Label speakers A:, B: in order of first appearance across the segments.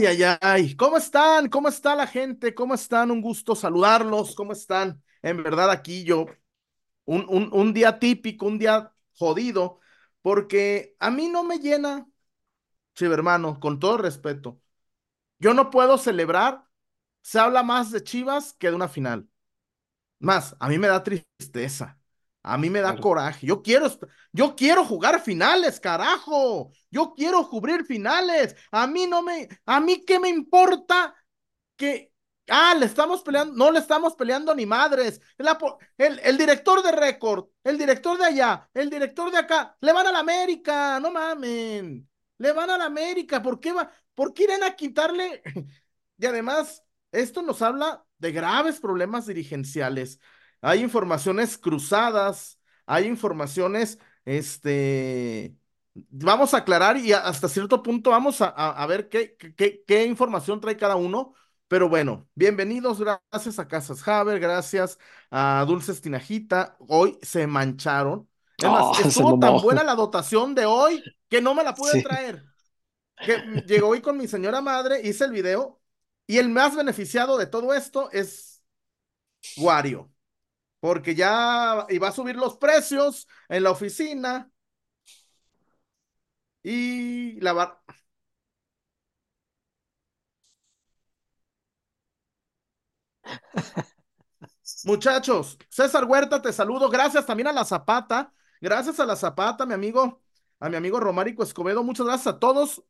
A: Ay, ay, ay. ¿Cómo están? ¿Cómo está la gente? ¿Cómo están? Un gusto saludarlos. ¿Cómo están? En verdad, aquí yo, un, un, un día típico, un día jodido, porque a mí no me llena, hermano, con todo respeto. Yo no puedo celebrar, se habla más de Chivas que de una final. Más, a mí me da tristeza. A mí me da coraje. Yo quiero, yo quiero jugar finales, carajo. Yo quiero cubrir finales. A mí no me, a mí qué me importa que, ah, le estamos peleando, no le estamos peleando ni madres. El, el, director de récord, el director de allá, el director de acá, le van a la América, no mamen. Le van a la América. ¿Por qué va? ¿Por qué irán a quitarle? Y además, esto nos habla de graves problemas dirigenciales hay informaciones cruzadas, hay informaciones, este, vamos a aclarar y hasta cierto punto vamos a, ver qué, qué, qué, información trae cada uno. Pero bueno, bienvenidos, gracias a Casas Haber, gracias a Dulces Tinajita. Hoy se mancharon. Oh, estuvo tan buena la dotación de hoy que no me la pude traer. Que llegó hoy con mi señora madre, hice el video y el más beneficiado de todo esto es Wario porque ya iba a subir los precios en la oficina y la Muchachos, César Huerta, te saludo. Gracias también a la Zapata. Gracias a la Zapata, mi amigo, a mi amigo Romárico Escobedo. Muchas gracias a todos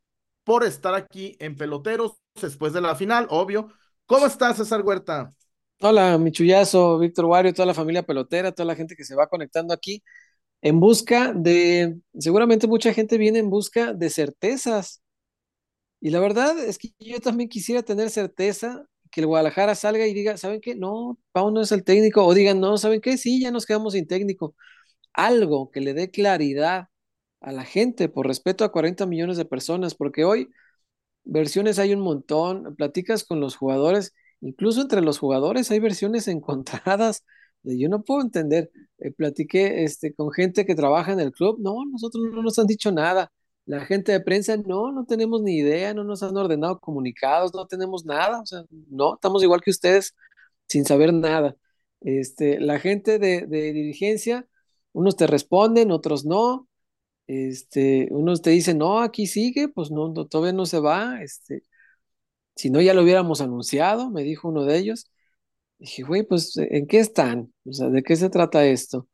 A: por estar aquí en Peloteros después de la final, obvio. ¿Cómo estás, César Huerta?
B: Hola, mi chullazo, Víctor Wario, toda la familia pelotera, toda la gente que se va conectando aquí en busca de, seguramente mucha gente viene en busca de certezas. Y la verdad es que yo también quisiera tener certeza que el Guadalajara salga y diga, ¿saben qué? No, Pau no es el técnico. O digan, no, ¿saben qué? Sí, ya nos quedamos sin técnico. Algo que le dé claridad a la gente por respeto a 40 millones de personas, porque hoy versiones hay un montón, platicas con los jugadores Incluso entre los jugadores hay versiones encontradas. Yo no puedo entender. Eh, platiqué este, con gente que trabaja en el club. No, nosotros no nos han dicho nada. La gente de prensa, no, no tenemos ni idea, no nos han ordenado comunicados, no tenemos nada. O sea, no, estamos igual que ustedes, sin saber nada. Este, la gente de, de dirigencia, unos te responden, otros no. Este, unos te dicen, no, aquí sigue, pues no, no todavía no se va. Este, si no, ya lo hubiéramos anunciado, me dijo uno de ellos. Dije, güey, pues, ¿en qué están? O sea, ¿de qué se trata esto?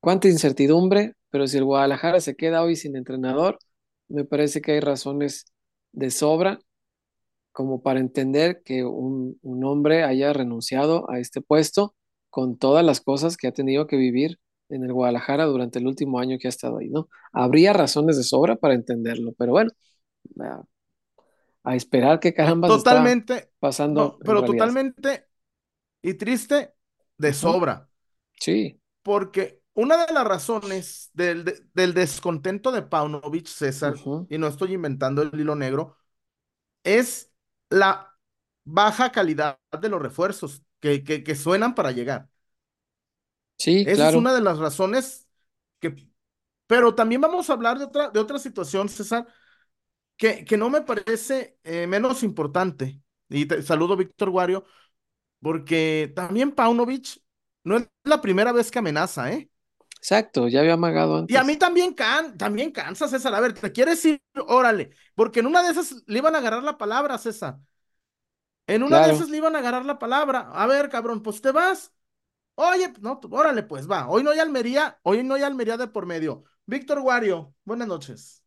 B: ¿Cuánta incertidumbre? Pero si el Guadalajara se queda hoy sin entrenador, me parece que hay razones de sobra como para entender que un, un hombre haya renunciado a este puesto con todas las cosas que ha tenido que vivir en el Guadalajara durante el último año que ha estado ahí, ¿no? Habría razones de sobra para entenderlo, pero bueno, a esperar que caramba
A: totalmente
B: pasando.
A: pero totalmente y triste de sobra.
B: Sí.
A: Porque una de las razones del, del descontento de Paunovic, César, y no estoy inventando el hilo negro, es la baja calidad de los refuerzos que, que, que suenan para llegar.
B: Sí,
A: Esa es una de las razones que. Pero también vamos a hablar de otra, de otra situación, César, que, no me parece eh, menos importante. Y te saludo, Víctor Guario, porque también Paunovic no es la primera vez que amenaza, ¿eh?
B: Exacto, ya había amagado antes.
A: Y a mí también, can, también cansa, César. A ver, ¿te quieres ir? Órale, porque en una de esas le iban a agarrar la palabra, César. En una de esas le iban a agarrar la palabra. A ver, cabrón, pues te vas. Oye, no, órale, pues va. Hoy no hay Almería, hoy no hay Almería de por medio. Víctor Guario, buenas noches.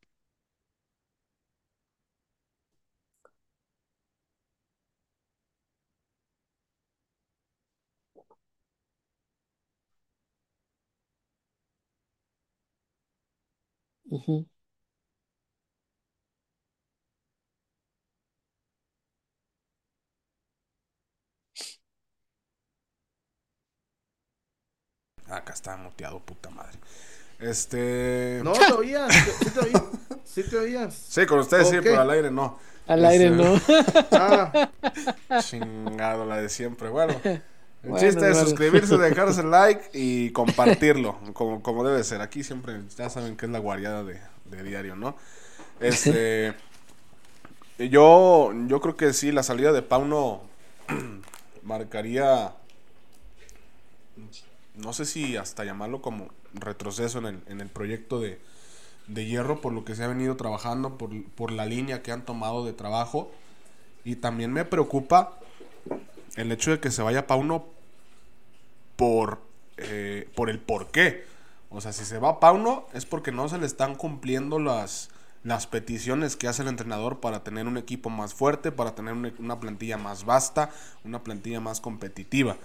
C: Acá está muteado, puta madre. Este.
A: No, te oías, sí te oías. Sí te oías.
C: Sí, con ustedes sí, pero al aire no.
B: Al aire este, no.
C: Ah. Chingado, la de siempre. Bueno. El chiste es suscribirse, dejarse like y compartirlo, como, como debe ser. Aquí siempre, ya saben que es la guariada de, de diario, ¿no? Este. Yo, yo creo que sí, la salida de Pauno marcaría, no sé si hasta llamarlo como retroceso en el, en el proyecto de, de Hierro, por lo que se ha venido trabajando, por, por la línea que han tomado de trabajo. Y también me preocupa el hecho de que se vaya Pauno por, eh, por el por qué. O sea, si se va Pauno es porque no se le están cumpliendo las, las peticiones que hace el entrenador para tener un equipo más fuerte, para tener una, plantilla más vasta, una plantilla más competitiva.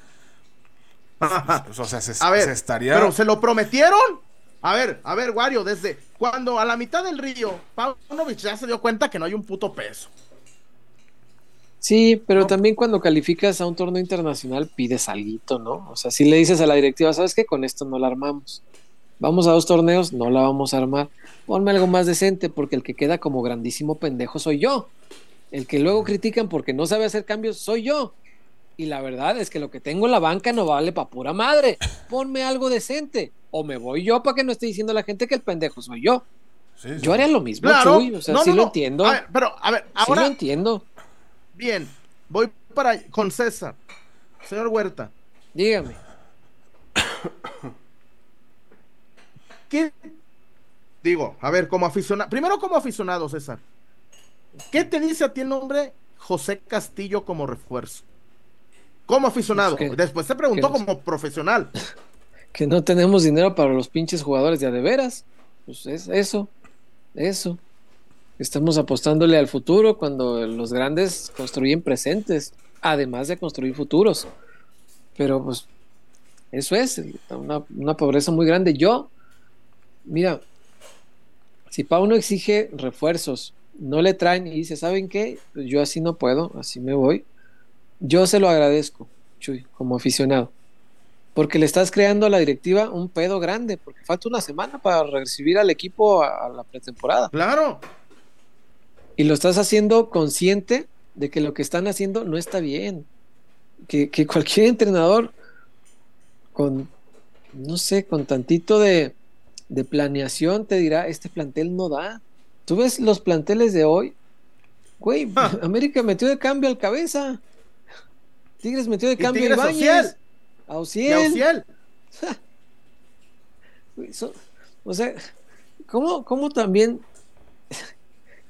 A: O sea, se, a ver, estaría... Pero se lo prometieron. A ver, a ver, Wario, desde cuando a la mitad del río, Paunovic ya se dio cuenta que no hay un puto peso.
B: Sí, pero también cuando calificas a un torneo internacional pides algo, ¿no? O sea, si le dices a la directiva, ¿sabes qué? Con esto no la armamos. Vamos a dos torneos, no la vamos a armar. Ponme algo más decente, porque el que queda como grandísimo pendejo soy yo. El que luego critican porque no sabe hacer cambios soy yo. Y la verdad es que lo que tengo en la banca no vale para pura madre. Ponme algo decente. O me voy yo para que no esté diciendo la gente que el pendejo soy yo. Yo haría lo mismo, Chuy. O sea, sí lo entiendo.
A: pero, a ver, ahora.
B: Sí lo entiendo.
A: Bien, voy para con César. Señor Huerta.
B: Dígame.
A: ¿Qué? Digo, a ver, como aficionado. Primero, como aficionado, César. ¿Qué te dice a ti el nombre José Castillo como refuerzo? Como aficionado. Pues Después te preguntó como profesional.
B: Que no tenemos dinero para los pinches jugadores de veras. Pues es eso. Eso. Estamos apostándole al futuro cuando los grandes construyen presentes, además de construir futuros. Pero pues eso es una, pobreza muy grande. Yo, mira, si Pau no exige refuerzos, no le traen y dice, ¿saben qué? Pues yo así no puedo, así me voy. Yo se lo agradezco, Chuy, como aficionado. Porque le estás creando a la directiva un pedo grande, porque falta una semana para recibir al equipo a la pretemporada.
A: Claro.
B: Y lo estás haciendo consciente de que lo que están haciendo no está bien. Que, cualquier entrenador con, no sé, con tantito de, de planeación te dirá, este plantel no da. Tú ves los planteles de hoy, güey, ah. América metió de cambio al cabeza. Tigres metió de cambio a Ibáñez. A Ociel. o sea, ¿cómo, ¿cómo también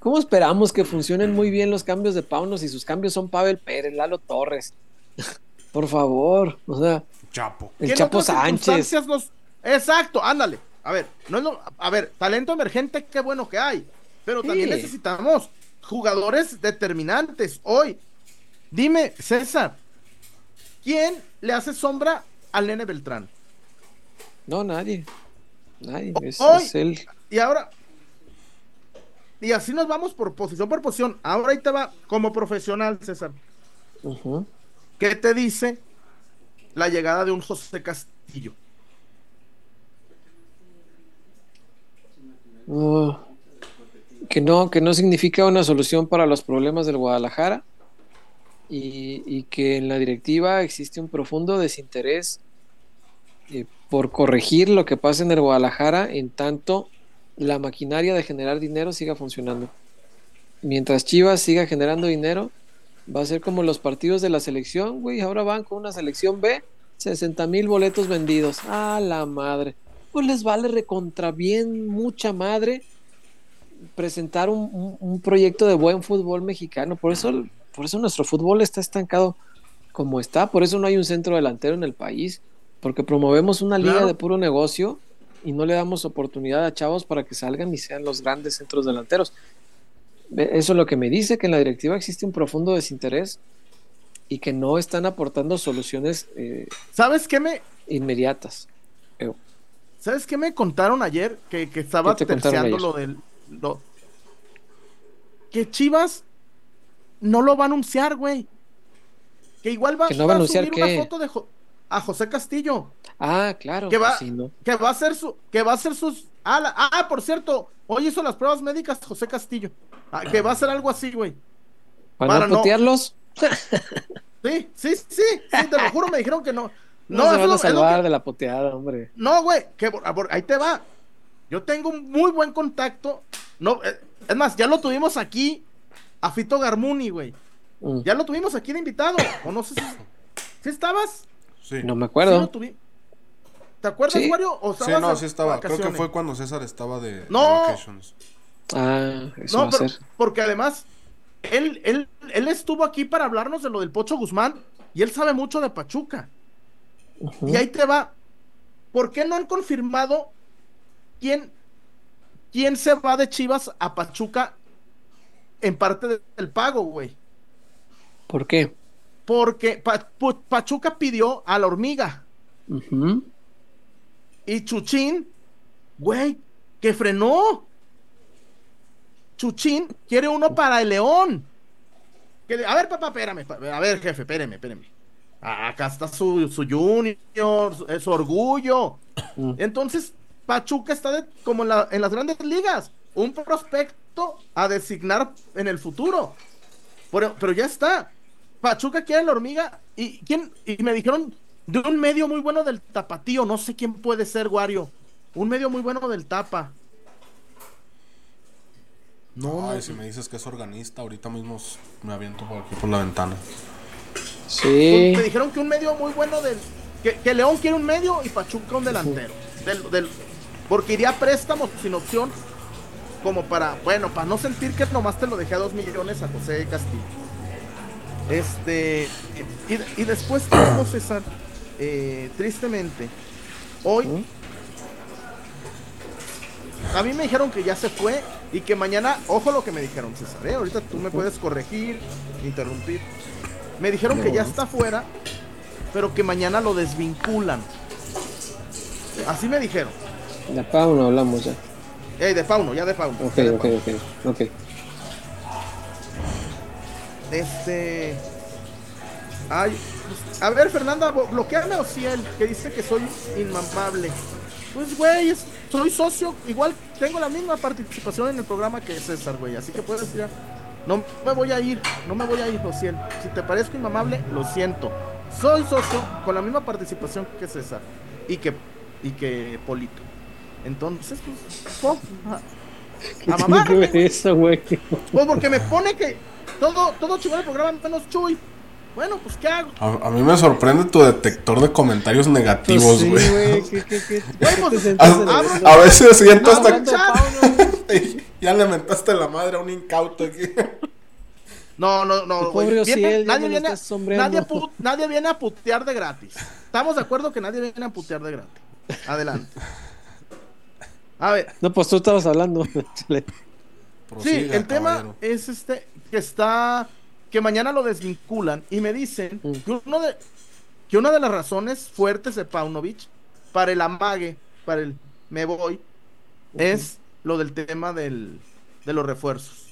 B: ¿Cómo esperamos que funcionen muy bien los cambios de Paunos si sus cambios son Pavel Pérez, Lalo Torres? Por favor, o sea,
C: Chapo.
B: El Chapo Sánchez.
A: Exacto, ándale. A ver, no es lo... a ver, talento emergente, qué bueno que hay, pero también necesitamos jugadores determinantes hoy. Dime, César, ¿quién le hace sombra al Nene Beltrán?
B: No, nadie. Nadie. Es,
A: él. Y ahora, y así nos vamos por posición por posición. Ahora ahí te va como profesional, César. ¿Qué te dice la llegada de un José Castillo?
B: Uh, que no, que no significa una solución para los problemas del Guadalajara y, que en la directiva existe un profundo desinterés eh, por corregir lo que pasa en el Guadalajara en tanto la maquinaria de generar dinero siga funcionando. Mientras Chivas siga generando dinero, va a ser como los partidos de la selección, güey. Ahora van con una selección B, 60 mil boletos vendidos. A la madre. Pues les vale recontra bien, mucha madre, presentar un, proyecto de buen fútbol mexicano. Por eso, por eso nuestro fútbol está estancado como está. Por eso no hay un centro delantero en el país. Porque promovemos una liga de puro negocio y no le damos oportunidad a chavos para que salgan y sean los grandes centros delanteros. Eso es lo que me dice, que en la directiva existe un profundo desinterés y que no están aportando soluciones eh,
A: ¿Sabes qué me
B: inmediatas.
A: ¿Sabes qué me contaron ayer? Que, estaba terciando lo del que Chivas no lo va a anunciar, güey. Que igual va,
B: no va a, anunciar
A: subir una foto de a José Castillo.
B: Ah, claro.
A: Que va, que va a ser su, que va a ser sus. Ah, ah, por cierto, hoy hizo las pruebas médicas José Castillo. Ah, que va a ser algo así, güey.
B: ¿Para, no putearlos?
A: sí, sí, sí, sí, te lo juro, me dijeron que no.
B: No, no se van a salvar de la puteada, hombre.
A: No, güey, que ahí te va. Yo tengo un muy buen contacto. No, eh, es más, ya lo tuvimos aquí a Fito Garmuni, güey.
B: Mm.
A: Ya lo tuvimos aquí de invitado. O no sé si. ¿Sí estabas?
C: Sí.
B: No me
A: Sí
B: acuerdo.
A: tuvi- ¿Te acuerdas,
B: Sí.
A: Wario? ¿O
C: Sí, no, sí estaba. Creo que fue cuando César estaba de,
A: No.
C: vacations.
B: Ah, eso
A: No,
B: va a
A: pero,
B: ser.
A: porque además, él, él, él estuvo aquí para hablarnos de lo del Pocho Guzmán y él sabe mucho de Pachuca. Y ahí te va. ¿Por qué no han confirmado quién, quién se va de Chivas a Pachuca en parte de- del pago, güey?
B: ¿Por qué?
A: Porque Pachuca pidió a la hormiga y Chuchín, güey, que frenó. Chuchín quiere uno para el León. Que- a ver, papá, espérame. A ver, jefe, espéreme. Ah, Acá está su, su junior, su, eh, su orgullo. Entonces, Pachuca está de- como en, la- en las grandes ligas. Un prospecto a designar en el futuro. Pero, pero ya está. Pachuca quiere la hormiga. ¿Y, quién? y me dijeron de un medio muy bueno del tapatío. No sé quién puede ser, Wario. Un medio muy bueno del tapa. No,
C: Ay,
A: no.
C: si me dices que es organista, ahorita mismo me aviento por aquí por la ventana.
B: Sí.
A: Me dijeron que un medio muy bueno del. Que, que León quiere un medio y Pachuca un delantero. Del, del- porque iría a préstamos sin opción. Como para, bueno, para no sentir que nomás te lo dejé a dos millones a José Castillo. Este. Y, y después tenemos César. eh, tristemente. Hoy.
B: ¿Mm?
A: A mí me dijeron que ya se fue y que mañana, ojo lo que me dijeron, César, ¿eh? ahorita tú me puedes corregir, interrumpir. Me dijeron que ya está fuera, pero que mañana lo desvinculan. Así me dijeron.
B: De Pau no hablamos ya.
A: Eh, de Pauno, ya de Pauno.
B: Ok,
A: ya de
B: ok,
A: Pauno.
B: ok. Ok.
A: Este. Ay, a ver, Fernanda, bloqueame a Ociel, que dice que soy inmamable. Pues, güey, soy socio, igual tengo la misma participación en el programa que César, güey, así que puedes ir. a- No me voy a ir, no me voy a ir, Ociel. Si te parezco inmamable, lo siento. Soy socio con la misma participación que César y que, y que Polito. Entonces, pues, po, a, a
B: ¿Qué
A: mamarme,
B: tiene que ver eso, güey?
A: pues porque me pone que todo, todo chingón el programa menos Chuy. Bueno, pues ¿qué hago?
C: A, a mí me sorprende tu detector de comentarios negativos,
B: Pues
C: güey.
B: güey. ¿Qué, qué, qué?
A: Güey,
B: ¿Qué
A: pues,
C: a, veces siento hasta
B: ¿no?
C: ya le mentaste la madre a un incauto aquí.
A: No, no, no. Güey. Viene- nadie, viene, nadie viene a putear de gratis. Estamos de acuerdo que nadie viene a putear de gratis. Adelante. A ver,
B: No, pues tú estabas hablando. Chale.
A: sí,
C: Prosiga,
A: el tema es este que está que mañana lo desvinculan y me dicen
B: Mm.
A: que uno de que una de las razones fuertes de Paunovic para el amague, para el me voy, es lo del tema del, de los refuerzos.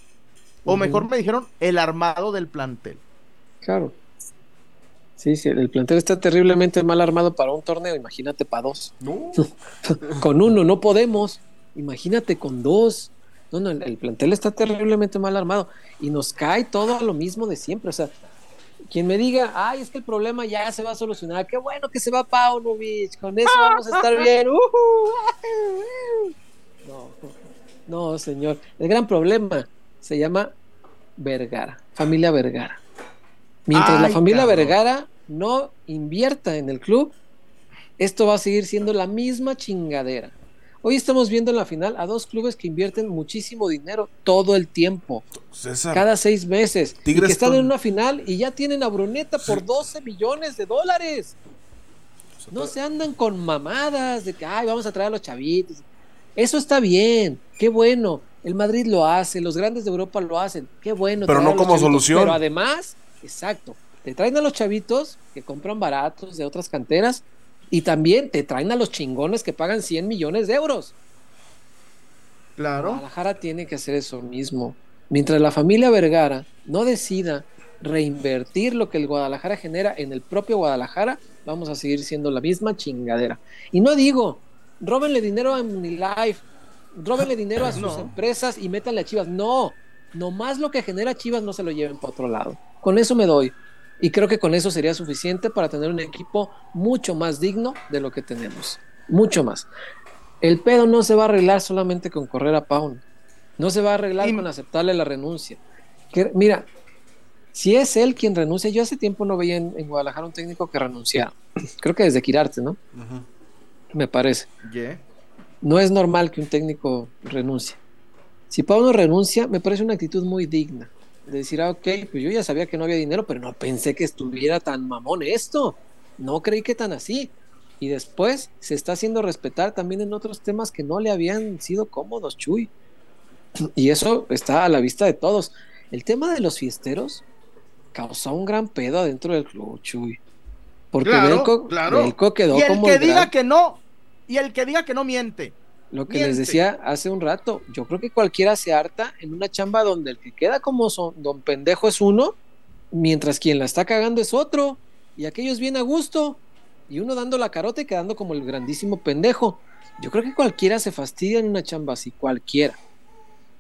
A: O mejor me dijeron el armado del plantel.
B: Claro. Sí, sí, el plantel está terriblemente mal armado para un torneo, imagínate para dos.
C: No.
B: Con uno no podemos, imagínate con dos. No, no, el, el plantel está terriblemente mal armado y nos cae todo a lo mismo de siempre. O sea, quien me diga, ay, es que el problema ya se va a solucionar, qué bueno que se va Paunovic, con eso vamos a estar bien. No, no, señor. El gran problema se llama Vergara, familia Vergara. Mientras la familia
A: cabrón.
B: Vergara no invierta en el club, esto va a seguir siendo la misma chingadera. Hoy estamos viendo en la final a dos clubes que invierten muchísimo dinero todo el tiempo,
C: César,
B: cada seis meses, y
C: Tigres
B: que están
C: con-
B: en una final y ya tienen a Bruneta por
C: Sí.
B: 12 millones de dólares. No se andan con mamadas de que, ay, vamos a traer a los chavitos. Eso está bien, qué bueno. El Madrid lo hace, los grandes de Europa lo hacen, qué bueno.
C: Pero no como
B: chavitos.
C: solución.
B: Pero además, exacto, te traen a los chavitos que compran baratos de otras canteras y también te traen a los chingones que pagan 100 millones de euros.
A: Claro.
B: Guadalajara tiene que hacer eso mismo. Mientras la familia Vergara no decida reinvertir lo que el Guadalajara genera en el propio Guadalajara, vamos a seguir siendo la misma chingadera. Y no digo, róbenle dinero a Unilife, róbenle dinero a sus
A: No.
B: empresas y métanle a Chivas. No, nomás lo que genera Chivas no se lo lleven para otro lado. Con eso me doy. Y creo que con eso sería suficiente para tener un equipo mucho más digno de lo que tenemos. Mucho más. El pedo no se va a arreglar solamente con correr a Paun. No se va a arreglar
A: Y-
B: con aceptarle la renuncia. Que, mira, si es él quien renuncia, yo hace tiempo no veía en, en Guadalajara un técnico que renunciara. Creo que desde Quirarte, ¿no? Me parece.
A: Yeah.
B: No es normal que un técnico renuncie. Si Pau no renuncia, me parece una actitud muy digna. De decir, ah, ok, pues yo ya sabía que no había dinero, pero no pensé que estuviera tan mamón esto. No creí que tan así. Y después se está haciendo respetar también en otros temas que no le habían sido cómodos, Chuy. Y eso está a la vista de todos. El tema de los fiesteros causó un gran pedo adentro del club, Chuy. Porque
A: Claro,
B: Belko,
A: claro.
B: Belko quedó
A: Y el
B: como
A: que
B: el
A: diga
B: gran-
A: que no, y el que diga que no miente.
B: Lo que les decía hace un rato, yo creo que cualquiera se harta en una chamba donde el que queda como son, don pendejo es uno, mientras quien la está cagando es otro, y aquellos bien a gusto, y uno dando la carota y quedando como el grandísimo pendejo. Yo creo que cualquiera se fastidia en una chamba así, cualquiera.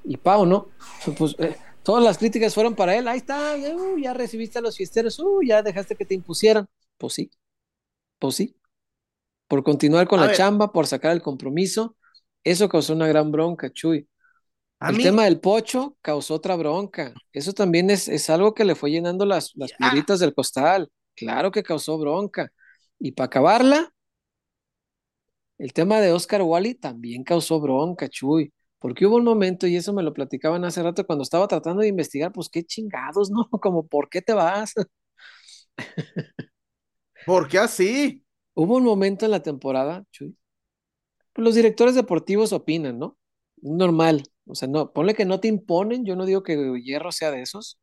B: Y Pau, ¿no? Pues eh, todas las críticas fueron para él, ahí está, uh, ya recibiste a los fiesteros, uh, ya dejaste que te impusieran. Pues sí, pues sí. Por continuar con
A: A
B: la
A: ver.
B: chamba, por sacar el compromiso, eso causó una gran bronca, Chuy.
A: A
B: el
A: mí,
B: tema del pocho causó otra bronca. Eso también es, es algo que le fue llenando las, las
A: Ah.
B: piedritas del costal. Claro que causó bronca. Y para acabarla, el tema de Oscar Wally también causó bronca, Chuy. Porque hubo un momento, y eso me lo platicaban hace rato, cuando estaba tratando de investigar, pues qué chingados, ¿no? Como, ¿por qué te vas?
A: ¿por qué así?
B: Hubo un momento en la temporada, Chuy. Los directores deportivos opinan, ¿no? Normal. O sea, no, ponle que no te imponen, yo no digo que Hierro sea de esos,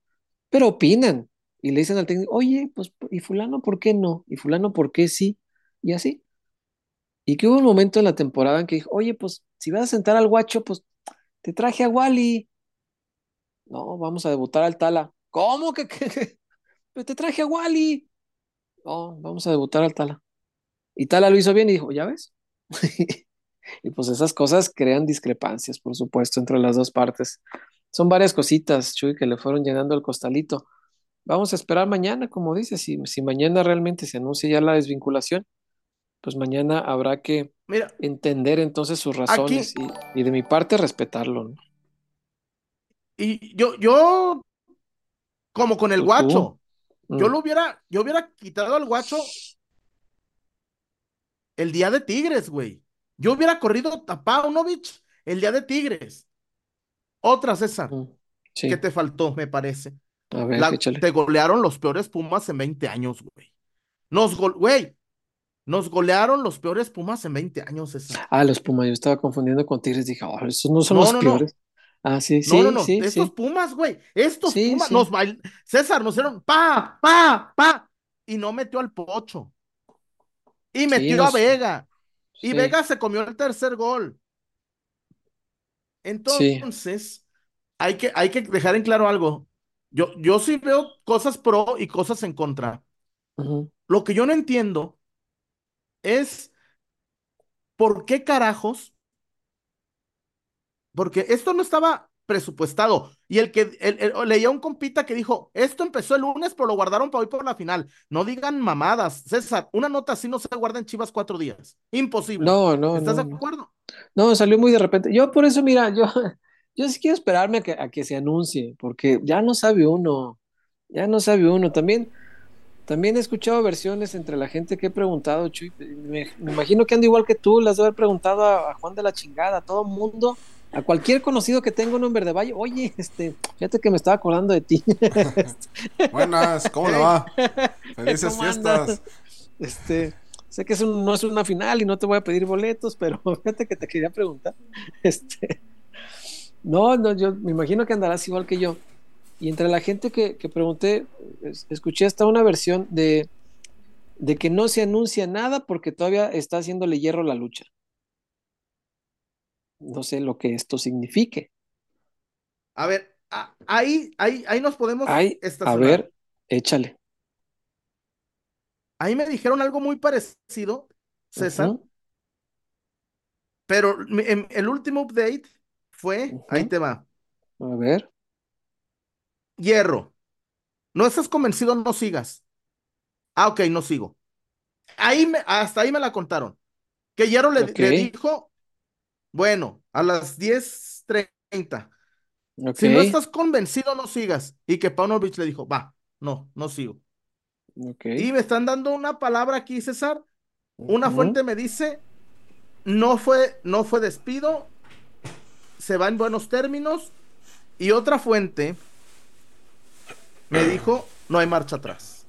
B: pero opinan y le dicen al técnico, oye, pues, ¿y fulano por qué no? ¿Y fulano por qué sí? Y así. Y que hubo un momento en la temporada en que dijo, oye, pues, si vas a sentar al guacho, pues, te traje a Wally. No, vamos a debutar al Tala. ¿Cómo que, que-? Pues te traje a Wally? No, vamos a debutar al Tala. Y Tala lo hizo bien y dijo, ¿ya ves? Y pues esas cosas crean discrepancias, por supuesto, entre las dos partes. Son varias cositas, Chuy, que le fueron llenando el costalito. Vamos a esperar mañana, como dices, si, si mañana realmente se anuncia ya la desvinculación, pues mañana habrá que
A: Mira,
B: entender entonces sus razones y, y de mi parte respetarlo, ¿no?
A: y yo, yo, como con el guacho, yo
B: Mm,
A: lo hubiera, yo hubiera quitado al guacho el día de Tigres, güey. Yo hubiera corrido a Paunovic el día de Tigres. Otra, César,
B: mm,
A: que
B: sí,
A: te faltó, me parece.
B: a ver,
A: La- te golearon los peores Pumas en 20 años, güey. Nos gol, güey, nos golearon los peores Pumas en 20 años, César.
B: Ah, los Pumas, yo estaba confundiendo con Tigres, dije, oh, esos no son
A: No,
B: los
A: no, no.
B: peores. Ah, sí,
A: No,
B: sí,
A: no, no,
B: sí,
A: estos
B: sí,
A: Pumas, güey, estos
B: sí,
A: Pumas nos bail... César, nos hicieron pa, pa, pa, y no metió al Pocho. Y metió a Vega. Y
B: sí,
A: Vega se comió el tercer gol.
B: sí,
A: Entonces, hay que, hay que dejar en claro algo. Yo, yo sí veo cosas pro y cosas en contra. Lo que yo no entiendo es por qué carajos, porque esto no estaba presupuestado. Y el que el- el- leía un compita que dijo, esto empezó el lunes, pero lo guardaron para hoy por la final. No digan mamadas, César, una nota así no se guarda en Chivas cuatro días. Imposible.
B: No, no,
A: ¿Estás
B: no,
A: de acuerdo?
B: No, salió muy de repente. Yo por eso, mira, yo, yo sí quiero esperarme a que, a que se anuncie, porque ya no sabe uno, ya no sabe uno. También, también he escuchado versiones entre la gente que he preguntado, Chuy. Me, me imagino que ando igual que tú, las de haber preguntado a, a Juan de la chingada, a todo mundo, a cualquier conocido que tengo en Verde Valle. Oye, este, fíjate que me estaba acordando de ti.
C: Buenas, ¿cómo le va? Felices fiestas.
B: Este, sé que es un- no es una final y no te voy a pedir boletos, pero fíjate que te quería preguntar. Este, no, no, yo me imagino que andarás igual que yo. Y entre la gente que, que pregunté, es- escuché hasta una versión de, de que no se anuncia nada porque todavía está haciéndole hierro la lucha. No sé lo que esto signifique.
A: A ver, a- ahí, ahí, ahí nos podemos
B: Ay, a ver, échale.
A: Ahí me dijeron algo muy parecido, César, pero en- el último update fue, ahí te va,
B: A ver,
A: hierro. No estás convencido, no sigas. Ah, ok, no sigo. Ahí me, hasta ahí me la contaron. Que Hierro le dijo, bueno, a las 10:30,
B: Ok.
A: Si no estás convencido, no sigas. Y que Paunovic le dijo, va, no, no sigo. Y me están dando una palabra aquí, César. Una fuente me dice, no fue, no fue despido, se va en buenos términos. Y otra fuente me dijo, no hay marcha atrás.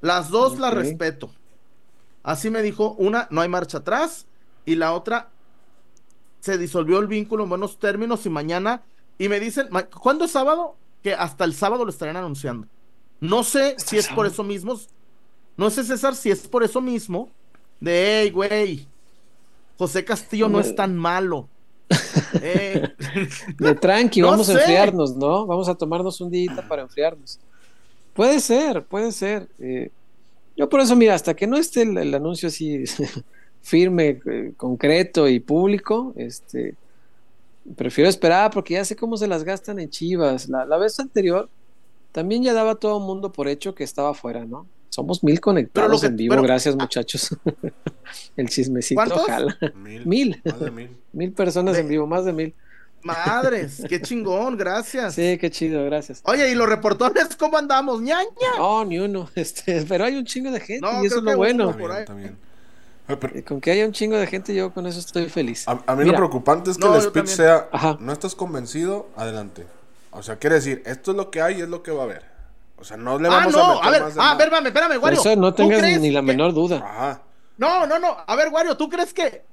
A: Las dos las
B: Ok.
A: respeto. Así me dijo, una, no hay marcha atrás. Y la otra, se disolvió el vínculo en buenos términos y mañana, y me dicen, ¿cuándo es sábado? Que hasta el sábado lo estarán anunciando. No sé si es por eso mismo, no sé César si es por eso mismo, de, hey, güey, José Castillo no es tan malo. Eh,
B: De tranqui,
A: No
B: vamos a enfriarnos, ¿no? Vamos a tomarnos un día para enfriarnos. Puede ser, puede ser. eh, yo por eso, mira, hasta que no esté el, el anuncio así firme, eh, concreto y público, este, prefiero esperar porque ya sé cómo se las gastan en Chivas. La, la vez anterior también ya daba todo el mundo por hecho que estaba fuera, ¿no? Somos mil conectados
A: que-
B: en vivo,
A: pero-
B: gracias muchachos. el chismecito,
A: ¿Cuántos?
C: Mil.
B: Mil.
C: Más de mil.
B: Mil personas
A: De-
B: en vivo, más de mil.
A: madres, qué chingón, gracias.
B: Sí, qué chido, gracias.
A: Oye, ¿y los reportones cómo andamos? ñaña.
B: No, ni uno. Este, pero hay un chingo de gente
A: No,
B: y eso es lo bueno.
C: Bien. Eh, pero
B: Con que haya un chingo de gente, yo con eso estoy feliz.
C: a, a mí
B: Mira.
C: lo preocupante es que
A: No,
C: el speech sea,
B: Ajá.
C: no estás convencido, adelante. O sea, quiere decir, esto es lo que hay y es lo que va a haber. O sea, no le
A: Ah,
C: vamos a meter
A: a ver,
C: más de
A: ah, a ver, espérame, espérame,
B: Por
A: Wario.
B: eso no
A: ¿tú
B: tengas ni la
A: que-
B: menor duda.
C: Ajá.
A: No, no, no. A ver, Wario, ¿tú crees que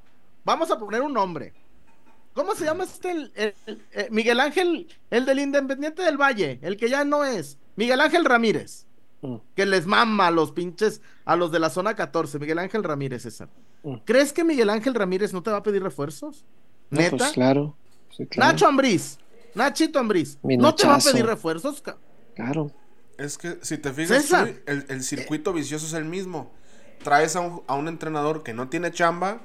A: vamos a poner un nombre? ¿Cómo se llama este? el- el- el- eh, Miguel Ángel, el del Independiente del Valle, el que ya no es. Miguel Ángel Ramírez,
B: Mm,
A: que les mama a los pinches, a los de la zona 14. Miguel Ángel Ramírez, César.
B: mm.
A: ¿Crees que Miguel Ángel Ramírez no te va a pedir refuerzos?
B: No,
A: ¿Neta?
B: pues claro. Sí, claro.
A: Nacho Ambriz, Nachito Ambriz,
B: Mi
A: ¿no te va a pedir refuerzos? ca-
B: Claro.
C: Es que si te fijas,
A: César.
C: El, el circuito vicioso es el mismo. Traes a un, a un entrenador que no tiene chamba,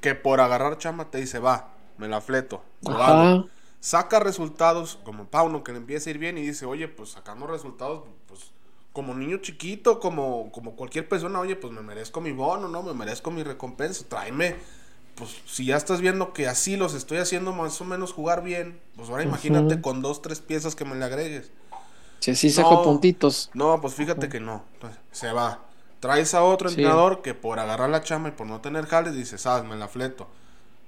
C: que por agarrar chamba te dice, va, me la fleto. lo hago".
B: Ajá.
C: Saca resultados como Pauno, que le empieza a ir bien y dice, oye, pues sacando resultados, pues como niño chiquito, como, como cualquier persona, oye, pues me merezco mi bono, ¿no? Me merezco mi recompensa, tráeme. Pues si ya estás viendo que así los estoy haciendo más o menos jugar bien, pues ahora imagínate con dos, tres piezas que me le agregues.
B: Sí, sí sacó
C: No.
B: puntitos.
C: No, pues fíjate que no. Entonces, se va. Traes a otro
B: Sí.
C: entrenador que por agarrar la chamba y por no tener jales dice, sabes, me la fleto.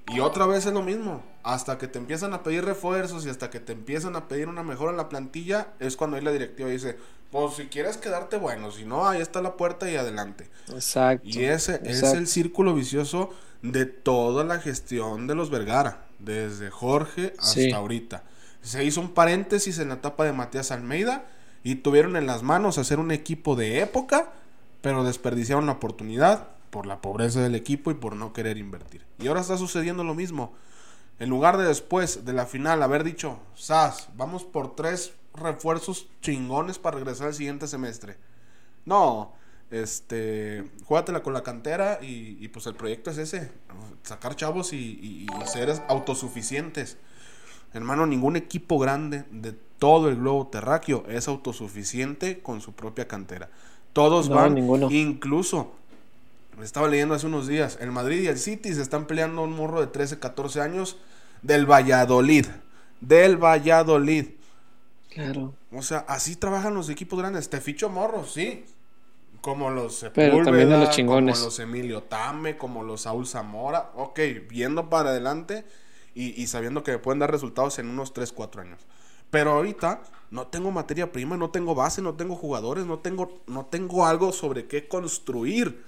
C: Y otra vez es lo mismo. Hasta que te empiezan a pedir refuerzos y hasta que te empiezan a pedir una mejora en la plantilla, es cuando ahí la directiva dice, pues si quieres quedarte bueno, si no, ahí está la puerta y adelante.
B: Exacto.
C: Y ese es el círculo vicioso de toda la gestión de los Vergara, desde Jorge hasta
B: Sí.
C: ahorita. Se hizo un paréntesis en la etapa de Matías Almeida y tuvieron en las manos hacer un equipo de época, pero desperdiciaron la oportunidad por la pobreza del equipo y por no querer invertir. Y ahora está sucediendo lo mismo. En lugar de después de la final haber dicho, Sas, vamos por tres refuerzos chingones para regresar al siguiente semestre. No, este, juégatela con la cantera y, y, pues el proyecto es ese, sacar chavos y, y- y ser autosuficientes. Hermano, ningún equipo grande de todo el globo terráqueo es autosuficiente con su propia cantera. Todos
B: No,
C: van,
B: ninguno.
C: incluso, estaba leyendo hace unos días, el Madrid y el City se están peleando un morro de 13, 14 años del Valladolid. Del Valladolid.
B: Claro.
C: O sea, así trabajan los equipos grandes. Te ficho morros, sí. Como los
B: Pero también de los chingones.
C: Como los Emilio Tame, como los Saúl Zamora. Ok, viendo para adelante y, y sabiendo que me pueden dar resultados en unos 3, 4 años. Pero ahorita no tengo materia prima, no tengo base, no tengo jugadores, no tengo, no tengo algo sobre qué construir.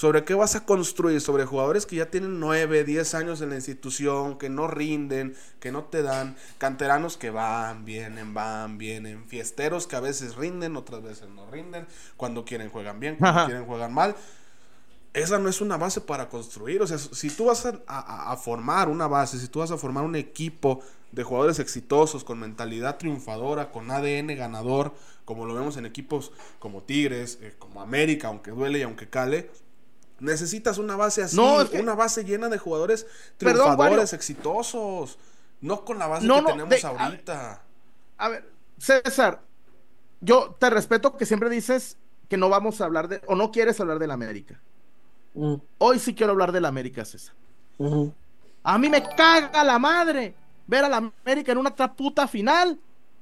C: ¿Sobre qué vas a construir? Sobre jugadores que ya tienen 9, 10 años en la institución, que no rinden, que no te dan, canteranos que van, vienen, van, vienen, fiesteros que a veces rinden, otras veces no rinden, cuando quieren juegan bien, cuando
A: Ajá.
C: quieren juegan mal. Esa no es una base para construir. O sea, si tú vas a, a- a formar una base, si tú vas a formar un equipo de jugadores exitosos, con mentalidad triunfadora, con ADN ganador, como lo vemos en equipos como Tigres, eh, como América, aunque duele y aunque cale, necesitas una base así,
A: No, es que-
C: una base llena de jugadores
A: Perdón,
C: triunfadores, exitosos. No con la base
A: No,
C: que
A: no,
C: tenemos
A: de- a-
C: ahorita.
A: A ver, César, yo te respeto que siempre dices que no vamos a hablar de, o no quieres hablar del América.
B: Mm,
A: Hoy sí quiero hablar del América, César. A mí me caga la madre ver a la América en una puta final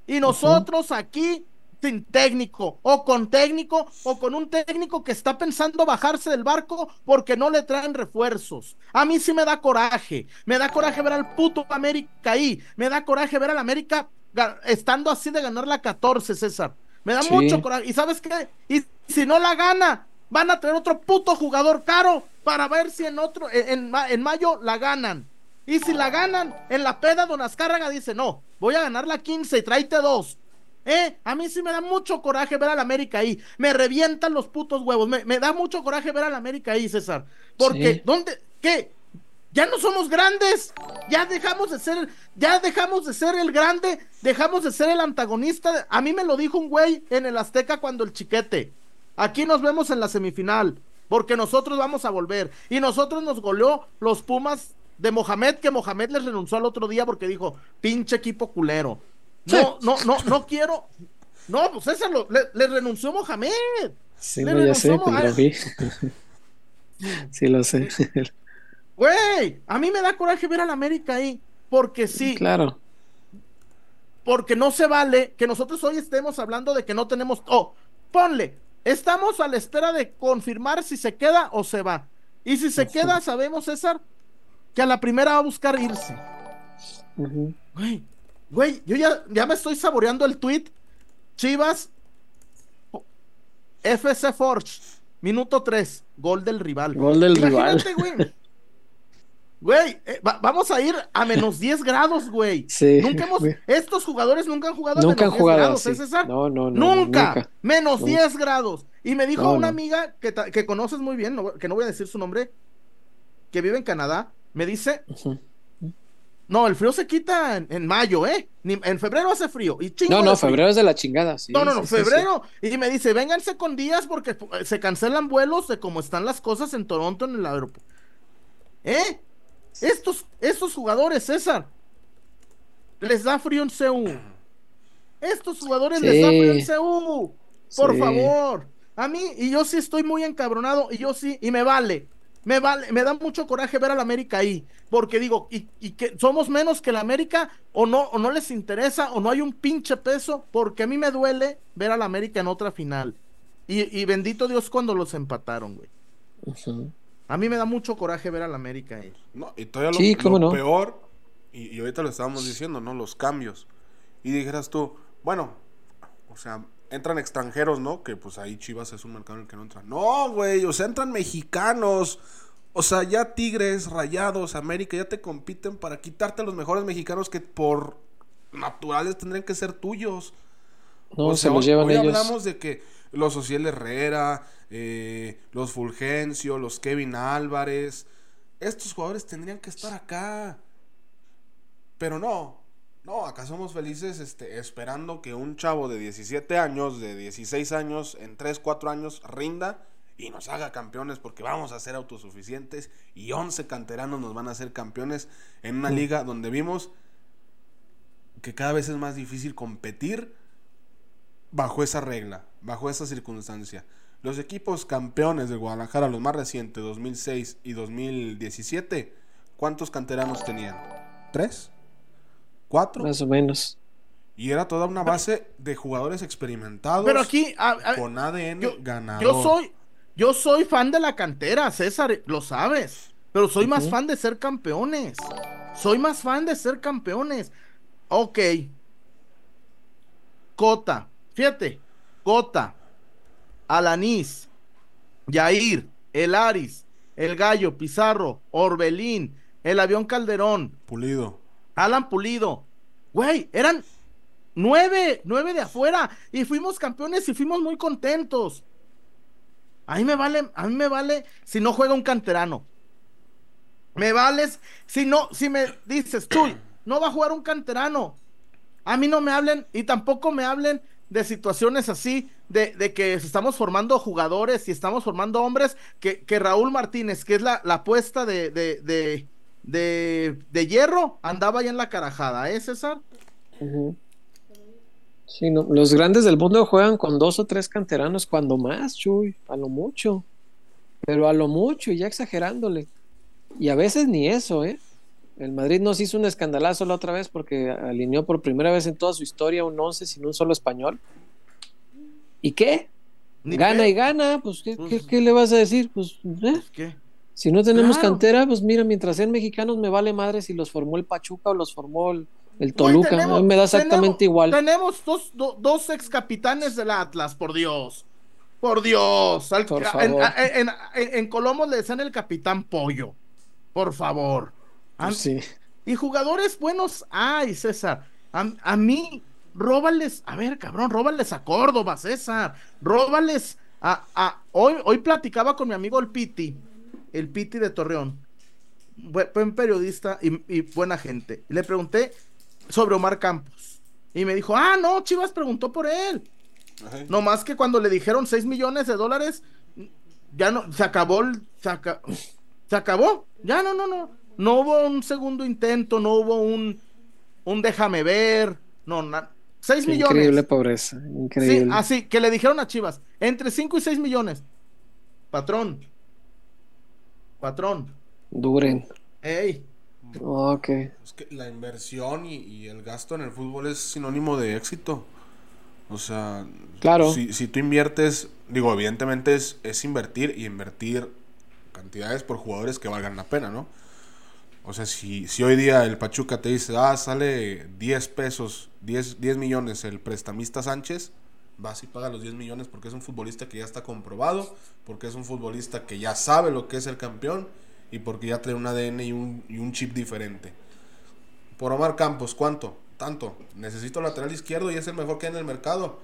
A: y nosotros aquí sin técnico o con técnico o con un técnico que está pensando bajarse del barco porque no le traen refuerzos. A mí sí me da coraje, me da coraje ver al puto América ahí, me da coraje ver al América estando así de ganar la 14, César. Me da mucho coraje. ¿Y sabes qué? Y si no la gana, van a traer otro puto jugador caro para ver si en otro en, en mayo la ganan. Y si la ganan, en la peda Don Azcárraga dice, no, voy a ganar la 15 y tráete dos. ¿Eh? A mí sí me da mucho coraje ver al América ahí. Me revientan los putos huevos. Me, da mucho coraje ver al América ahí, César. Porque, ¿dónde? ¿Qué? Ya no somos grandes. Ya dejamos de ser, ya dejamos de ser el grande, dejamos de ser el antagonista. A mí me lo dijo un güey en el Azteca cuando el chiquete. Aquí nos vemos en la semifinal, porque nosotros vamos a volver. Y nosotros nos goleó los Pumas de Mohamed, que Mohamed les renunció al otro día porque dijo, pinche equipo culero. No, no, no, no quiero. No, pues ese lo, le, renunció Mohamed.
B: Sí, no, ya sé, pero lo vi. sí, lo sé.
A: Güey, a mí me da coraje ver al América ahí, porque sí.
B: Claro.
A: Porque no se vale que nosotros hoy estemos hablando de que no tenemos. Oh, ponle, estamos a la espera de confirmar si se queda o se va. Y si se queda, sabemos, César, que a la primera va a buscar irse. Güey, Güey, yo ya, ya me estoy saboreando el tweet. Chivas, FC Forge, minuto 3, gol del rival.
B: Gol del rival.
A: Güey. Güey, eh, vamos a ir a menos 10 grados, güey.
B: Sí.
A: Nunca hemos, estos jugadores nunca han jugado
B: nunca
A: a menos
B: han jugado,
A: grados, ¿es César?
B: No, no,
A: no. Nunca. Menos 10 grados. Y me dijo una amiga que, que, conoces muy bien, que no voy a decir su nombre, que vive en Canadá, me dice, no, el frío se quita en, mayo, ¿eh? en febrero hace frío. Y
B: no, no, febrero es de la chingada. Sí,
A: no, no, no, febrero. y me dice, vénganse con días porque se cancelan vuelos de cómo están las cosas en Toronto en el aeropuerto. ¿Eh? Estos, estos jugadores, César, les da frío en CU. Estos jugadores les da frío en CU. Por favor. A mí, y yo sí estoy muy encabronado, y yo sí, y me vale me vale, me da mucho coraje ver al América ahí, porque digo, y, que somos menos que el América, o no, o no les interesa, o no hay un pinche peso, porque a mí me duele ver al América en otra final. Y, bendito Dios cuando los empataron, güey. A mí me da mucho coraje ver al América ahí.
C: No, y todavía lo, peor, y, y, ahorita lo estábamos diciendo, ¿no? Los cambios. Y dijeras tú, bueno, o sea, entran extranjeros, ¿no? Que pues ahí Chivas es un mercado en el que no entran. No, güey, o sea, entran mexicanos. O sea, ya Tigres, Rayados, América ya te compiten para quitarte a los mejores mexicanos que por naturales tendrían que ser tuyos.
B: No, se los llevan hoy
C: hablamos de que los Ociel Herrera, eh, los Fulgencio, los Kevin Álvarez, estos jugadores tendrían que estar acá. Pero no, no, acá somos felices este, esperando que un chavo de 17 años, de 16 años, en 3, 4 años rinda y nos haga campeones porque vamos a ser autosuficientes y 11 canteranos nos van a hacer campeones en una liga donde vimos que cada vez es más difícil competir bajo esa regla, bajo esa circunstancia. Los equipos campeones de Guadalajara, los más recientes, 2006 y 2017, ¿cuántos canteranos tenían? ¿Tres? Cuatro.
B: Más o menos.
C: Y era toda una base de jugadores experimentados.
A: Pero aquí.
C: con ADN ganador.
A: Yo soy, yo soy fan de la cantera, César, lo sabes. Pero soy más fan de ser campeones. Soy más fan de ser campeones. Ok. Cota. Fíjate. Cota. Alanís. Yair. El Aris. El Gallo. Pizarro. Orbelín. El avión Calderón.
C: Pulido.
A: Alan Pulido. Güey, eran nueve, nueve de afuera y fuimos campeones y fuimos muy contentos. A mí me vale, a mí me vale si no juega un canterano. Me vales si no, si me dices, Chuy, no va a jugar un canterano. A mí no me hablen y tampoco me hablen de situaciones así, de, que estamos formando jugadores y estamos formando hombres, que, que Raúl Martínez, que es la, la apuesta de, de, de hierro andaba ya en la carajada, ¿eh, César?
B: Sí, no. Los grandes del mundo juegan con dos o tres canteranos, cuando más, Chuy, a lo mucho. Pero a lo mucho, ya exagerándole. Y a veces ni eso, ¿eh? El Madrid nos hizo un escandalazo la otra vez porque alineó por primera vez en toda su historia un 11 sin un solo español. ¿Y qué?
A: Ni
B: gana y gana, pues ¿qué,
A: Pues-
B: qué- qué le vas a decir? Pues, ¿eh?
A: Pues, ¿qué?
B: Si no tenemos
A: Claro.
B: cantera, pues mira, mientras sean mexicanos me vale madre si los formó el Pachuca o los formó el, Toluca.
A: tenemos-
B: a mí me da exactamente
A: tenemos-
B: igual.
A: Tenemos dos, do- dos ex capitanes del Atlas, por Dios. Por Dios. Al-
B: Por
A: en,
B: favor.
A: en- en- en Colombo le decían el capitán pollo. Por favor. An-
B: Pues sí.
A: Y jugadores buenos, ay, César. A, a mí, róbales, a ver, cabrón, róbales a Córdoba, César. Róbales a, a- hoy, hoy platicaba con mi amigo el Piti, el Piti de Torreón. Buen, periodista y, y buena gente. Le pregunté sobre Omar Campos. Y me dijo, ah, no, Chivas preguntó por él.
C: Ajá.
A: No más que cuando le dijeron 6 millones de dólares, ya no, se acabó, el- se, aca- se acabó. Ya no, no, no. No hubo un segundo intento, no hubo un, un déjame ver. No, na- 6
B: Qué
A: millones.
B: Increíble pobreza.
A: Sí,
B: Increíble.
A: así, que le dijeron a Chivas, entre 5 y 6 millones. Patrón. Patrón.
B: Duren.
A: Ey.
B: Ok.
C: Es que la inversión y, y el gasto en el fútbol es sinónimo de éxito. O sea,
B: Claro.
C: si, si tú inviertes, digo, evidentemente es, es invertir y invertir cantidades por jugadores que valgan la pena, ¿no? O sea, si, si hoy día el Pachuca te dice, ah, sale 10 pesos, 10, 10 millones el prestamista Sánchez, vas y paga los 10 millones porque es un futbolista que ya está comprobado, porque es un futbolista que ya sabe lo que es el campeón y porque ya trae un ADN y un, y un chip diferente. Por Omar Campos, ¿cuánto? Tanto. Necesito lateral izquierdo y es el mejor que hay en el mercado.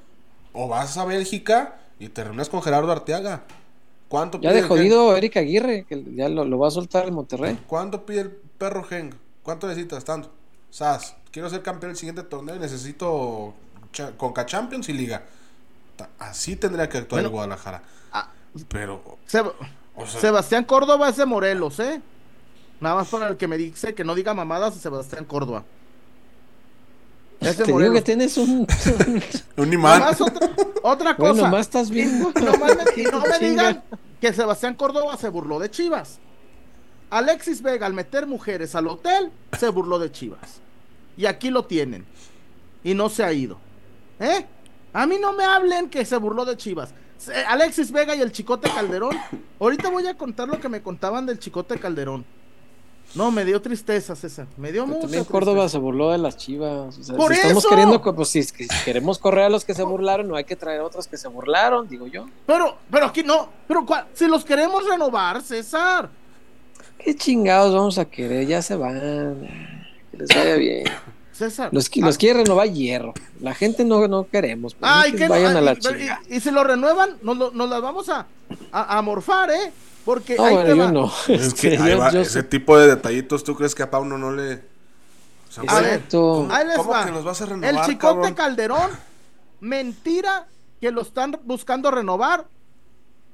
C: O vas a Bélgica y te reúnes con Gerardo Arteaga. ¿Cuánto
B: Ya
C: pide
B: de
C: el
B: jodido Eric Aguirre, que ya lo, lo va a soltar en Monterrey.
C: Gen? ¿Cuánto pide el perro Geng? ¿Cuánto necesitas? Tanto. Sas, quiero ser campeón del siguiente torneo y necesito Conca Champions y Liga. Así tendría que actuar
A: Bueno.
C: el Guadalajara.
A: Ah,
C: Pero,
A: Seb-
C: o sea,
A: Sebastián Córdoba es de Morelos, ¿eh? Nada más para el que me dice que no diga mamadas, Sebastián Córdoba. Es de
B: Te digo
A: Morelos.
B: que tienes un.
C: un imán.
A: Otra, otra cosa.
B: bueno, más estás viendo.
A: Y nomás me- y no me digan que Sebastián Córdoba se burló de Chivas. Alexis Vega, al meter mujeres al hotel, se burló de Chivas. Y aquí lo tienen. Y no se ha ido. ¿Eh? A mí no me hablen que se burló de Chivas. Alexis Vega y el Chicote Calderón. Ahorita voy a contar lo que me contaban del Chicote Calderón. No, me dio tristeza, César. Me dio mucha
B: también
A: tristeza.
B: Córdoba se burló de las chivas. O sea,
A: ¡Por
B: si estamos
A: eso!
B: queriendo, pues si, si queremos correr a los que se burlaron, no hay que traer a otros que se burlaron, digo yo.
A: Pero, pero aquí no. Pero ¿cuál? si los queremos renovar, César.
B: ¿Qué chingados vamos a querer? Ya se van. Que les vaya bien.
A: César.
B: Los,
A: ah,
B: los quiere renovar hierro. La gente no, no queremos. pues,
A: Ay,
B: que
A: que no,
B: vayan a la
A: y- y, y si lo renuevan, nos, lo- nos las vamos a, a, a morfar, ¿eh? Porque
B: No,
A: ahí
B: bueno,
A: te
B: yo
A: va.
B: no.
C: Es que
B: yo-
C: va,
B: yo
C: ese
B: sé-
C: tipo de detallitos, ¿tú crees que a Pauno no le... o sea,
A: A ver,
B: Exacto.
A: Ahí les
C: ¿Cómo
A: va.
C: que los vas a
A: El
C: renovar,
A: Chicote
C: cabrón?
A: Calderón, mentira que lo están buscando renovar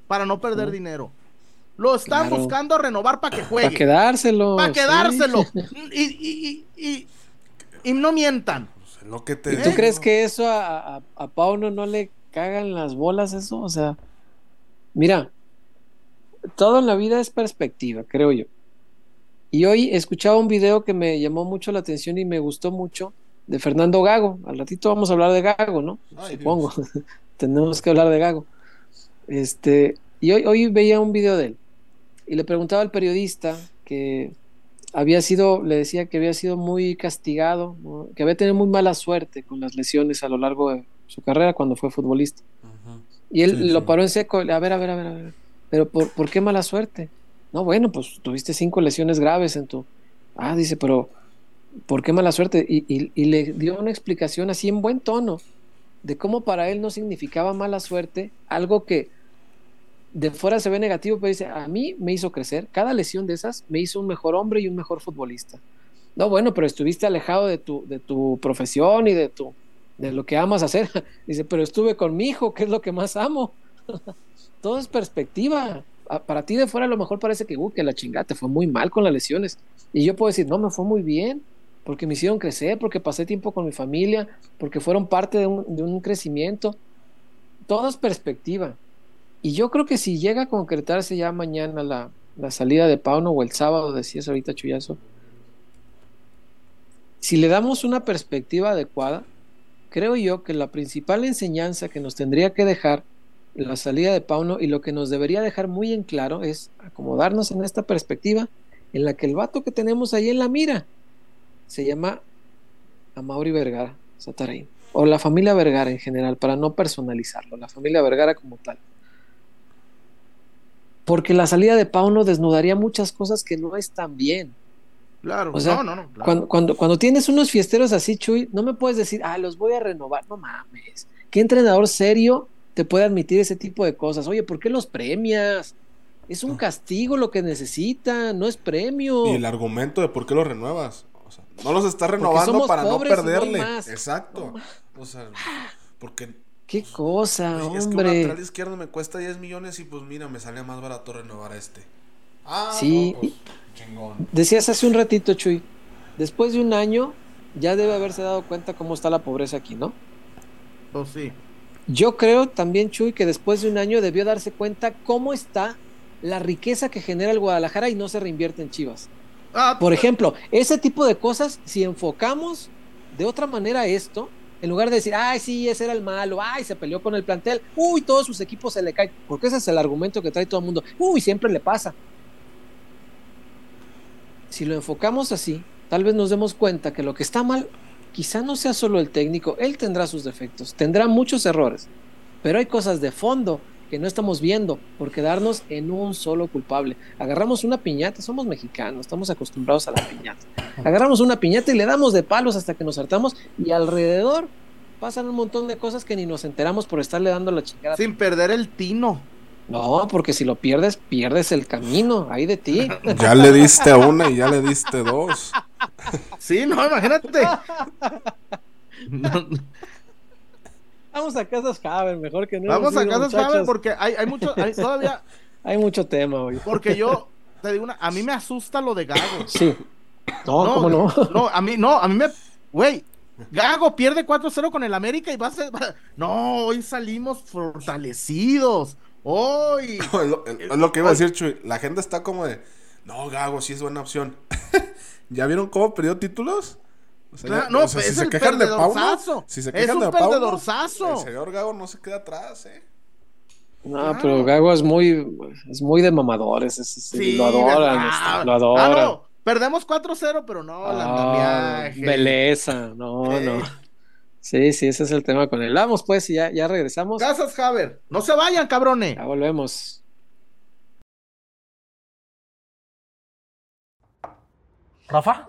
A: para no perder dinero. Lo están
B: Claro.
A: buscando renovar para que juegue.
B: Para quedárselo.
A: Para
B: sí.
A: quedárselo. Y, y, y, y, y no mientan.
C: Pues lo que te
B: ¿Y tú crees que eso a, a, a Pauno no le cagan las bolas eso? O sea, mira, todo en la vida es perspectiva, creo yo. Y hoy escuchaba un video que me llamó mucho la atención y me gustó mucho de Fernando Gago. Al ratito vamos a hablar de Gago, ¿no?
C: Ay,
B: Supongo. Tenemos que hablar de Gago. Este, y hoy, hoy veía un video de él y le preguntaba al periodista que había sido, le decía que había sido muy castigado, ¿no? que había tenido muy mala suerte con las lesiones a lo largo de su carrera cuando fue futbolista. Y él
C: Sí,
B: lo
C: sí.
B: paró en seco, a ver, a ver, a ver, a ver, pero ¿por, por qué mala suerte? No, bueno, pues tuviste cinco lesiones graves en tu... Ah, dice, pero ¿por qué mala suerte? Y, y- y le dio una explicación así en buen tono de cómo para él no significaba mala suerte, algo que de fuera se ve negativo, pero dice, a mí me hizo crecer, cada lesión de esas me hizo un mejor hombre y un mejor futbolista. No, bueno, pero estuviste alejado de tu, de tu profesión y de tu de lo que amas hacer. Dice, pero estuve con mi hijo, que es lo que más amo. Todo es perspectiva. Para ti de fuera a lo mejor parece que, uh, que la chingada te fue muy mal con las lesiones. Y yo puedo decir, no, me fue muy bien, porque me hicieron crecer, porque pasé tiempo con mi familia, porque fueron parte de un, de un crecimiento. Todo es perspectiva. Y yo creo que si llega a concretarse ya mañana la, la salida de Pauno o el sábado, decías ahorita Chuyazo, si le damos una perspectiva adecuada, creo yo que la principal enseñanza que nos tendría que dejar la salida de Pauno y lo que nos debería dejar muy en claro es acomodarnos en esta perspectiva en la que el vato que tenemos ahí en la mira se llama Amaury Vergara Satarain o la familia Vergara en general para no personalizarlo, la familia Vergara como tal. Porque la salida de Pauno desnudaría muchas cosas que no están bien.
A: Claro,
B: O sea,
A: no, no, no. claro.
B: Cuando, cuando, cuando tienes unos fiesteros así, Chuy, no me puedes decir, ah, los voy a renovar. No mames. ¿Qué entrenador serio te puede admitir ese tipo de cosas? Oye, ¿por qué los premias? Es un castigo lo que necesitan, no es premio.
C: Y el argumento de por qué los renuevas. O sea, no los estás renovando para no perderle.
B: más.
C: Exacto. O sea, porque
B: Qué cosa,
C: Oye, es que un
B: hombre.
C: lateral izquierdo me cuesta 10 millones y pues mira, me sale más barato renovar a este. Ah,
B: Sí,
C: no, pues, chingón.
B: Decías hace un ratito, Chuy, después de un año ya debe haberse dado cuenta cómo está la pobreza aquí, ¿no?
A: Pues sí.
B: Yo creo también, Chuy, que después de un año debió darse cuenta cómo está la riqueza que genera el Guadalajara y no se reinvierte en Chivas.
A: Ah,
B: Por ejemplo, ese tipo de cosas, si enfocamos de otra manera esto, en lugar de decir, ay, sí, ese era el malo, ay, se peleó con el plantel, uy, todos sus equipos se le caen, porque ese es el argumento que trae todo el mundo, uy, siempre le pasa. Si lo enfocamos así, tal vez nos demos cuenta que lo que está mal quizá no sea solo el técnico, él tendrá sus defectos, tendrá muchos errores, pero hay cosas de fondo que no estamos viendo por quedarnos en un solo culpable. Agarramos una piñata, somos mexicanos, estamos acostumbrados a la piñata. Agarramos una piñata y le damos de palos hasta que nos hartamos y alrededor pasan un montón de cosas que ni nos enteramos por estarle dando la chingada.
A: sin perder el tino.
B: No, porque si lo pierdes, pierdes el camino, ahí de ti.
C: Ya le diste una y ya le diste dos.
A: Sí, no, imagínate. No,
B: Vamos a Casas Haber, mejor que no.
A: Vamos a casas
B: muchachos.
A: porque hay, hay mucho, hay todavía,
B: Hay mucho tema hoy.
A: porque yo te digo una, a mí me asusta lo de Gago.
B: Sí. No, ¿cómo no?
A: No, a mí, no, a mí me, güey, Gago pierde 4-0 con el América y va a ser, va- no, hoy salimos fortalecidos. Hoy,
C: lo, lo que iba a decir, Chuy. La gente está como de, no, Gago sí es buena opción. ¿Ya vieron cómo perdió títulos? O sea,
A: Claro,
C: ya-
A: no,
C: o sea,
A: pues
C: si
A: es
C: se
A: el
C: quejan de
A: perdedorzazo.
C: si se
A: Es
C: quejan
A: un
C: de
A: perdedorzazo.
C: el señor Gago no se queda atrás, ¿eh?
B: No,
A: Claro.
B: pero Gago es muy, es muy de mamadores. es- es-
A: sí,
B: lo adoran, lo adoran.
A: Ah, no, perdemos 4-0, pero no,
B: Ah,
A: andamiaje.
B: Belleza, no,
A: Eh.
B: no. Sí, sí, ese es el tema con él. Vamos, pues, y ya, ya regresamos.
A: Casas Haber, no se vayan, cabrones.
B: Ya volvemos.
D: ¿Rafa?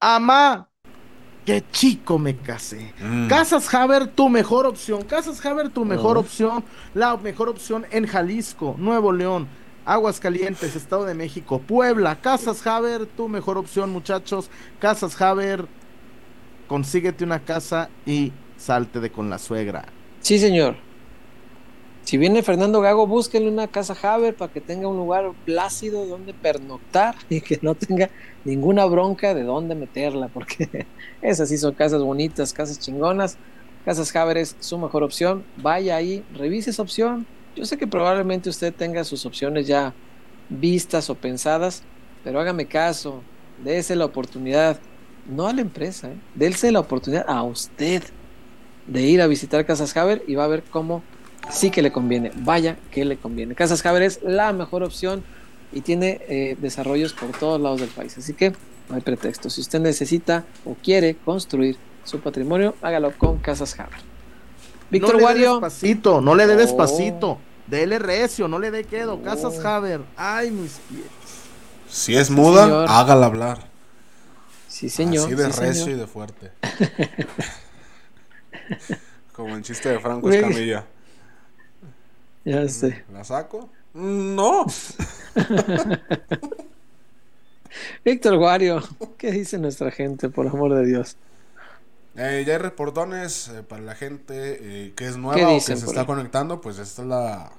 A: Amá, qué chico me casé.
C: Mm.
A: Casas Haber, tu mejor opción. Casas Haber, tu mejor
B: Ah.
A: opción. La mejor opción en Jalisco, Nuevo León, Aguascalientes, Estado de México, Puebla. Casas Haber, tu mejor opción, muchachos. Casas Haber, consíguete una casa y salte de con la suegra.
B: Sí, señor. Si viene Fernando Gago, búsquenle una casa Haber para que tenga un lugar plácido donde pernoctar y que no tenga ninguna bronca de dónde meterla, porque esas sí son casas bonitas, casas chingonas. Casas Haber es su mejor opción. Vaya ahí, revise esa opción. Yo sé que probablemente usted tenga sus opciones ya vistas o pensadas, pero hágame caso, dése la oportunidad, no a la empresa, ¿eh? dése la oportunidad a usted de ir a visitar Casas Haber y va a ver cómo sí que le conviene. Vaya que le conviene. Casas Haber es la mejor opción y tiene eh, desarrollos por todos lados del país. Así que no hay pretexto. Si usted necesita o quiere construir su patrimonio, hágalo con Casas Haber. Víctor
A: no le dé
B: Wario,
A: despacito, no le dé despacito. Dele recio, no le dé quedo. Casas
B: Oh.
A: Haber. Ay, mis pies.
C: Si es muda, hágala hablar.
B: sí señor.
C: Así de
B: sí,
C: recio
B: señor.
C: y de fuerte. Como en chiste de Franco. Escamilla.
B: Ya sé.
C: ¿La saco? No.
B: Víctor Guario, ¿qué dice nuestra gente, por amor de Dios?
C: Eh, ya hay reportones eh, para la gente eh, que es nueva
B: ¿Qué
C: o que se está
B: ahí?
C: conectando. Pues esta es la,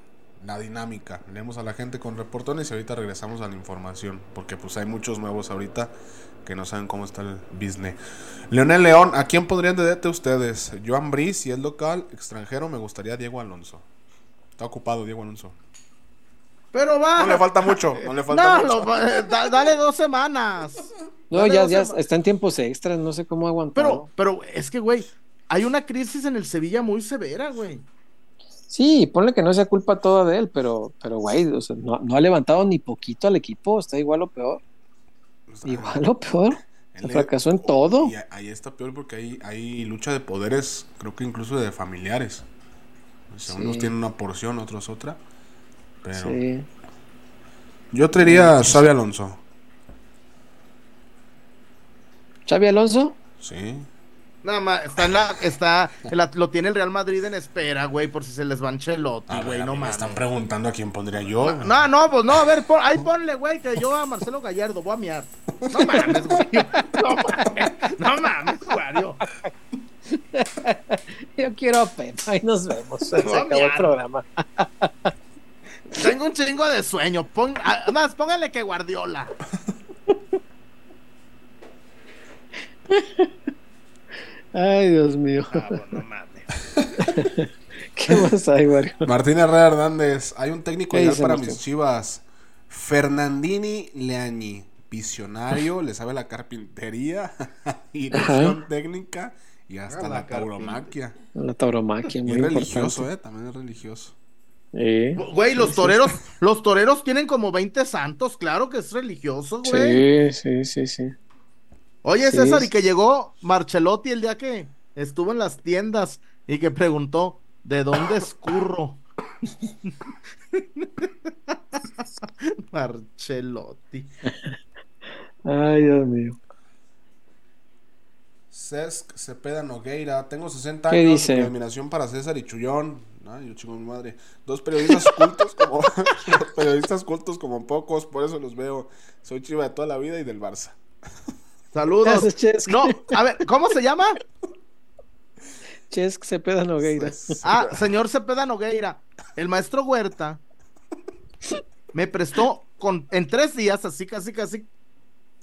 C: la dinámica. Leemos a la gente con reportones y ahorita regresamos a la información. Porque pues hay muchos nuevos ahorita que no saben cómo está el business. Leonel León, ¿a quién podrían dedete ustedes? Joan Brice, si es local, extranjero, me gustaría Diego Alonso. Está ocupado Diego Alonso.
A: Pero va.
C: No le falta mucho, no le falta
A: No,
C: mucho.
A: lo- eh, da- dale dos semanas.
B: No,
A: Dale
B: ya, ya
A: semanas.
B: está en tiempos extras, no sé cómo aguantar.
A: Pero, pero es que, güey, hay una crisis en el Sevilla muy severa, güey.
B: Sí, ponle que no sea culpa toda de él, pero, pero güey, o sea, no, no ha levantado ni poquito al equipo, está igual o peor. Igual o peor. Se
C: le-
B: fracasó en todo.
C: Y ahí está peor porque hay, hay lucha de poderes, creo que incluso de familiares. O sea,
B: Sí.
C: unos tienen una porción, otros otra. Pero
B: Sí.
C: yo traería a Xavi Alonso.
B: Xavi Alonso,
C: Sí.
A: Nada más, está en la, está, la- lo tiene el Real Madrid en espera, güey, por si se les va Ancelotti,
C: A
A: güey, no
C: me
A: mames.
C: están preguntando a quién pondría yo.
A: No, no, pues no, a ver, pon- ahí ponle, güey, que yo a Marcelo Gallardo voy a miar. No mames, güey. No mames, no mames, Wario.
B: yo quiero a Pep, ahí nos vemos. Se acabó el programa.
A: Tengo un chingo de sueño. Pon, además, póngale que Guardiola.
B: Ay, Dios mío.
A: Ah, bueno, no mames.
B: ¿Qué más hay, Wario?
C: Martín Herrera Hernández, hay un técnico
B: ¿Qué
C: ideal para
B: Martín?
C: mis chivas. Fernandini Leañi, visionario, le sabe la carpintería, dirección técnica y hasta
A: Ah,
C: la,
A: la
C: tauromaquia.
B: La tauromaquia,
C: Y
B: muy
C: es
B: importante.
C: religioso, eh, también es religioso.
A: Güey, los toreros, los toreros tienen como 20 santos, claro que es religioso, güey.
B: Sí, sí, sí, sí.
A: Oye,
B: Sí,
A: César, y que llegó Marcelotti el día que estuvo en las tiendas y que preguntó, ¿de dónde escurro? Marcelotti.
B: Ay, Dios mío.
C: Cesc Cepeda Nogueira, tengo 60
B: ¿Qué
C: años.
B: dice?
C: Mi admiración para César y Chullón. Ay, yo chingo mi madre. Dos periodistas cultos como dos periodistas cultos como pocos, por eso los veo. Soy chiva de toda la vida y del Barça.
A: Saludos. No, a ver, ¿cómo se llama?
B: Chesk Cepeda Nogueira.
A: Ah, señor Cepeda Nogueira, el maestro Huerta me prestó con, en tres días, así casi casi,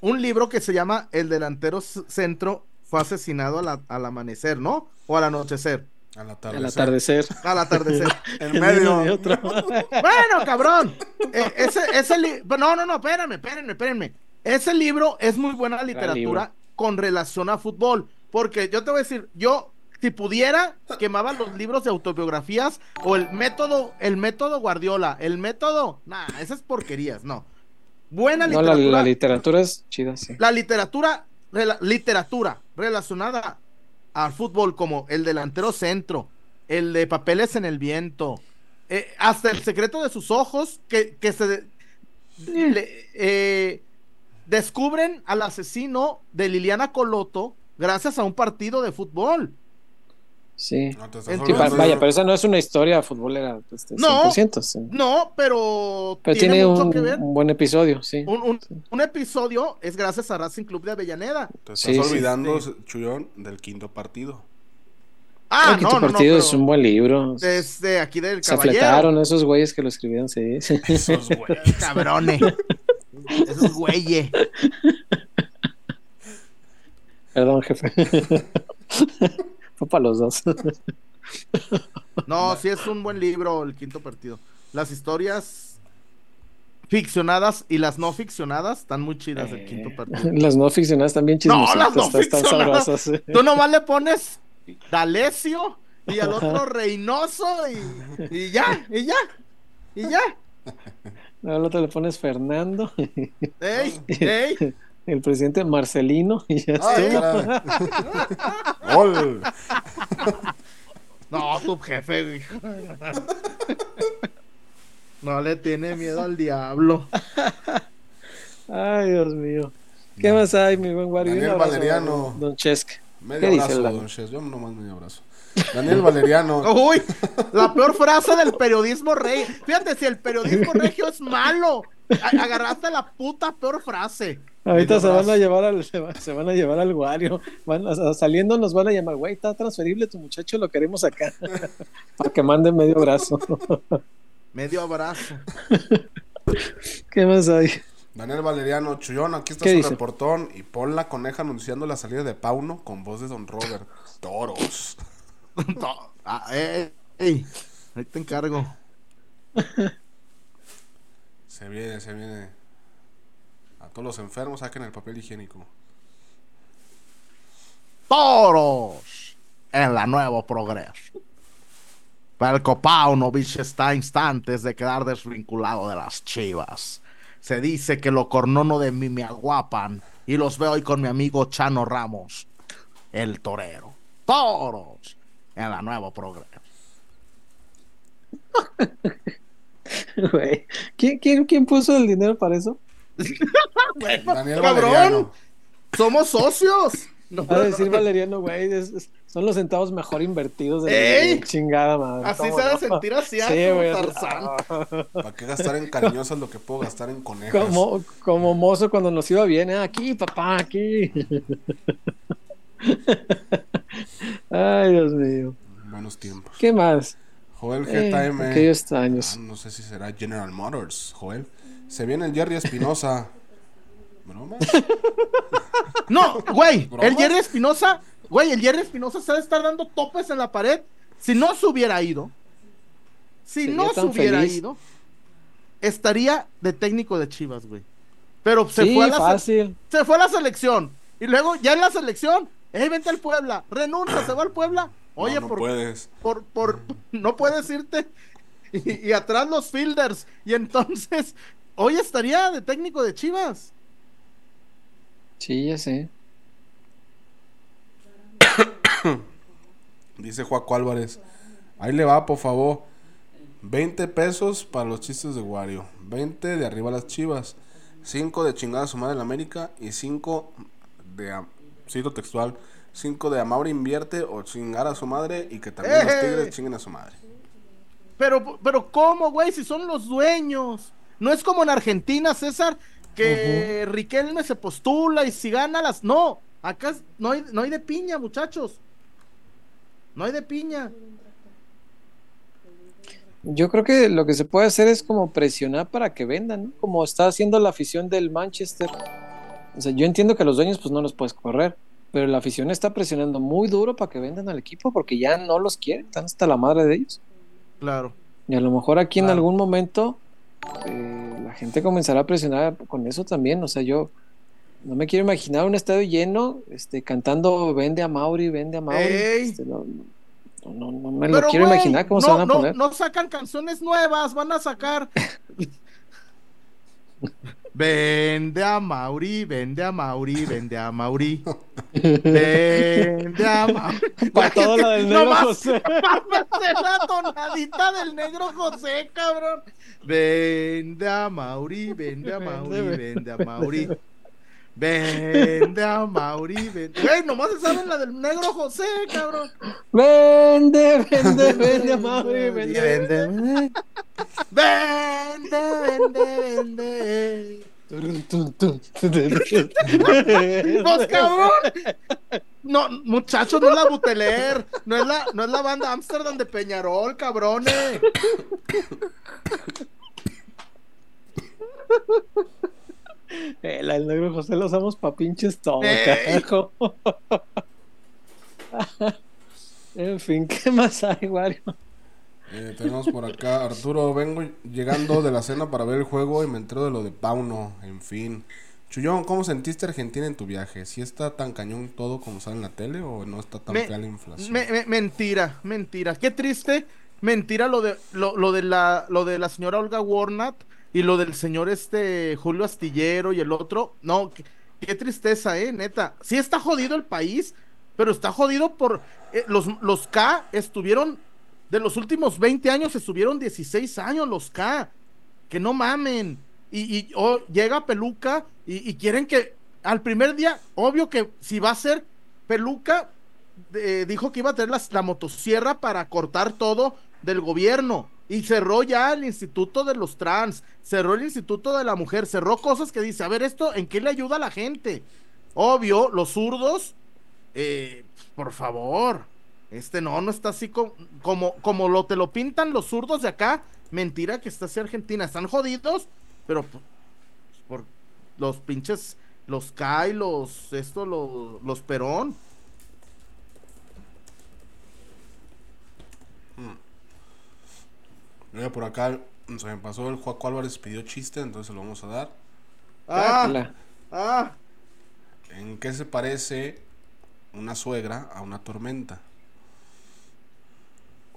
A: un libro que se llama El delantero centro fue asesinado a la- al amanecer, ¿no? O al anochecer.
C: Al
B: Al
C: atardecer.
B: atardecer.
A: Al atardecer.
C: En medio.
B: otro.
A: bueno, cabrón. Eh, ese, ese li- no, no, no, espérenme, espérenme, espérenme. Ese libro es muy buena literatura con relación a fútbol. Porque yo te voy a decir, yo, si pudiera, quemaba los libros de autobiografías o el método, el método Guardiola, el método. Nah, esas porquerías, no. Buena
B: No, la,
A: literatura.
B: la literatura es chida, sí.
A: La literatura, rela- literatura relacionada al fútbol como el delantero centro, el de papeles en el viento, eh, hasta el secreto de sus ojos que, que se le- eh, descubren al asesino de Liliana Coloto gracias a un partido de fútbol.
B: Sí.
C: No,
B: pa- vaya, pero esa no es una historia futbolera este,
A: No.
B: 100%. sí.
A: No, pero,
B: Pero tiene,
A: mucho
B: un,
A: que ver.
B: un buen episodio, sí.
A: Un, un- un episodio es gracias a Racing Club de Avellaneda.
C: Te estás
B: Sí,
C: olvidando,
A: Sí.
C: Chullón, del quinto partido.
A: Ah,
B: el
A: no,
B: quinto
A: no, no,
B: partido es un buen libro.
A: Desde aquí del
B: Se
A: caballero.
B: afletaron esos güeyes que lo escribieron, sí.
C: Esos güeyes.
A: Cabrones. Esos güeyes.
B: Perdón, jefe. Fue para los dos.
A: No, sí es un buen libro el quinto partido. Las historias ficcionadas y las no ficcionadas están muy chidas el quinto partido.
B: Las no ficcionadas también
A: No,
B: chismositas.
A: las no
B: están- están
A: ficcionadas.
B: sabrosas.
A: Tú nomás le pones D'Alessio y al otro Reynoso y, y ya, y ya, y ya.
B: Al otro le pones Fernando,
A: Ey, ey.
B: El presidente Marcelino, y ya estuvo.
C: Gol.
A: No, tu jefe, güey. No le tiene miedo al diablo.
B: Ay, Dios mío. ¿Qué más hay, mi buen Wario?
C: Daniel
B: abrazo,
C: Valeriano.
B: Don Chesk.
C: Medio abrazo, don
B: Dani?
C: Ches. Yo nomás medio abrazo. Daniel Valeriano.
A: Uy, la peor frase del periodismo rey. Fíjate, si el periodismo regio es malo, agarraste la puta peor frase.
B: Ahorita se van a
A: abrazo.
B: llevar al, se, va- se van a llevar al Wario. Van saliendo nos van a llamar, güey, está transferible tu muchacho, lo queremos acá. Para que mande medio brazo.
A: Medio abrazo.
B: ¿Qué más hay?
C: Daniel Valeriano, Chuyón, aquí está
B: ¿Qué
C: su
B: dice?
C: reportón. Y pon la coneja anunciando la salida de Pauno con voz de Don Robert. Toros.
A: No, ah, eh, ey, ahí te encargo.
C: Se viene, se viene. A todos los enfermos saquen el papel higiénico.
A: Toros en la Nuevo Progreso. Pelco Paunovic está a instantes de quedar desvinculado de las chivas. Se dice que lo cornono de mí me aguapan y los veo hoy con mi amigo Chano Ramos, el torero. Toros en la Nuevo Progreso.
B: Güey, ¿Quién, quién, quién puso el dinero para eso?
C: Daniel
A: cabrón.
C: Valeriano.
A: Somos socios. No,
B: Va a decir Valeriano, güey, es- es- son los centavos mejor invertidos de
A: ¡Ey!
B: de chingada madre.
A: Así
B: ¿Cómo
A: se ha de
B: no?
A: sentir así,
B: Sí, güey.
A: Tarzán.
C: ¿Para qué gastar en cariñosas lo que puedo gastar en conejas?
B: Como, como mozo cuando nos iba bien, ¿eh? aquí, papá, aquí. Ay, Dios mío.
C: Buenos tiempos.
B: ¿Qué más?
C: Joel
B: Eh,
C: GTM.
B: aquellos años.
C: Ah, no sé si será General Motors, Joel. Se viene el Jerry Espinosa.
A: No, güey,
C: ¿Bromas?
A: el Jerry Espinosa, güey, el Jerry Espinosa se ha de estar dando topes en la pared. Si no se hubiera ido, si
B: Sería
A: no se hubiera
B: feliz.
A: ido, estaría de técnico de Chivas, güey. Pero se
B: Sí,
A: fue a la
B: fácil.
A: se fue a la selección y luego ya en la selección, eh, vente al Puebla, renuncia, se va al Puebla. Oye,
C: no, no
A: por,
C: puedes.
A: por, por, no puedes irte. Y, y atrás los fielders. Y entonces, hoy estaría de técnico de Chivas.
B: Sí, ya sé.
C: Dice Juaco Álvarez. Ahí le va, por favor. 20 pesos para los chistes de Wario. 20 de arriba las chivas. 5 de chingada a su madre en la América. Y 5 de. Cito textual. 5 de Amauri invierte o chingar a su madre. Y que también los
A: ¡Eh!
C: tigres chinguen a su madre.
A: Pero, pero ¿cómo, güey? Si son los dueños. No es como en Argentina, César, que Riquelme se postula y si gana las... No, acá no hay, no hay de piña, muchachos. No hay de piña.
B: Yo creo que lo que se puede hacer es como presionar para que vendan, ¿no? Como está haciendo la afición del Manchester. O sea, yo entiendo que los dueños pues no los puedes correr, pero la afición está presionando muy duro para que vendan al equipo porque ya no los quieren, están hasta la madre de ellos.
A: Claro.
B: Y a lo mejor aquí en
A: Claro.
B: algún momento eh, la gente comenzará a presionar con eso también. O sea, yo no me quiero imaginar un estadio lleno este, cantando vende a Mauri, vende a Mauri. Este, no, no, me lo quiero imaginar cómo
A: no,
B: se van a poner.
A: No sacan canciones nuevas, van a sacar. Vende a Mauri, vende a Mauri, vende a Mauri. Vende a Mauri.
B: Para todo lo del negro
A: Nomás
B: José.
A: Para hacer la tonadita del negro José, cabrón. Vende a Mauri, vende a Mauri,
B: Vende,
A: vende a Mauri. Vende a Mauri, vende. Güey, nomás se saben la del negro José, cabrón.
B: Vende, vende, vende a Mauri, vende.
A: vende. Vende, vende, vende.
B: Tun, tun.
A: ¡Pues cabrón! No, muchachos, no es la Buteler, no es la, no es la banda Amsterdam de Peñarol, cabrones.
B: Eh, la del negro José lo usamos pa' pinches todo, carajo. en fin, ¿qué más hay, Wario?
C: Eh, tenemos por acá Arturo, vengo llegando de la cena para ver el juego y me entero de lo de Pauno, en fin. Chuyón, ¿cómo sentiste Argentina en tu viaje? ¿Si está tan cañón todo como sale en la tele o no está tan
A: Me-
C: fea la inflación?
A: Me- me- mentira, mentira. Qué triste, mentira lo de lo, lo de la lo de la señora Olga Warnat y lo del señor este Julio Astillero y el otro. No, qué, tristeza, eh, neta. Sí está jodido el país, pero está jodido por eh, los los K estuvieron de los últimos 20 años estuvieron 16 años los K. Que no mamen. Y, oh, llega Peluca y, quieren que al primer día, obvio que si va a ser Peluca, eh, dijo que iba a tener la motosierra para cortar todo del gobierno. Y cerró ya el instituto de los trans, cerró el instituto de la mujer, cerró cosas que dice, a ver, esto, ¿en qué le ayuda a la gente? Obvio, los zurdos, eh, por favor, este no, no está así como, como, como lo te lo pintan los zurdos de acá, mentira que está así Argentina, están jodidos, pero por los pinches, los CAI, los, esto, los, los Perón.
C: Mira, por acá se me pasó el Juaco Álvarez pidió chiste, entonces lo vamos a dar.
A: Ah,
B: Sácala.
A: ah,
C: ¿En qué se parece una suegra a una tormenta?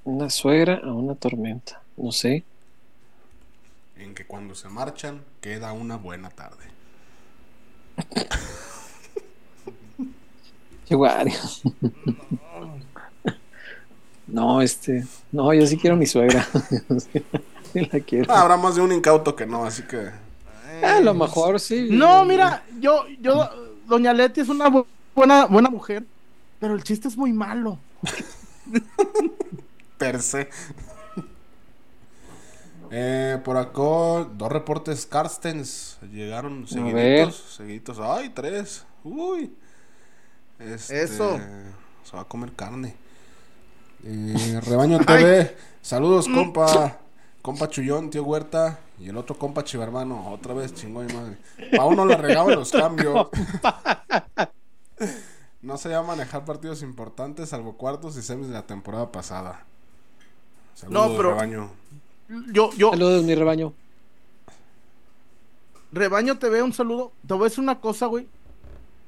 B: Una suegra a una tormenta. No sé.
C: En que cuando se marchan queda una buena tarde.
B: Igual. No, este. No, yo sí quiero mi suegra. Sí la quiero.
C: Ah, habrá más de un incauto que no, así que
B: A lo mejor sí.
A: No, mira, yo, yo, Doña Leti es una bu- buena, buena mujer, pero el chiste es muy malo.
C: per se. Eh, por acá, dos reportes Carstens llegaron
B: ver.
C: seguiditos. Seguiditos. Ay, tres. Uy. Este,
A: Eso.
C: Se va a comer carne. Eh, Rebaño TV. Saludos, compa. Compa Chullón, tío Huerta. Y el otro compa Chivermano. Otra vez, chingón y madre. A uno le regaban los cambios. No se llama manejar partidos importantes, salvo cuartos y semis de la temporada pasada. Saludos,
A: No, pero-
C: Rebaño.
A: Yo, yo,
B: Saludos, mi rebaño.
A: Rebaño TV, un saludo. Te voy a decir una cosa, güey.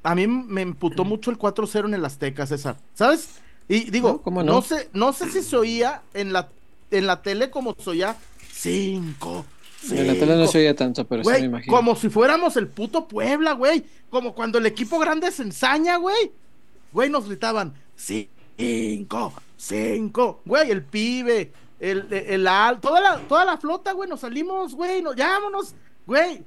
A: A mí me emputó mucho el 4-0 en el Azteca, César. ¿Sabes? Y digo,
B: No, ¿cómo
A: no?
B: no?
A: sé, no sé si se oía en la, en la tele como se oía 5.
B: En la tele no se oía tanto, pero sí me
A: Güey,
B: imagino.
A: como si fuéramos el puto Puebla, güey. Como cuando el equipo grande se ensaña, güey. Güey, nos gritaban, cinco, cinco. Güey, el pibe, el, el, el al, toda la, toda la flota, güey, nos salimos, güey, nos, vámonos, güey.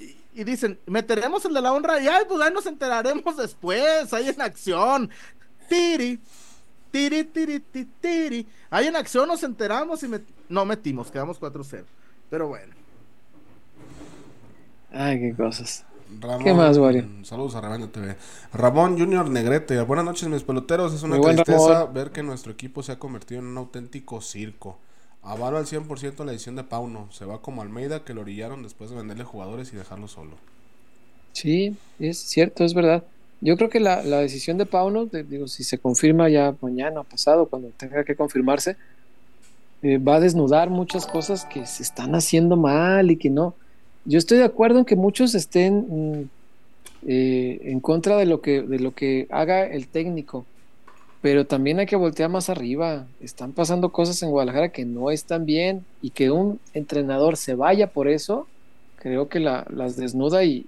A: Y, y dicen, meteremos el de la honra, y ay, pues ahí nos enteraremos después, ahí en acción. Tiri, tiri, tiri, tiri, tiri. Ahí en acción nos enteramos y met- no metimos, quedamos 4-0. Pero bueno.
B: Ay, qué cosas.
C: Ramón,
B: ¿Qué más, Wario?
C: Saludos a Rebaño TV. Ramón Junior Negrete. Buenas noches, mis peloteros. Es una
B: Muy
C: tristeza ver que nuestro equipo se ha convertido en un auténtico circo. Avalo al 100% la edición de Pauno. Se va como Almeida, que lo orillaron después de venderle jugadores y dejarlo solo.
B: Sí, es cierto, es verdad. Yo creo que la, la decisión de Pauno, de- digo, si se confirma ya mañana pasado, cuando tenga que confirmarse, eh, va a desnudar muchas cosas que se están haciendo mal y que no. Yo estoy de acuerdo en que muchos estén mm, eh, en contra de lo que, de lo que haga el técnico, pero también hay que voltear más arriba. Están pasando cosas en Guadalajara que no están bien y que un entrenador se vaya por eso, creo que la- las desnuda y,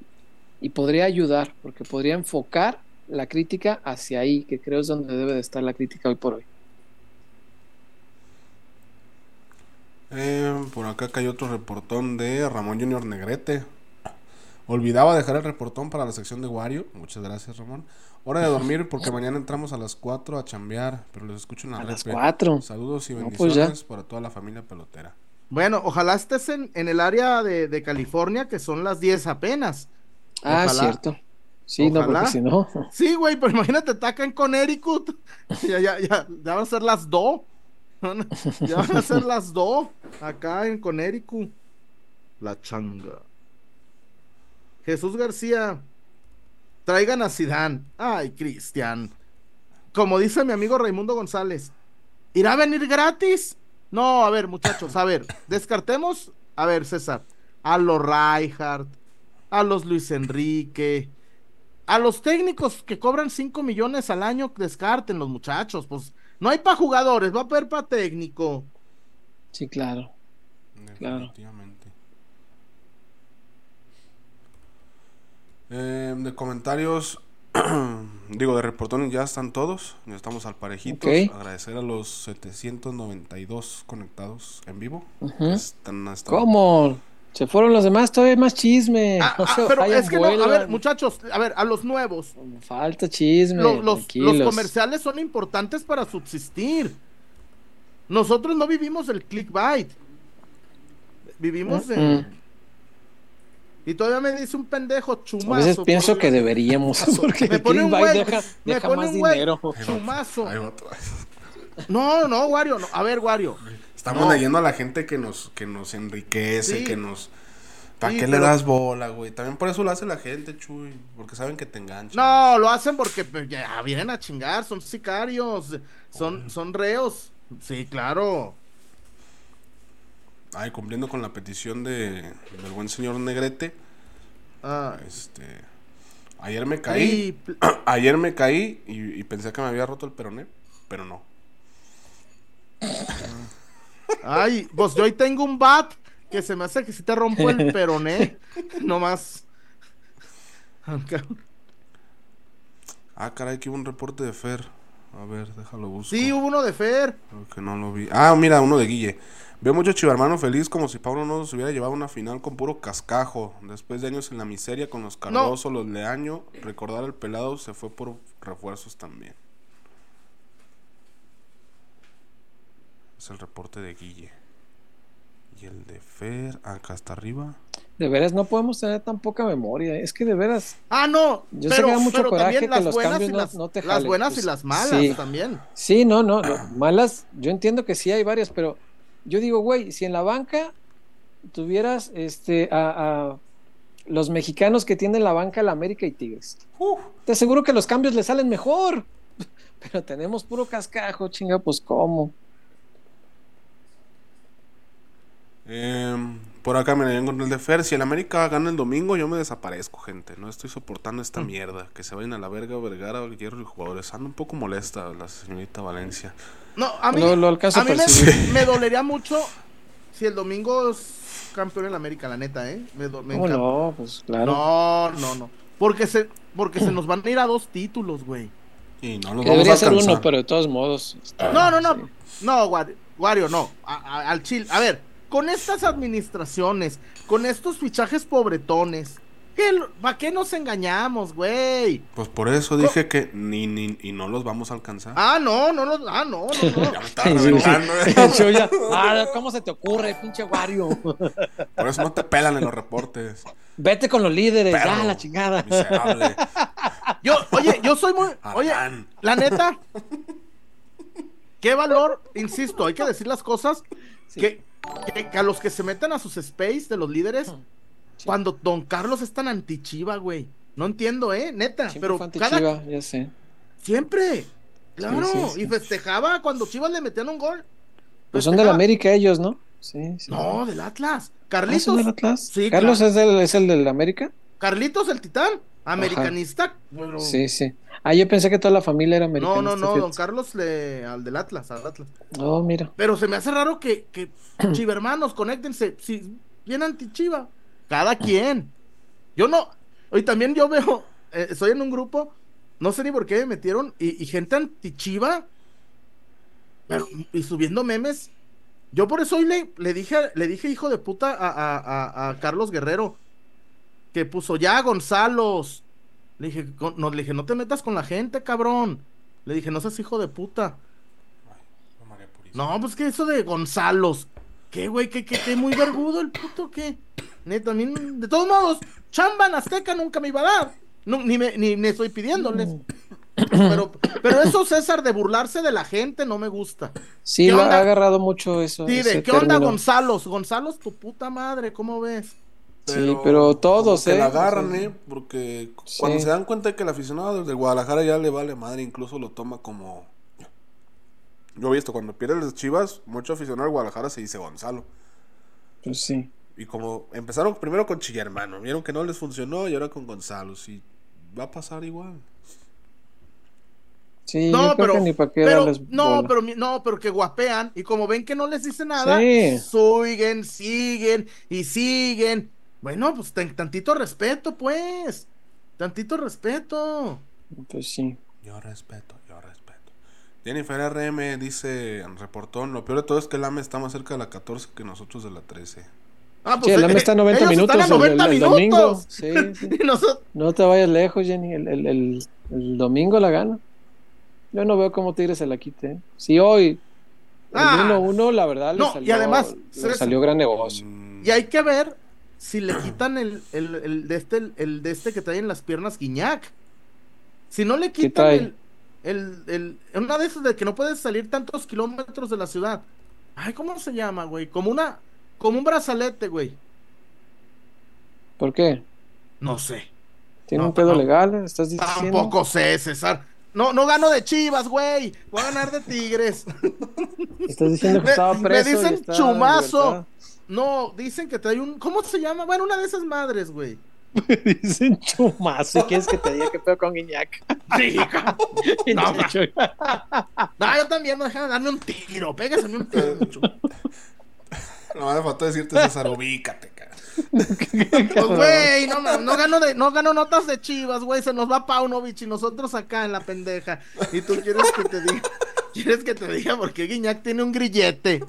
B: y podría ayudar, porque podría enfocar la crítica hacia ahí, que creo es donde debe de estar la crítica hoy por hoy.
C: Eh, por acá cayó otro reportón de Ramón Junior Negrete. Olvidaba dejar el reportón para la sección de Wario. Muchas gracias, Ramón. Hora de dormir porque mañana entramos a las 4 a chambear, pero los escucho en la
B: A las
C: repe.
B: 4.
C: Saludos y
B: No, pues
C: bendiciones para toda la familia pelotera.
A: Bueno, ojalá estés en, en el área de, de California, que son las 10 apenas.
B: Ah,
A: Ojalá.
B: cierto. Sí, no, porque si no.
A: Sí, güey, pero imagínate, taca en Connecticut. Ya, ya, ya, ya van a ser las 2. Ya van a ser las 2 acá en Connecticut. La changa. Jesús García. Traigan a Sidán. Ay, Cristian. Como dice mi amigo Raimundo González. ¿Irá a venir gratis? No, a ver, muchachos, a ver, descartemos, a ver, César, a los Reinhardt, a los Luis Enrique, a los técnicos que cobran 5 millones al año, descarten los muchachos, pues no hay para jugadores, va a haber para técnico.
B: Sí, claro. Claro.
C: Definitivamente. Eh, de comentarios, digo, de reportones ya están todos. Ya estamos al parejito. Agradecer a los 792 conectados en vivo.
B: Ujú.
C: Están hasta
B: ¿Cómo? Se fueron los demás, todavía hay más chisme.
A: Ah, ah, pero
B: vayan,
A: es que no, a ver, muchachos, a ver, a los nuevos,
B: Falta chisme.
A: los, los- los
B: tranquilos.
A: comerciales son importantes para subsistir. Nosotros no vivimos el clickbait. Vivimos.
B: Mm.
A: Y todavía me dice un pendejo chumazo.
B: A veces pienso que deberíamos, porque
A: Me
B: el
A: pone un
B: clickbait
A: güey,
B: deja,
A: me
B: deja
A: pone
B: más
A: un güey.
B: dinero.
A: Chumazo. No, no, Wario, no. A ver, Wario.
C: Estamos
A: No.
C: leyendo a la gente que nos, que nos enriquece,
A: Sí.
C: que nos... ¿Para
A: Sí,
C: qué
A: pero-
C: le das bola, güey? También por eso lo hace la gente, Chuy. Porque saben que te enganchan.
A: No, lo hacen porque pues, ya vienen a chingar, son sicarios, son, son reos. Sí, claro.
C: Ay, cumpliendo con la petición de, del buen señor Negrete.
A: Ah,
C: Este... Ayer me caí.
A: y-
C: Ayer me caí y, y pensé que me había roto el peroné. Pero no.
A: Ay, pues yo hoy tengo un bat que se me hace que si te rompo el peroné. No más.
C: Ah, caray, que hubo un reporte de Fer. A ver, déjalo busco.
A: Sí, hubo uno de Fer.
C: Creo que no lo vi. Ah, mira, uno de Guille. Veo mucho chivarmano feliz como si Pablo no se hubiera llevado una final con puro cascajo. Después de años en la miseria con los Cardoso, los Leaño, recordar al pelado se fue por refuerzos también. Es el reporte de Guille. Y el de Fer, acá hasta arriba.
B: De veras, no podemos tener tan poca memoria. Es que de veras,
A: Ah, no.
B: Yo sé
A: pero,
B: que da mucho
A: pero
B: coraje
A: también
B: que
A: las
B: los
A: buenas
B: cambios
A: y
B: no-
A: las,
B: no te
A: las
B: jalen,
A: buenas
B: pues,
A: y las malas
B: sí.
A: también.
B: sí, no, no, no, malas, yo entiendo que sí hay varias, pero yo digo, güey, si en la banca tuvieras este a, a los mexicanos que tienen la banca, la América y Tigres, te aseguro que los cambios le salen mejor. Pero tenemos puro cascajo, chinga, pues cómo.
C: Em, por acá me encontré el de Fer. Si el América gana el domingo, yo me desaparezco, gente. No estoy soportando esta
A: Mm.
C: mierda. Que se vayan a la verga, Vergara, Hierro y jugadores. Ando un poco molesta la señorita Valencia.
A: No, a mí,
B: Lo- lo alcanzo
A: a
B: a
A: mí me, me dolería mucho si el domingo es campeón en la América, la neta, ¿eh? Me, do- me
B: ¿Cómo
A: encanta.
B: no? Pues claro.
A: No, no, no. Porque se, porque se nos van a ir a dos títulos, güey.
C: Y no los
B: que
C: vamos a
B: debería ser uno, pero de todos modos. está-
A: No, no, no.
B: sí.
A: No, Wario, Wario, no. A- a- al Chile. A ver, con estas administraciones, con estos fichajes pobretones, ¿para qué nos engañamos, güey?
C: Pues por eso dije que ni, ni y no los vamos a alcanzar.
A: Ah, no, no, no, ah, no, no,
B: ¿cómo se te ocurre, pinche Wario?
C: Por eso no te pelan en los reportes.
B: Vete con los líderes, ya la chingada.
C: Miserable.
A: Yo, oye, yo soy muy. Oye,
C: Adán.
A: la neta. ¿Qué valor? Insisto, hay que decir las cosas. Que, que- que a los que se meten a sus space de los líderes, cuando Don Carlos es tan anti-chiva, güey. No entiendo, ¿eh? Neta.
B: Siempre
A: pero
B: fue
A: cada,
B: Chiva, ya sé.
A: Siempre. Claro.
B: sí, sí.
A: Y festejaba cuando Chivas le metían un gol.
B: Pues son de la
A: Festejaba.
B: América ellos, ¿no? Sí, sí.
A: No, del Atlas.
B: Ah,
A: Carlitos.
B: ¿son del Atlas?
A: Sí,
B: ¿Carlos
A: claro.
B: es, del, es el del América?
A: Carlitos el titán. Americanista. Bueno,
B: Sí, sí. Ah, yo pensé que toda la familia era americana.
A: no, no, no. Don Carlos le, al del Atlas, al Atlas.
B: Oh, mira.
A: Pero se me hace raro que, que chivermanos, conéctense. Si bien anti-chiva. Cada quien. Yo no. Hoy también yo veo. eh, estoy en un grupo. No sé ni por qué me metieron. Y, y gente anti-chiva. Pero, y subiendo memes. Yo por eso hoy le, le dije, le dije hijo de puta a, a- a- a Carlos Guerrero. Que puso ya Gonzalos. Le dije, no, le dije, no te metas con la gente, cabrón. Le dije, no seas hijo de puta.
C: María Purísima.
A: No, pues que eso de Gonzalos. ¿Qué, güey? ¿Qué, qué, qué muy vergudo el puto? ¿Qué? Neta, a mí, de todos modos, chamba en Azteca nunca me iba a dar. No, ni, me, ni, ni estoy pidiéndoles. Pero, pero eso, César, de burlarse de la gente, no me gusta.
B: Sí,
A: ¿Qué
B: lo
A: onda?
B: ha agarrado mucho eso.
A: Sí, de, ¿qué onda. Gonzalos? Gonzalos, tu puta madre, ¿cómo ves?
B: Sí, pero todos,
C: que
B: ¿eh?
C: la agarran,
B: O sea,
C: ¿eh? Porque
B: Sí.
C: cuando se dan cuenta de que el aficionado del Guadalajara ya le vale madre, incluso lo toma como. Yo he visto, cuando pierden las chivas, mucho aficionado al Guadalajara se dice Gonzalo.
B: Pues sí.
C: Y como empezaron primero con Chillermano, vieron que no les funcionó y ahora con Gonzalo. Y va a pasar igual.
B: Sí,
A: No,
B: yo creo
A: pero,
B: que ni para qué
A: pero
B: darles
A: no,
B: bola.
A: pero no, pero que guapean y como ven que no les dice nada,
B: Sí.
A: siguen, siguen y siguen. Bueno, pues ten- tantito respeto, pues. Tantito respeto.
B: Pues sí.
C: Yo respeto, yo respeto. Jennifer RM dice, reportón, lo peor de todo es que el AME está más cerca de la 14 que nosotros de la 13.
A: Ah,
B: Sí, el AME está a 90
A: ellos
B: minutos
A: están a
B: el-
A: 90
B: el, el
A: minutos.
B: domingo. Sí, sí.
A: Y nosotros-
B: No te vayas lejos, Jenny. El, el- el- el domingo la gana. Yo no veo cómo Tigres se la quite. ¿eh? Si hoy el
A: Ah.
B: 1-1, la verdad, le
A: No, y
B: salió,
A: además,
B: le salió gran negocio.
A: Y hay que ver si le quitan el, el, el de este, el, de este que trae en las piernas Guiñac. Si no le quitan el, el, el- una de esas de que no puedes salir tantos kilómetros de la ciudad. Ay, ¿cómo se llama, güey? Como una, como un brazalete, güey.
B: ¿Por qué?
A: No sé.
B: ¿Tiene
A: No,
B: un pedo
A: no.
B: legal? ¿Estás diciendo?
A: Tampoco sé, César. No, no gano de Chivas, güey. Voy a ganar de Tigres.
B: ¿Estás diciendo que
A: Me-
B: estaba
A: me
B: preso? y
A: dicen chumazo. No, dicen que trae un. ¿Cómo se llama? Bueno, una de esas madres, güey.
B: Dicen chumazo. ¿Y quieres que te diga qué pedo con Guiñac?
A: Sí, No, No, yo también, no dejan de darme un tiro. Pégaseme un tiro. mucho.
C: No me falta decirte César, ubícate, cara.
A: Pues, güey, no, no gano de, no gano notas de chivas, güey. Se nos va Paunovic y nosotros acá en la pendeja. Y tú quieres que te diga, quieres que te diga por qué Guiñac tiene un grillete.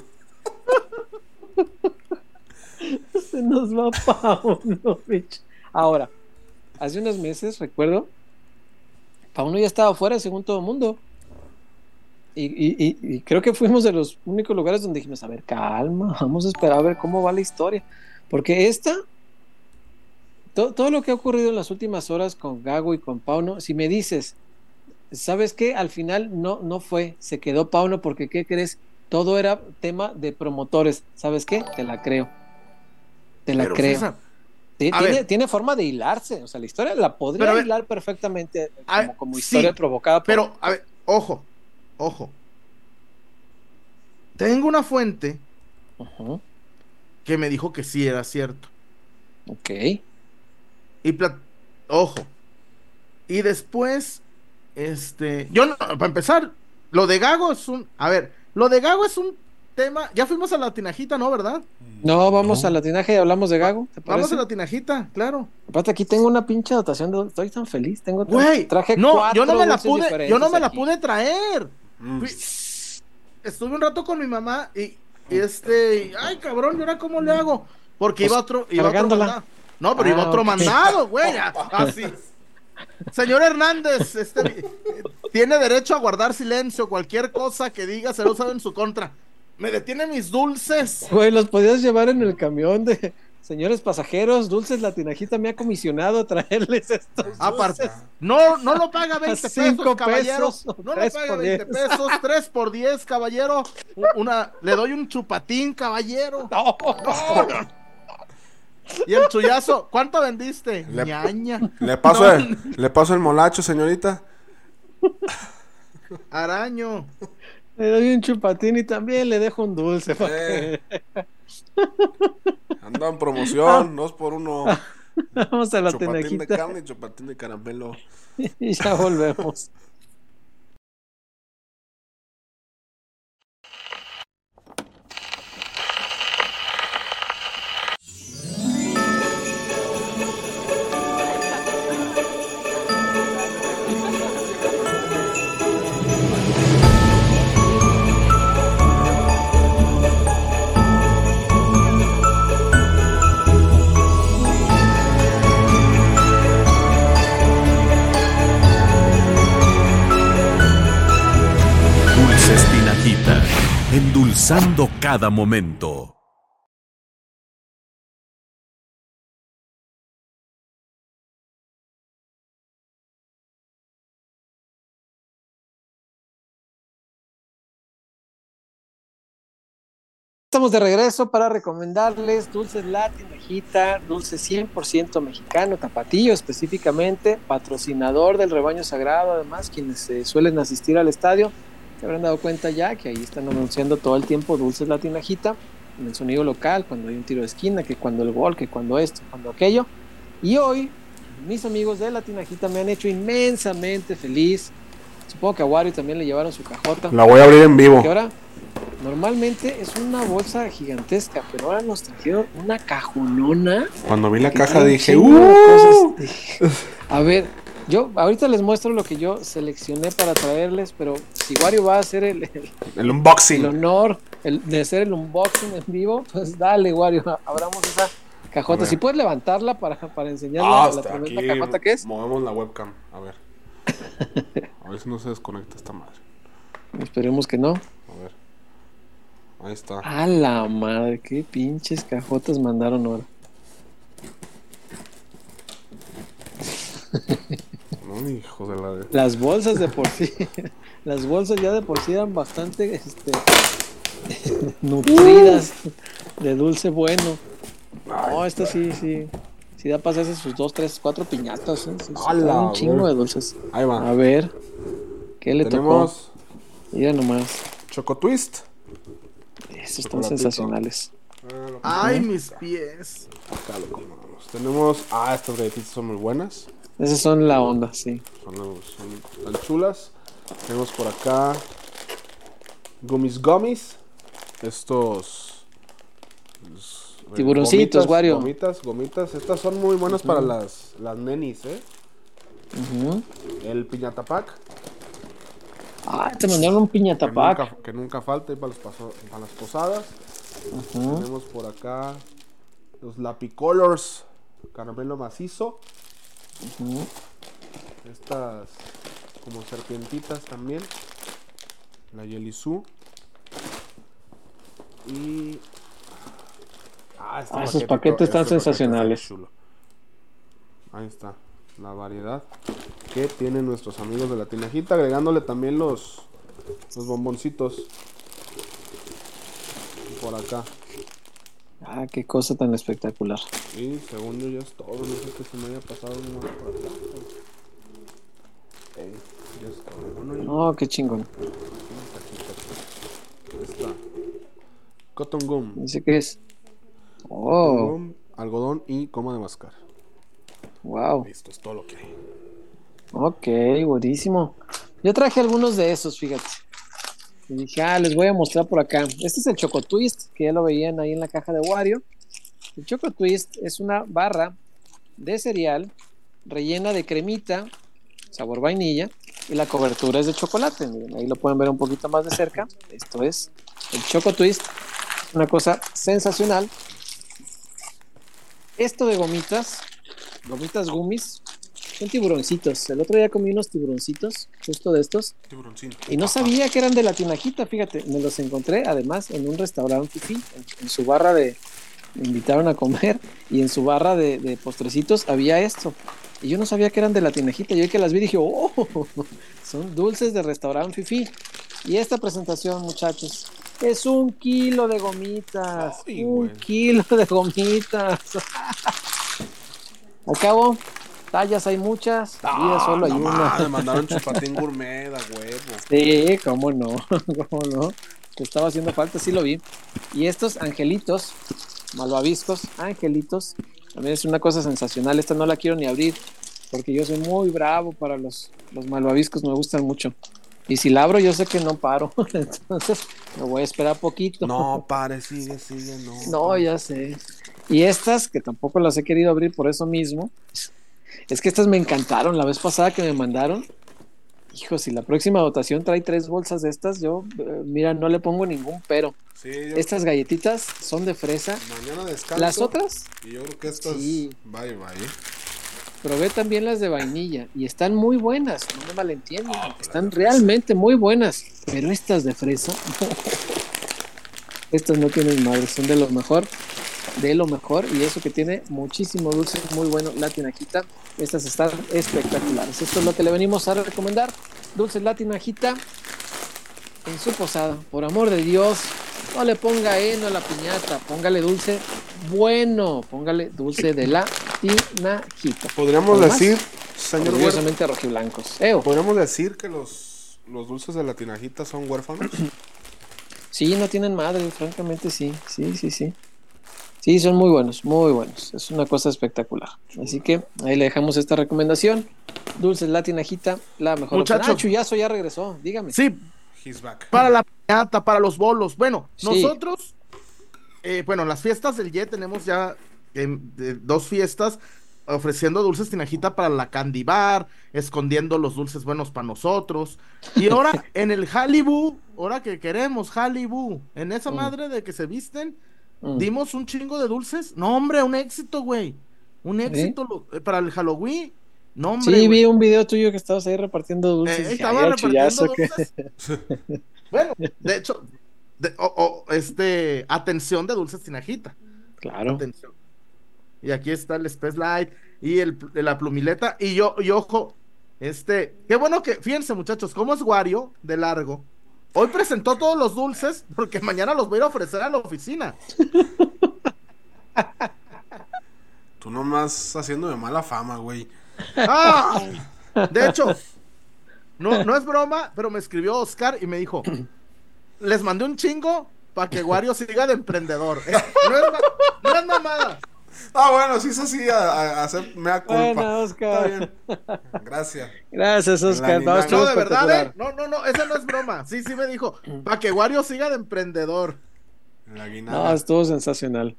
B: Se nos va Paunovic. Ahora, hace unos meses, recuerdo, Pauno ya estaba fuera según todo el mundo. Y, creo que fuimos de los únicos lugares donde dijimos, a ver, calma, vamos a esperar a ver cómo va la historia. Porque esta, to- todo lo que ha ocurrido en las últimas horas con Gago y con Pauno, si me dices, ¿sabes qué? Al final no, no fue, se quedó Pauno porque, ¿qué crees? Todo era tema de promotores. ¿Sabes qué? Te la creo. Te la
A: Pero,
B: creo.
A: César,
B: Tiene,
A: ver.
B: tiene forma de hilarse, o sea, la historia la podría
A: ver.
B: hilar perfectamente como,
A: A ver,
B: como
A: sí,
B: historia provocada por...
A: Pero, a ver, ojo, ojo. Tengo una fuente que me dijo que sí era cierto.
B: ok.
A: Y ojo. Y después, este, yo no, para empezar, lo de Gago es un, a ver, lo de Gago es un tema, ya fuimos a la tinajita, ¿no? ¿Verdad?
B: No, vamos al latinaje y hablamos de Gago, ¿te
A: Vamos a la tinajita, claro.
B: Aparte aquí tengo una pinche dotación, de... estoy tan feliz, tengo...
A: Güey,
B: traje
A: no,
B: cuatro
A: yo no me la pude, yo no me la pude traer.
C: Mm.
A: Fui- estuve un rato con mi mamá y, y este, y, ay cabrón, ¿y ahora cómo le hago? Porque
B: Pues,
A: iba otro, iba otro mandado. No, pero iba
B: Ah,
A: otro mandado, güey, a- así. Señor Hernández, este tiene derecho a guardar silencio, cualquier cosa que diga se lo sabe en su contra. Me detiene mis dulces.
B: Güey, los podías llevar en el camión de... Señores pasajeros, Dulces Latinajita me ha comisionado a traerles estos
A: Aparte, no, no lo paga 20 pesos,
B: Cinco
A: caballero.
B: pesos,
A: no lo
B: tres
A: paga
B: por
A: 20
B: diez.
A: pesos, 3 por 10, caballero. Una, le doy un chupatín, caballero.
B: No,
A: Y el chullazo, ¿cuánto vendiste?
C: Le-
A: Ñaña.
C: ¿Le paso,
A: No,
C: el, ¿Le paso el molacho, señorita?
A: Araño.
B: Le doy un chupatín y también le dejo un dulce. que-
C: Anda en promoción, dos por uno.
B: Vamos a la
C: Chupatín de carne y chupatín de caramelo.
B: y ya volvemos.
E: Endulzando cada momento.
B: Estamos de regreso para recomendarles dulces latinajita, dulce 100% mexicano, tapatillo específicamente, patrocinador del rebaño sagrado, además quienes eh, suelen asistir al estadio se habrán dado cuenta ya que ahí están anunciando todo el tiempo dulces latinajita en el sonido local, cuando hay un tiro de esquina, que cuando el gol, que cuando esto, cuando aquello. Y hoy mis amigos de Latinajita me han hecho inmensamente feliz. Supongo que a Wario también le llevaron su cajota.
C: La voy a abrir en vivo.
B: Que ahora normalmente es una bolsa gigantesca, pero ahora nos trajeron una cajonona.
C: Cuando vi la caja dije, ¡Uh!
B: cosas". A ver, yo ahorita les muestro lo que yo seleccioné para traerles, pero si Wario va a hacer el, el-
C: El
B: el
C: unboxing.
B: honor el, de hacer el unboxing en vivo, pues dale, Wario, abramos esa cajota. Si puedes levantarla para, para enseñar
C: Ah,
B: la, tremenda
C: aquí
B: cajota que es.
C: Movemos la webcam. A ver. A ver si no se desconecta esta madre.
B: Esperemos que no.
C: A ver. Ahí está.
B: A la madre, qué pinches cajotas mandaron ahora.
C: Hijo de la de.
B: Las bolsas de por sí, las bolsas ya de por sí eran bastante este, nutridas de dulce bueno. No, esta sí, sí. Sí da para hacerse sus dos, tres, cuatro piñatas. ¿eh? Sí, sí,
C: A la
B: trae un chingo de dulces.
C: Ahí va.
B: A ver, ¿qué le
C: Tenemos
B: tocó? Mira nomás.
C: Choco Twist.
B: Esos están sensacionales.
C: Ah,
A: Ay, mis pies.
C: acá lo comemos. Tenemos. Ah, estas galletitas son muy buenas.
B: Esas son la onda, sí.
C: Son, son tan chulas. Tenemos por acá. Gummies Gummies. Estos. eh,
B: Tiburoncitos,
C: gomitas,
B: Wario.
C: Gomitas, gomitas. Estas son muy buenas para las, las nenis, ¿eh? El piñata pack.
B: Ah, te mandaron un
C: Que
B: piñatapac.
C: nunca, que nunca falte para, los paso- para las posadas. Tenemos por acá los Lapicolors, caramelo macizo. Estas como serpientitas también. La Yelisú. Y. Ah, este
B: Ah, esos paquetes están
C: paquete está
B: sensacionales.
C: chulo. Ahí está. La variedad que tienen nuestros amigos de la tinajita. Agregándole también los, los bomboncitos. Por acá.
B: Ah, qué cosa tan espectacular.
C: Y según yo ya es todo, no sé qué se me haya pasado acá. Ey, ya es todo. Bueno, y
B: No, qué chingón.
C: Está. Cotton gum.
B: Dice que es.
C: Cotton
B: Oh,
C: gum, algodón y coma de mascar.
B: wow.
C: Listo, es todo lo que hay.
B: Ok, buenísimo. Yo traje algunos de esos, fíjate. Y dije, ah, les voy a mostrar por acá. Este es el Choco Twist, que ya lo veían ahí en la caja de Wario. El Choco Twist es una barra de cereal rellena de cremita, sabor vainilla, y la cobertura es de chocolate. Miren, ahí lo pueden ver un poquito más de cerca. Esto es el Choco Twist. Una cosa sensacional. Esto de gomitas, gomitas gummies, son tiburoncitos. El otro día comí unos tiburoncitos, justo de estos,
C: Tiburoncín.
B: y no sabía que eran de la tinajita, fíjate, me los encontré además en un restaurante fifi, en, en su barra de, me invitaron a comer y en su barra de, de postrecitos había esto. Y yo no sabía que eran de la tinajita, yo que las vi dije, oh, son dulces de restaurante fifi. Y esta presentación, muchachos, es un kilo de gomitas,
C: Ay,
B: un kilo de gomitas. Al cabo, tallas hay muchas, vida solo hay
C: no
B: una.
C: me mandaron chupatín gourmet a huevo.
B: Sí, cómo no, cómo no. Te estaba haciendo falta, sí lo vi. Y estos angelitos, malvaviscos, angelitos, también es una cosa sensacional. Esta no la quiero ni abrir, porque yo soy muy bravo para los, los malvaviscos, me gustan mucho. Y si la abro, yo sé que no paro. Entonces, me voy a esperar poquito.
C: No, pare, sigue, sigue, no.
B: No, ya sé. Y estas, que tampoco las he querido abrir por eso mismo, es que estas me encantaron la vez pasada que me mandaron. Hijo, si la próxima votación trae tres bolsas de estas, yo, eh, mira, no le pongo ningún pero.
C: Sí,
B: Estas galletitas son de fresa.
C: mañana descanso.
B: Las otras,
C: Y yo creo que estas.
B: Sí.
C: Bye, bye.
B: probé también las de vainilla y están muy buenas, no me malentiendan.
C: Ah,
B: están realmente muy buenas. Pero estas de fresa, estas no tienen madre, son de lo mejor, de lo mejor. Y eso que tiene muchísimo dulce, muy bueno, la tinajita. Estas están espectaculares. Esto es lo que le venimos a recomendar. Dulces la tinajita en su posada. Por amor de Dios, no le ponga heno a la piñata, póngale dulce bueno, póngale dulce de la tinajita.
C: Podríamos decir, señor
B: Orgullosamente rojiblancos. Eo.
C: podríamos decir que los, los dulces de la tinajita son huérfanos.
B: Sí, no tienen madre, francamente sí, sí, sí, sí. Sí, son muy buenos, muy buenos. Es una cosa espectacular. Así que ahí le dejamos esta recomendación. Dulces la tinajita, la mejor.
A: Muchacho.
B: Ah, Chuyazo ya regresó, dígame.
A: Sí,
C: He's back.
A: para la piñata, para los bolos. Bueno,
B: Sí.
A: nosotros, eh, bueno, las fiestas del YE tenemos ya de- dos fiestas. ofreciendo dulces tinajita para la candy bar, escondiendo los dulces buenos para nosotros. Y ahora en el Halibú, ahora que queremos Halibú, en esa
B: Mm.
A: madre de que se visten,
B: Mm.
A: dimos un chingo de dulces. No, hombre, un éxito, güey. Un éxito eh, para el Halloween. No, hombre.
B: Sí,
A: güey.
B: vi un video tuyo que estabas ahí repartiendo dulces.
A: Eh, estaba
B: "Ay, el
A: repartiendo
B: chullazo que-".
A: dulces. bueno, de hecho, de- este, atención de dulces tinajita.
B: Claro.
A: Atención. Y aquí está el Space Light y el, de la plumileta. Y yo, y ojo, este, qué bueno que, fíjense muchachos, cómo es Wario de largo. Hoy presentó todos los dulces porque mañana los voy a ir a ofrecer a la oficina.
C: Tú nomás haciendo de mala fama, güey.
A: ¡Ah! De hecho, no, no es broma, pero me escribió Oscar y me dijo, les mandé un chingo para que Wario siga de emprendedor. Eh, no, es, no es mamada.
C: Ah, bueno, sí es así, a, a- a hacer mea culpa.
B: Bueno, Oscar.
C: Está bien. Gracias.
B: Gracias, Oscar. No,
A: No, de verdad, ¿eh? No, no, no, esa no es broma. Sí, sí me dijo, para que Wario siga de emprendedor.
C: La
B: No, estuvo sensacional.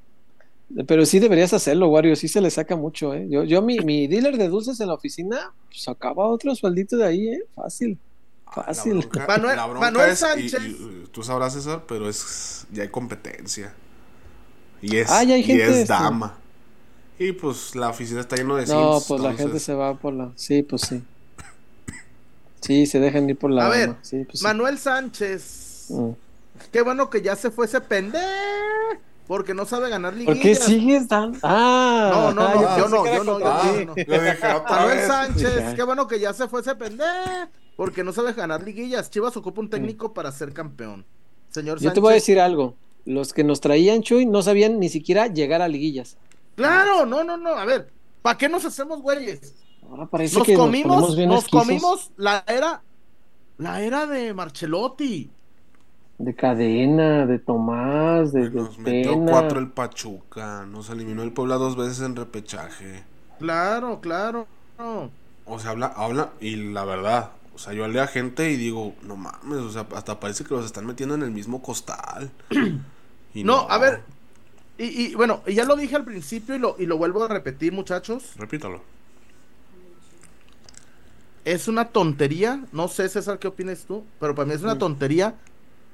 B: Pero sí deberías hacerlo, Wario. Sí se le saca mucho, ¿eh? Yo, yo mi, mi dealer de dulces en la oficina sacaba otro sueldito de ahí, ¿eh? Fácil.
C: Ah,
B: Fácil.
C: La bronca,
A: Manuel-
C: la bronca
A: Manuel
C: es, y-
A: Sánchez.
C: y- tú sabrás, César, pero es ya hay competencia. Y es,
B: Ah, ya hay
C: y es dama. Y pues la oficina está lleno de
B: No,
C: sims,
B: pues la gente se va por la. Sí, pues sí. Sí, se dejan ir por la.
A: A ver.
B: Sí, pues sí.
A: Manuel Sánchez.
B: Mm.
A: Qué bueno que ya se fue ese pendejo. Porque no sabe ganar
B: ¿Por qué
A: liguillas.
B: sigues tan.? Ah,
A: No, no,
B: ah,
A: no, yo no, yo no, yo
C: Ah,
A: no. Manuel. Sánchez, qué bueno que ya se fue ese pendejo. Porque no sabe ganar liguillas. Chivas ocupa un técnico para ser campeón. Señor
B: Yo
A: Sánchez.
B: te voy a decir algo. Los que nos traían Chuy no sabían ni siquiera llegar a liguillas.
A: Claro, no, no, no. A ver, ¿para qué nos hacemos güeyes?
B: Ahora parece
A: Nos
B: que
A: comimos,
B: nos bien
A: nos comimos la era, la era de Marcelotti.
B: De cadena, de Tomás, de, de
C: Nos metió
B: Pena.
C: cuatro el Pachuca. Nos eliminó el Puebla dos veces en repechaje.
A: Claro, claro. no.
C: O sea, habla, habla, y la verdad, o sea, yo hablé a gente y digo, no mames, o sea, hasta parece que los están metiendo en el mismo costal. Y
A: No, a ver. Y, y, bueno, ya lo dije al principio y lo, y lo vuelvo a repetir, muchachos.
C: Repítalo.
A: Es una tontería. No sé, César, qué opinas tú. Pero para mí es una
B: Mm.
A: tontería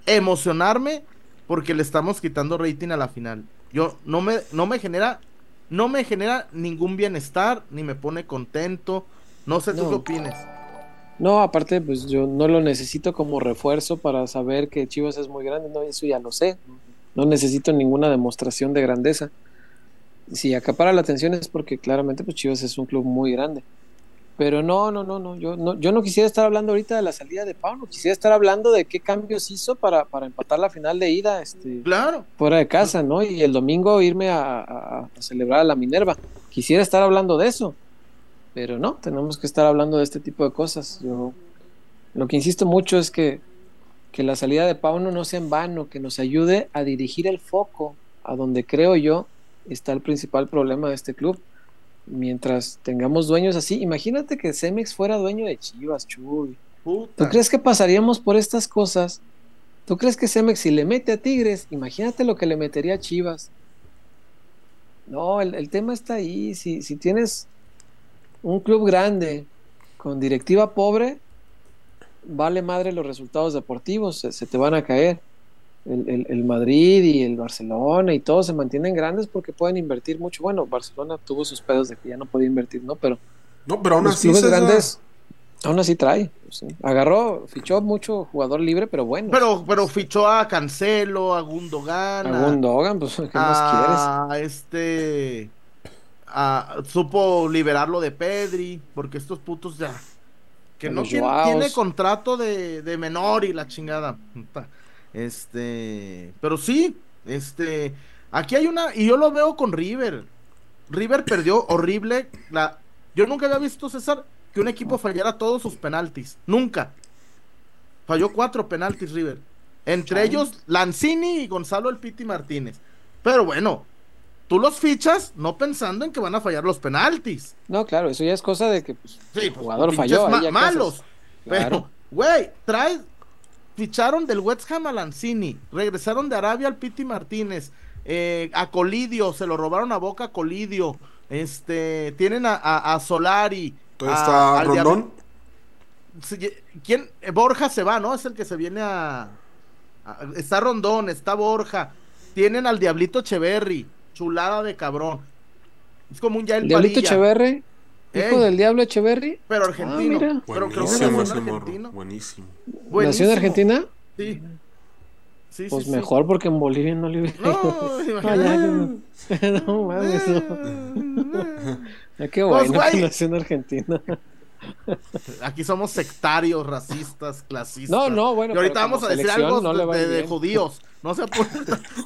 A: emocionarme porque le estamos quitando rating a la final. Yo no me, no me genera, no me genera ningún bienestar, ni me pone contento. No sé tú
B: No.
A: qué opines.
B: No, aparte, pues yo no lo necesito como refuerzo para saber que Chivas es muy grande. No, eso ya lo sé. No necesito ninguna demostración de grandeza. Si acapara la atención es porque claramente pues Chivas es un club muy grande. Pero no, no, no, no. Yo no, yo no quisiera estar hablando ahorita de la salida de Pauno. Quisiera estar hablando de qué cambios hizo para, para empatar la final de ida este,
A: Claro.
B: fuera de casa, ¿no? Y el domingo irme a, a- a celebrar a la Minerva. Quisiera estar hablando de eso, pero no, tenemos que estar hablando de este tipo de cosas. Yo lo que insisto mucho es que, que la salida de Pauno no sea en vano, que nos ayude a dirigir el foco a donde creo yo está el principal problema de este club. Mientras tengamos dueños así, imagínate que Cemex fuera dueño de Chivas, Chuy. ¿Tú crees que pasaríamos por estas cosas? ¿Tú crees que Cemex si le mete a Tigres, imagínate lo que le metería a Chivas? No, el, el tema está ahí. Si, si tienes un club grande con directiva pobre, vale madre los resultados deportivos, se, se te van a caer. El, el- el Madrid y el Barcelona y todos se mantienen grandes porque pueden invertir mucho. Bueno, Barcelona tuvo sus pedos de que ya no podía invertir, ¿no? Pero
C: No, pero aún
B: los
C: así,
B: clubes
C: César,
B: grandes aún así trae. sí. Agarró, fichó mucho jugador libre, pero bueno.
A: Pero, pero fichó a Cancelo, a Gundogan,
B: a Gundogan, pues, ¿qué más
A: a este a- supo liberarlo de Pedri, porque estos putos ya que no tiene, contrato de, de menor y la chingada. Este, pero sí, este, aquí hay una y yo lo veo con River. River perdió horrible la yo nunca había visto César que un equipo fallara todos sus penaltis, nunca. Falló cuatro penaltis River. Entre ellos Lanzini y Gonzalo El Piti Martínez. Pero bueno, tú los fichas no pensando en que van a fallar los penaltis.
B: No, claro, eso ya es cosa de que pues,
A: Sí,
B: el
A: pues,
B: jugador falló.
A: ma- malos. Pero,
B: Claro.
A: güey, trae. Ficharon del West Ham a Lanzini. Regresaron de Arabia al Piti Martínez. eh, a Colidio, se lo robaron a Boca a Colidio. Este, tienen a, a, a Solari. A-
C: está
A: al
C: Rondón.
A: ¿Quién? Eh, Borja se va, ¿no? Es el que se viene a, a- Está Rondón, está Borja. Tienen al Diablito Echeverry. Chulada de cabrón. Es como un ya el
B: Diablito
A: Padilla,
B: Echeverry, hijo del Diablo Echeverry,
A: Pero argentino.
B: Ah,
A: pero creo que nació en argentino.
C: Buenísimo.
B: nació en Argentina.
A: Sí. Sí,
B: Pues
A: sí, sí.
B: mejor porque en Bolivia no le hubiera
A: No, imagínate.
B: Mames, no. Ah, qué
A: Pues,
B: bueno que
A: güey.
B: nació en Argentina.
A: Aquí somos sectarios, racistas, clasistas.
B: No, no, bueno,
A: Y ahorita vamos a decir algo
B: no
A: de,
B: va
A: de- de
B: bien.
A: judíos. No se apure.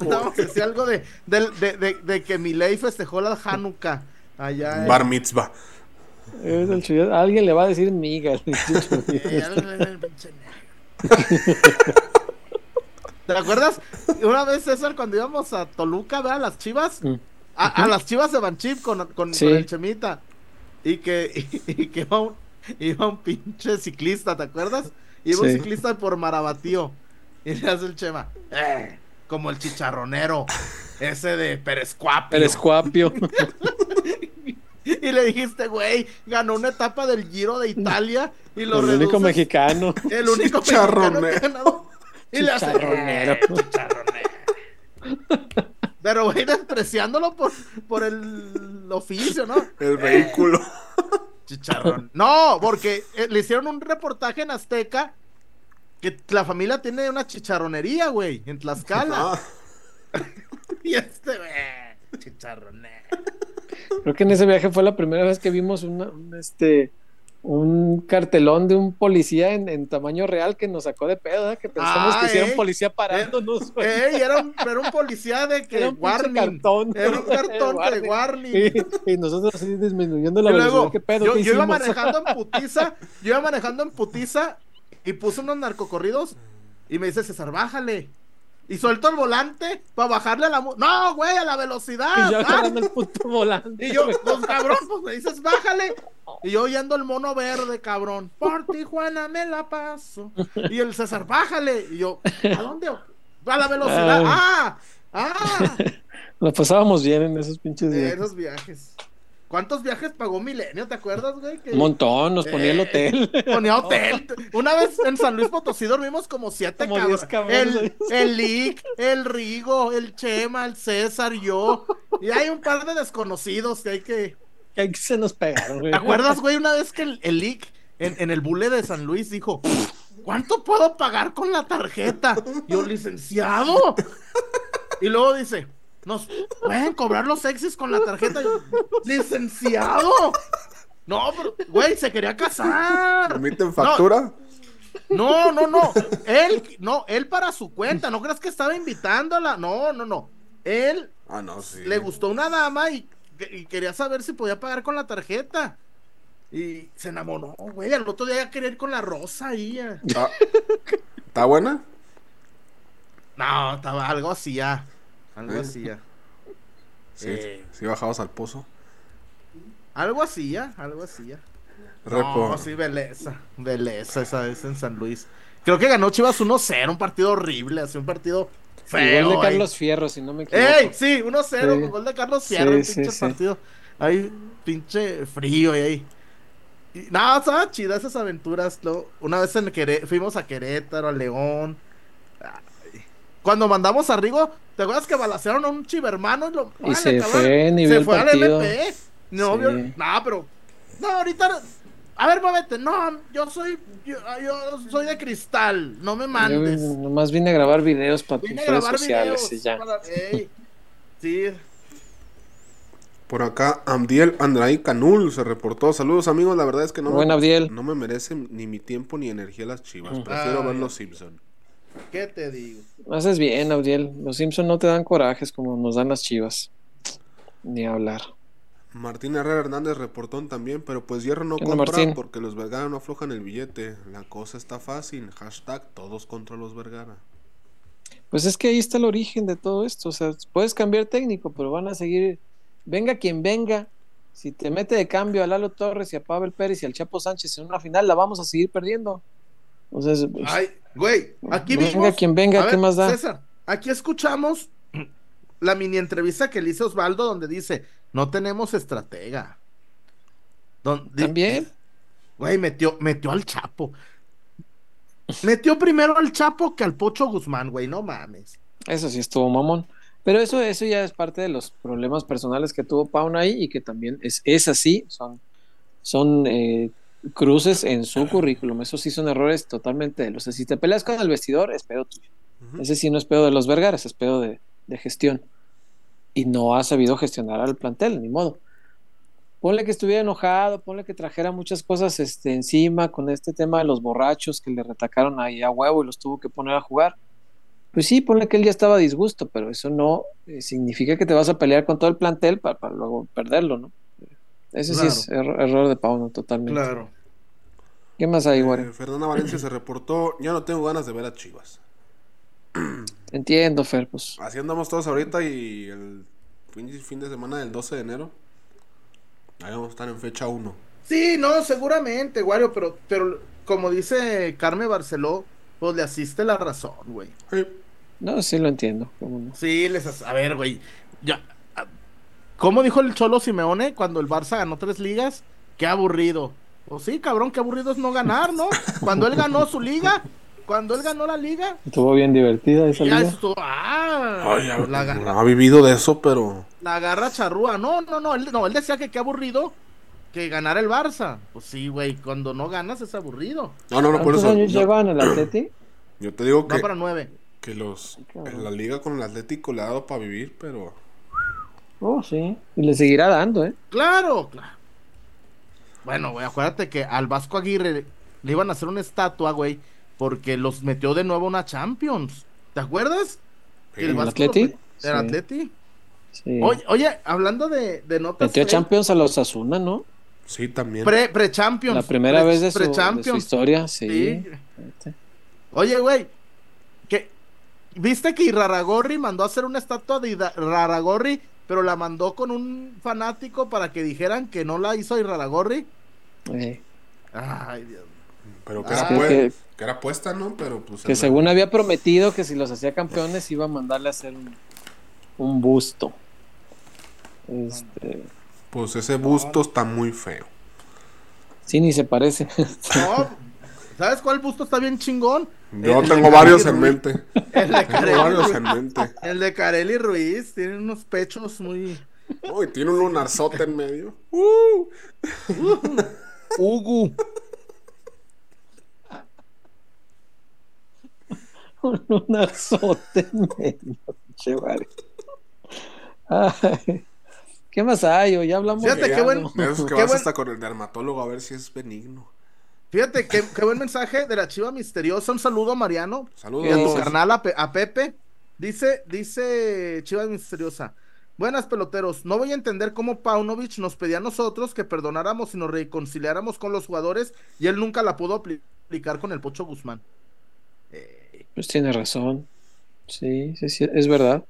A: vamos a decir algo de, de, de, de, de que Milei festejó la Hanukkah allá. en-
C: Bar mitzvah.
B: Es el. Alguien le va a decir miga.
A: ¿Te acuerdas? Una vez, César, cuando íbamos a Toluca, ¿verdad? A las chivas.
B: Mm.
A: A, a las chivas de Banchip con, con,
B: Sí.
A: con el Chemita. Y que, y, que iba, un, iba un pinche ciclista, ¿te acuerdas? Iba un ciclista por Marabatío. Y le hace el Chema. "Eh, como el chicharronero. Ese de Perescuapio.
B: El escuapio.
A: Y le dijiste, güey, ganó una etapa del Giro de Italia. Y lo
B: El único mexicano.
A: el único
C: Chicharronero.
A: mexicano que ha ganado. Y le hace
B: Chicharronero.
A: "Eh, chicharronero". Pero, güey, despreciándolo por, por el oficio, ¿no?
C: El vehículo.
A: Chicharrón. No, porque eh, le hicieron un reportaje en Azteca que la familia tiene una chicharronería, güey, en Tlaxcala.
C: Ah,
A: Y este, güey, chicharronero.
B: Creo que en ese viaje fue la primera vez que vimos una, un, este, un cartelón de un policía en, en tamaño real que nos sacó de pedo, ¿eh? que pensamos
A: Ah,
B: que
A: ey.
B: un policía parándonos. güey.
A: Ey, era un, era un policía de que
B: Era un
A: warning.
B: cartón.
A: Era un cartón de warning.
B: Y, y nosotros así disminuyendo la
A: Y
B: velocidad.
A: luego,
B: ¿Qué pedo?
A: yo,
B: ¿Qué
A: yo iba manejando en putiza, yo iba manejando en putiza y puse unos narcocorridos y me dice César, bájale. Y suelto el volante para bajarle a la... No, güey, a la velocidad.
B: Y yo agarrando el puto volante.
A: Y yo, pues cabrón, pues me dices, bájale. Y yo oyendo el mono verde, cabrón. Por Tijuana me la paso. Y el César, bájale. Y yo, ¿a dónde? A la velocidad. Ah, ah.
B: Nos pasábamos bien en esos pinches días.
A: esos viajes. ¿Cuántos viajes pagó Milenio? ¿Te acuerdas, güey? Que
B: Un montón, nos ponía el
A: Eh,
B: hotel.
A: Ponía hotel. Una vez en San Luis Potosí dormimos como siete
B: Como
A: cabrones. El, el Lick, el Rigo, el Chema, el César, yo. Y hay un par de desconocidos que hay que.
B: Que se nos pegaron, güey.
A: ¿Te acuerdas, güey? Una vez que el, el Lick en, en el bule de San Luis dijo: ¿Cuánto puedo pagar con la tarjeta? Y Yo, licenciado. Y luego dice: Nos pueden cobrar los exis con la tarjeta. Licenciado. No, pero, güey, se quería casar.
C: ¿Permiten factura?
A: No, no, no. Él, no, él para su cuenta. No creas que estaba invitándola. No, no, no. Él
C: Ah, no, sí.
A: le gustó una dama y, y quería saber si podía pagar con la tarjeta. Y se enamoró, güey. Al otro día ya quería ir con la rosa ahí.
C: ¿Está, ¿está buena?
A: No, estaba algo así ya. Algo
C: ¿Eh?
A: así ya.
C: Sí,
A: Eh.
C: sí bajabas al pozo.
A: Algo así ya. Algo así ya.
C: Repo.
A: No, sí, belleza. Belleza esa vez en San Luis. Creo que ganó Chivas 1-0. Un partido horrible. Así un partido feo.
B: Igual de. Carlos Fierro, si no me equivoco.
A: ¡Ey! Sí, 1-0
B: Sí.
A: con gol de Carlos Sierra, un
B: Sí,
A: pinche
B: sí, sí.
A: partido. Ahí, pinche frío y ahí. Y, no, estaban chidas esas aventuras. lo- una vez en Queré- fuimos a Querétaro, a León. Cuando mandamos a Rigo, ¿te acuerdas que balacearon a un chivermano? Y, lo,
B: Y se
A: cabrón,
B: fue, ni vio
A: Se
B: el
A: fue al. MP. No,
B: Sí.
A: vio, no, pero. No, ahorita. A ver, muévete. No, yo soy. Yo, yo soy de cristal. No me
B: Yo
A: mandes.
B: nomás vine a grabar videos para tus redes sociales
A: videos.
B: y ya.
A: para-. Sí.
C: Por acá, Amdiel Andraí Canul se reportó. Saludos, amigos. La verdad es que no,
B: Buen
C: me,
B: Abdiel.
C: no me merecen ni mi tiempo ni energía las chivas.
A: Mm.
C: Prefiero
A: Ay.
C: ver los Simpson.
A: ¿Qué te digo?
B: Haces bien, Audiel. Los Simpson no te dan corajes como nos dan las chivas. Ni hablar.
C: Martín Herrera Hernández reportó también, pero pues Hierro no
B: ¿Qué onda,
C: compra
B: Martín?
C: porque los Vergara no aflojan el billete. La cosa está fácil. Hashtag todos contra los Vergara.
B: Pues es que ahí está el origen de todo esto. O sea, puedes cambiar técnico, pero van a seguir. Venga quien venga. Si te mete de cambio a Lalo Torres y a Pavel Pérez y al Chapo Sánchez en una final, la vamos a seguir perdiendo. O sea, es-
A: Ay, güey, aquí
B: venga
A: vimos.
B: quien venga, ¿qué
A: ver,
B: más da?
A: César, aquí escuchamos la mini entrevista que le hizo Osvaldo, donde dice no tenemos estratega.
B: También.
A: Güey, metió, metió al Chapo. Metió primero al Chapo que al Pocho Guzmán, güey, no mames.
B: Eso sí estuvo mamón. Pero eso, eso ya es parte de los problemas personales que tuvo Pauna ahí y que también es, es así, son, son eh, cruces en su currículum. Esos sí son errores totalmente de los. Si te peleas con el vestidor, es pedo tuyo. Ese sí no es pedo de los Vergaras, es pedo de, de gestión. Y no ha sabido gestionar al plantel, ni modo. Ponle que estuviera enojado, ponle que trajera muchas cosas este, encima con este tema de los borrachos que le retacaron ahí a huevo y los tuvo que poner a jugar. Pues sí, ponle que él ya estaba a disgusto, pero eso no eh, significa que te vas a pelear con todo el plantel para, para luego perderlo, ¿no? Ese sí es error, error de Pauno, totalmente.
A: Claro.
B: ¿Qué más hay,
C: Eh,
B: Warren?
C: Fernanda Valencia se reportó. Ya no tengo ganas de ver a Chivas.
B: Entiendo, Fer, pues.
C: Así andamos todos ahorita y el fin, fin de semana del 12 de enero. Ahí vamos a estar en fecha 1.
A: Sí, no, seguramente, Wario, pero, pero como dice Carmen Barceló, pues le asiste la razón, güey.
B: No, sí lo entiendo. ¿cómo no?
A: Sí, les as- a ver, güey. Ya. ¿Cómo dijo el Cholo Simeone cuando el Barça ganó tres ligas? Qué aburrido. Pues sí, cabrón, qué aburrido es no ganar, ¿no? Cuando él ganó su liga, cuando él ganó la liga,
B: Estuvo bien divertida esa
A: ya
B: liga.
A: estuvo. Ah,
C: Ay,
A: la,
C: ha vivido de eso, pero.
A: la garra charrúa. No, no, no él, no. él decía que qué aburrido que ganara el Barça. Pues sí, güey, cuando no ganas es aburrido.
C: No, no, no, por
B: ¿Cuántos
C: eso.
B: años
C: Yo,
B: llevan el Atleti?
C: yo te digo
A: Va
C: que,
A: para nueve.
C: que los.
B: Cabrón.
C: La liga con el Atlético le ha dado para vivir, pero.
B: Oh, sí. Y le seguirá dando, ¿eh?
A: Claro, claro. Bueno, güey, acuérdate que al Vasco Aguirre le iban a hacer una estatua, güey, porque los metió de nuevo a una Champions. ¿Te acuerdas?
C: Sí.
A: Vasco
B: Atleti?
A: lo- ¿El
B: Sí.
A: Atleti?
B: Sí.
A: Oye, oye, hablando de, de notas.
B: Metió a
A: fake,
B: Champions a los Asuna, ¿no?
C: Sí, también.
A: Pre, pre-Champions.
B: La primera
A: pre-
B: vez de su, de su
A: pre-Champions.
B: historia, sí.
A: Sí. Oye, güey, que ¿viste que Iraragorri mandó a hacer una estatua de Ida- Iraragorri, pero la mandó con un fanático para que dijeran que no la hizo Iraragorri?
B: Eh,
A: Ay, Dios.
C: Pero que,
A: Ah,
C: era,
B: que-
C: pue-
B: que-
C: que era puesta, ¿no? Pero pues.
B: que
C: la-
B: según había prometido que si los hacía campeones iba a mandarle a hacer un, un busto. Este,
C: Pues ese busto está muy feo.
B: sí, ni se parece.
A: No, ¿sabes cuál busto está bien chingón?
C: Yo
A: El
C: tengo varios en
A: Ruiz.
C: mente.
A: El de
C: Tengo
A: Carelli,
C: varios en mente.
A: el de Carelli Ruiz tiene unos pechos muy
C: Uy, tiene un lunarzote en medio. Uh.
A: Ugu.
B: un azote en medio, che, vale. Ay, ¿Qué más hay? Ya hablamos
A: Fíjate qué
B: algo.
A: buen-
C: De esos que
A: Qué
C: vas
A: buen-
C: hasta con el dermatólogo a ver si es benigno.
A: Fíjate qué, qué buen mensaje de la chiva misteriosa. Un saludo a Mariano
C: Saludos.
A: y a tu carnal a, Pe- a Pepe. Dice, dice Chiva misteriosa. Buenas peloteros, no voy a entender cómo Paunovic nos pedía a nosotros que perdonáramos y nos reconciliáramos con los jugadores y él nunca la pudo apli- aplicar con el Pocho Guzmán. Eh,
B: Pues tiene razón. Sí, sí, sí, es verdad.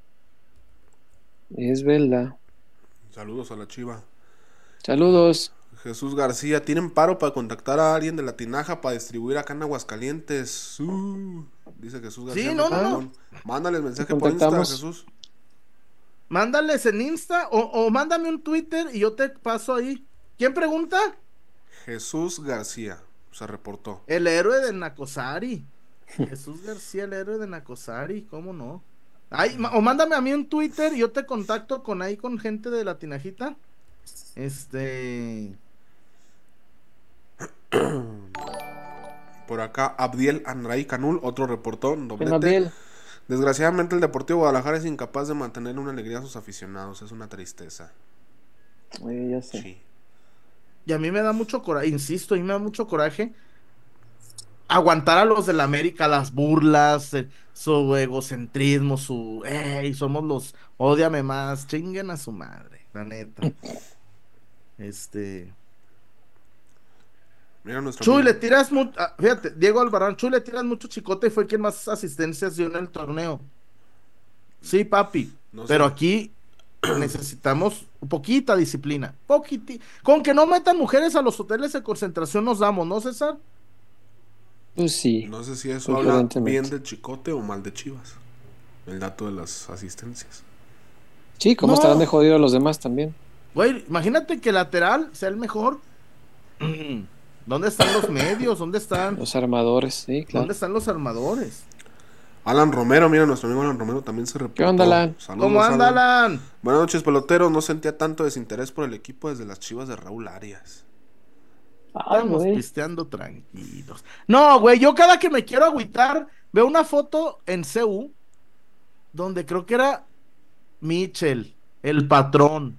B: Es verdad.
C: Saludos a la chiva.
B: Saludos.
C: Jesús García, ¿tienen paro para contactar a alguien de la tinaja para distribuir acá en Aguascalientes? Uh, dice Jesús García.
A: Sí, no, no,
C: Marcón. Mándales mensaje por. Insta, Jesús.
A: mándales en Insta o, o mándame un Twitter y yo te paso ahí. ¿Quién pregunta?
C: Jesús García se reportó.
A: El héroe de Nacosari. Jesús García, el héroe de Nacosari, ¿cómo no? Ay, o mándame a mí un Twitter y yo te contacto con ahí con gente de la tinajita. Este.
C: Por acá, Abdiel Anray Canul, otro reportón,
B: Ven,
C: doblete.
B: Abdiel.
C: Desgraciadamente, el Deportivo Guadalajara es incapaz de mantener una alegría a sus aficionados. Es una tristeza.
B: Eh, ya sé.
C: Sí.
A: Y a mí me da mucho coraje, insisto, a mí me da mucho coraje aguantar a los del América, las burlas, eh, su egocentrismo, su. ¡Ey! Somos los. Ódiame más, chinguen a su madre, la neta. Este.
C: Mira nuestro
A: Chuy,
C: amigo.
A: le tiras mucho. Fíjate, Diego Albarrán, Chuy, le tiras mucho chicote y fue quien más asistencias dio en el torneo. Sí, papi.
C: No sé.
A: pero aquí necesitamos poquita disciplina. Poquiti. Con que no metan mujeres a los hoteles de concentración nos damos, ¿no, César?
B: Pues sí.
C: No sé si eso habla bien de Chicote o mal de Chivas. El dato de las asistencias.
B: Sí, ¿cómo
A: No.
B: estarán de jodido los demás también?
A: Güey, imagínate que lateral sea el mejor. ¿Dónde están los medios? ¿Dónde están?
B: Los armadores, sí, claro.
A: ¿Dónde están los armadores?
C: Alan Romero, mira, nuestro amigo Alan Romero también se reportó.
B: ¿Qué onda, Alan?
C: Saludos,
A: ¿Cómo anda, Alan?
C: Buenas noches, peloteros. No sentía tanto desinterés por el equipo desde las chivas de Raúl Arias.
B: Ay,
A: Estamos pisteando tranquilos. No, güey, yo cada que me quiero agüitar, veo una foto en CU donde creo que era Mitchell, el patrón,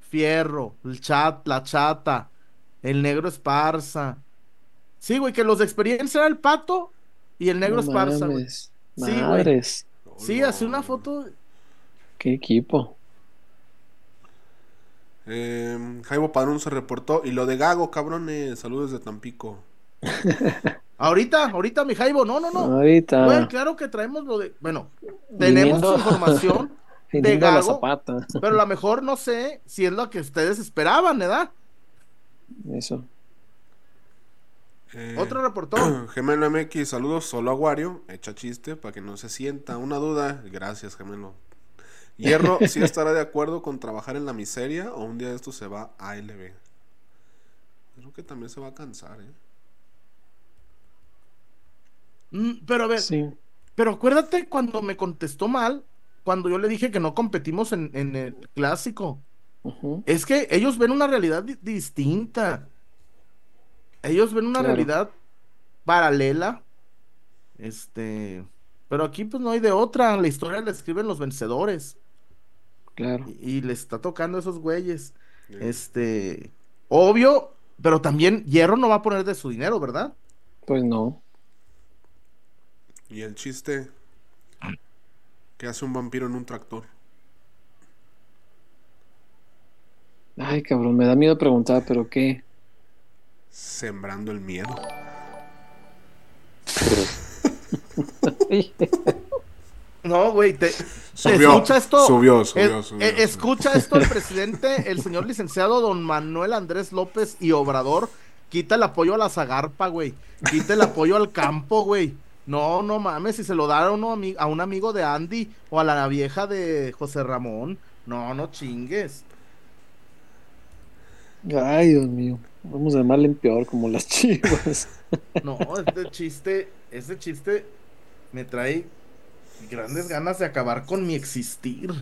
A: Fierro, el chat, la chata, el negro Esparza. Sí, güey, que los de experiencia era el pato y el negro
B: No
A: Esparza, güey. Sí, güey.
B: Madres.
A: Sí, hace una foto.
B: Qué equipo.
C: Eh, Jaibo Padrón se reportó. Y lo de Gago, cabrones. Saludos de Tampico.
A: Ahorita, ahorita, mi Jaibo, no, no, no.
B: Ahorita.
A: Güey, claro que traemos lo de. Bueno, tenemos
B: Viniendo-
A: información,
B: la
A: Gago.
B: zapata.
A: pero a lo mejor no sé si es lo que ustedes esperaban, ¿verdad?
B: Eso.
C: Eh,
A: Otro reportón.
C: Gemelo MX, saludos. Solo Aguario. Echa chiste para que no se sienta. Una duda. Gracias, Gemelo. Hierro, ¿sí estará de acuerdo con trabajar en la miseria o un día de esto se va a ALB? Creo que también se va a cansar, ¿eh?
A: Mm, Pero a ver,
B: Sí.
A: pero acuérdate cuando me contestó mal, cuando yo le dije que no competimos en, en el clásico. Es que ellos ven una realidad di- distinta. Ellos ven una
B: Claro.
A: realidad paralela. Este, pero aquí pues no hay de otra. La historia la escriben los vencedores.
B: Claro.
A: Y, y le está tocando a esos güeyes. Este, obvio, pero también Hierro no va a poner de su dinero, ¿verdad?
B: Pues no.
C: Y el chiste que hace un vampiro en un tractor.
B: Ay, cabrón, me da miedo preguntar, pero ¿qué?
C: Sembrando el miedo.
A: No, güey, te,
C: Subió,
A: escucha esto.
C: subió, subió,
A: Eh,
C: subió,
A: eh,
C: subió.
A: escucha esto el presidente, el señor licenciado don Manuel Andrés López y Obrador. Quita el apoyo a la zagarpa, güey. Quita el apoyo al campo, güey. No, no mames, si se lo da a, uno, a un amigo de Andy o a la vieja de José Ramón. No, no chingues.
B: Ay, Dios mío. Vamos de mal en peor, como las chivas.
A: No, este chiste, ese chiste me trae grandes ganas de acabar con mi existir.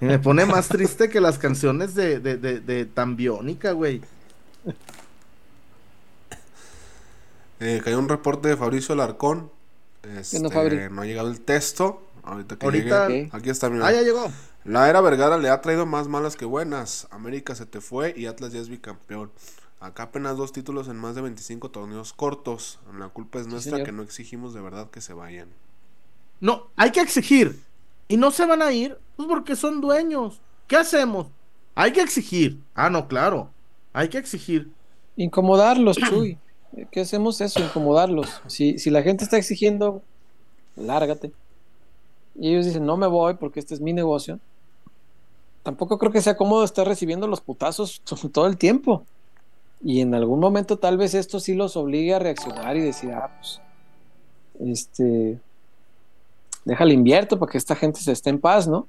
A: Me pone más triste que las canciones de, de, de, de Tambiónica, güey.
C: Eh, cayó un reporte de Fabricio Alarcón. Este,
B: onda, Fabri?
C: no ha llegado el texto. Ahorita que
A: Ahorita-
C: llegue. Aquí está, mira.
A: Ah, ya llegó.
C: La era Vergara le ha traído más malas que buenas. América se te fue y Atlas ya es bicampeón. Acá apenas dos títulos en más de 25 torneos cortos. La culpa es nuestra que no exigimos de verdad que se vayan.
A: No, hay que exigir. Y no se van a ir, pues porque son dueños. ¿Qué hacemos? Hay que exigir. Ah, no, claro. Hay que exigir.
B: Incomodarlos, Chuy. ¿Qué hacemos eso? Incomodarlos. Si, si la gente está exigiendo, lárgate. Y ellos dicen, no me voy porque este es mi negocio. Tampoco creo que sea cómodo estar recibiendo los putazos todo el tiempo. Y en algún momento tal vez esto sí los obligue a reaccionar y decir, ah, pues, este, déjale invierto para que esta gente se esté en paz, ¿no?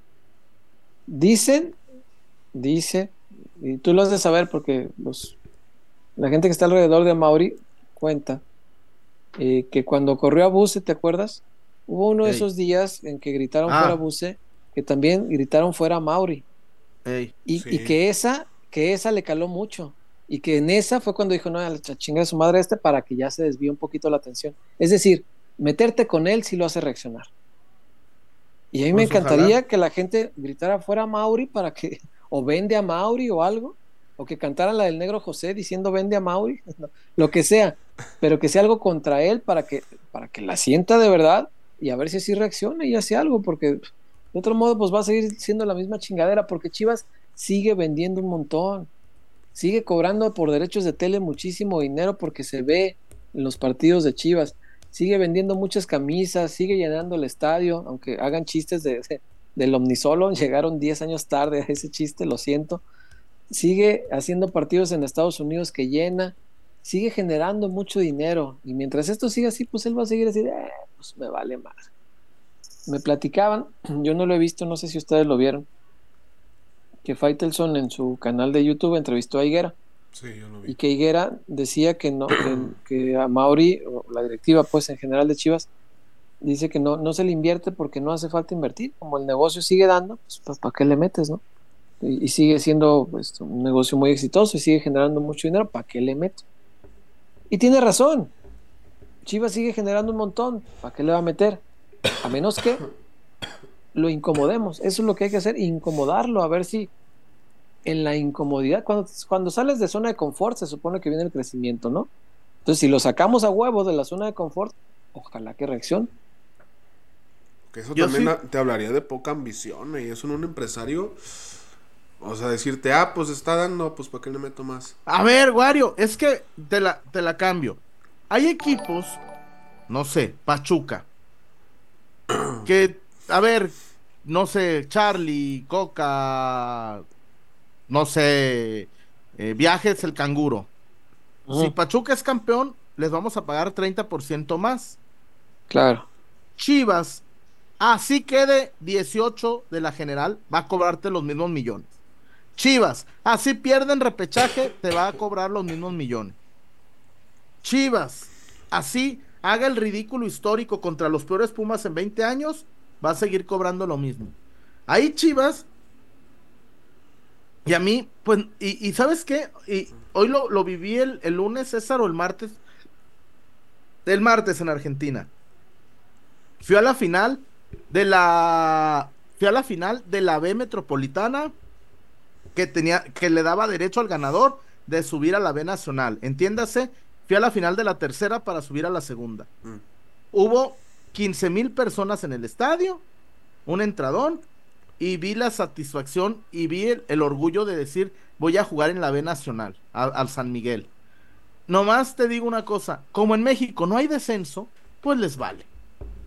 B: Dicen, dice, y tú lo has de saber porque los, la gente que está alrededor de Mauri cuenta eh, que cuando corrió a Buse, ¿te acuerdas? Hubo uno de esos días en que gritaron
A: Ah.
B: fuera Buse, que también gritaron fuera Mauri.
A: Ey,
B: Y,
C: Sí.
B: y que esa, que esa le caló mucho. Y que en esa fue cuando dijo, no, a la ch- chinga de su madre este para que ya se desvíe un poquito la atención. Es decir, meterte con él sí lo hace reaccionar. Y a mí me encantaría
A: ojalá.
B: que la gente gritara fuera Mauri para que, o vende a Mauri o algo, o que cantaran la del negro José diciendo vende a Mauri, no, lo que sea, pero que sea algo contra él para que, para que la sienta de verdad y a ver si así reacciona y hace algo, porque de otro modo pues va a seguir siendo la misma chingadera, porque Chivas sigue vendiendo un montón, sigue cobrando por derechos de tele muchísimo dinero porque se ve en los partidos de Chivas, sigue vendiendo muchas camisas, sigue llenando el estadio, aunque hagan chistes de, de- del Omnisolo, llegaron 10 años tarde a ese chiste, lo siento, sigue haciendo partidos en Estados Unidos que llena, sigue generando mucho dinero, y mientras esto siga así, pues él va a seguir así, "Eh, pues me vale más. Me platicaban, yo no lo he visto, no sé si ustedes lo vieron, que Faitelson en su canal de YouTube entrevistó a Higuera
C: Sí, yo lo vi.
B: y que Higuera decía que no, que, que a Mauri, o la directiva pues en general de Chivas, dice que no, no se le invierte porque no hace falta invertir, como el negocio sigue dando, pues ¿para qué le metes, no? Y, y sigue siendo pues, un negocio muy exitoso y sigue generando mucho dinero, ¿para qué le meto? Y tiene razón, Chivas sigue generando un montón, ¿para qué le va a meter? A menos que lo incomodemos, eso es lo que hay que hacer, incomodarlo, a ver si en la incomodidad, cuando, cuando sales de zona de confort se supone que viene el crecimiento, ¿no? Entonces si lo sacamos a huevo de la zona de confort, ojalá que reaccione.
C: Que eso
A: Yo
C: también
A: sí-
C: te hablaría de poca ambición, y eso en un empresario. O sea, decirte, ah, pues está dando, pues ¿para qué le meto más?
A: A ver, Wario, es que te la, te la cambio. Hay equipos, no sé, Pachuca, que, a ver, no sé, Charlie, Coca, no sé, eh, Viajes el Canguro. Si. Pachuca es campeón, les vamos a pagar 30% más.
B: Claro,
A: Chivas, así quede 18 de la general, va a cobrarte los mismos millones. Chivas, así pierden repechaje, te va a cobrar los mismos millones. Chivas, así haga el ridículo histórico contra los peores Pumas en 20 años, va a seguir cobrando lo mismo. Ahí Chivas, y a mí, pues, y, ¿sabes qué? Y hoy lo, lo viví el, el lunes, César, o el martes, el martes en Argentina. Fui a la final de la. Fui a la final de la B Metropolitana que tenía, que le daba derecho al ganador de subir a la B Nacional. Entiéndase, fui a la final de la tercera para subir a la segunda.
C: Mm.
A: Hubo 15 mil personas en el estadio, un entradón, y vi la satisfacción y vi el, el orgullo de decir, voy a jugar en la B Nacional, al San Miguel. Nomás te digo una cosa, como en México no hay descenso, pues les vale.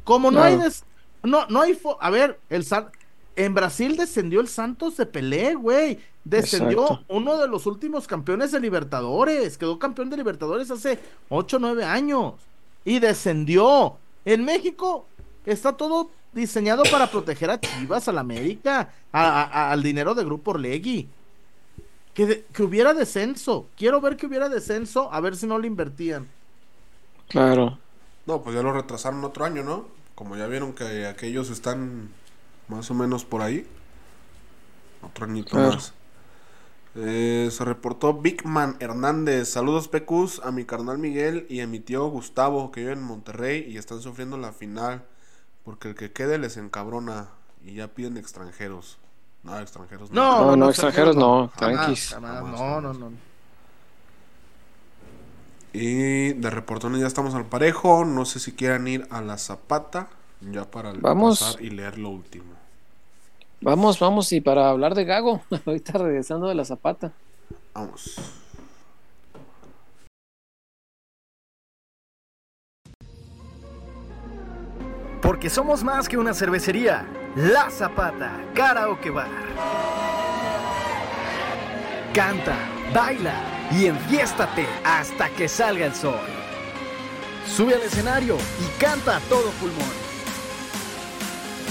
A: Como no hay des- no no hay fo- a ver, el San en Brasil descendió el Santos de Pelé, güey. Descendió
B: Exacto.
A: uno de los últimos campeones de Libertadores, quedó campeón de Libertadores hace 8 o 9 años y descendió. En México está todo diseñado para proteger a Chivas, al América, a- a- al dinero de Grupo Orlegui. Que, de- que hubiera descenso. Quiero ver que hubiera descenso, a ver si no le invertían.
B: claro.
C: No, pues ya lo retrasaron otro año, ¿no? Como ya vieron que aquellos están más o menos por ahí. Otro añito
B: Claro.
C: más. Eh, se reportó Big Man Hernández. Saludos, Pecus, a mi carnal Miguel y a mi tío Gustavo, que vive en Monterrey y están sufriendo la final. Porque el que quede les encabrona y ya piden extranjeros. No, extranjeros
A: No,
B: No, no, extranjeros no, tranquis.
A: jamás,
C: Jamás,
A: no, no, no.
C: Y de reportones ya estamos al parejo. No sé si quieran ir a la Zapata. Ya para
B: Vamos.
C: pasar y leer lo último.
B: Vamos, vamos, y para hablar de Gago, ahorita regresando de la Zapata.
C: Vamos.
F: Porque somos más que una cervecería. La Zapata, Karaoke Bar. Canta, baila y enfiéstate hasta que salga el sol. Sube al escenario y canta a todo pulmón.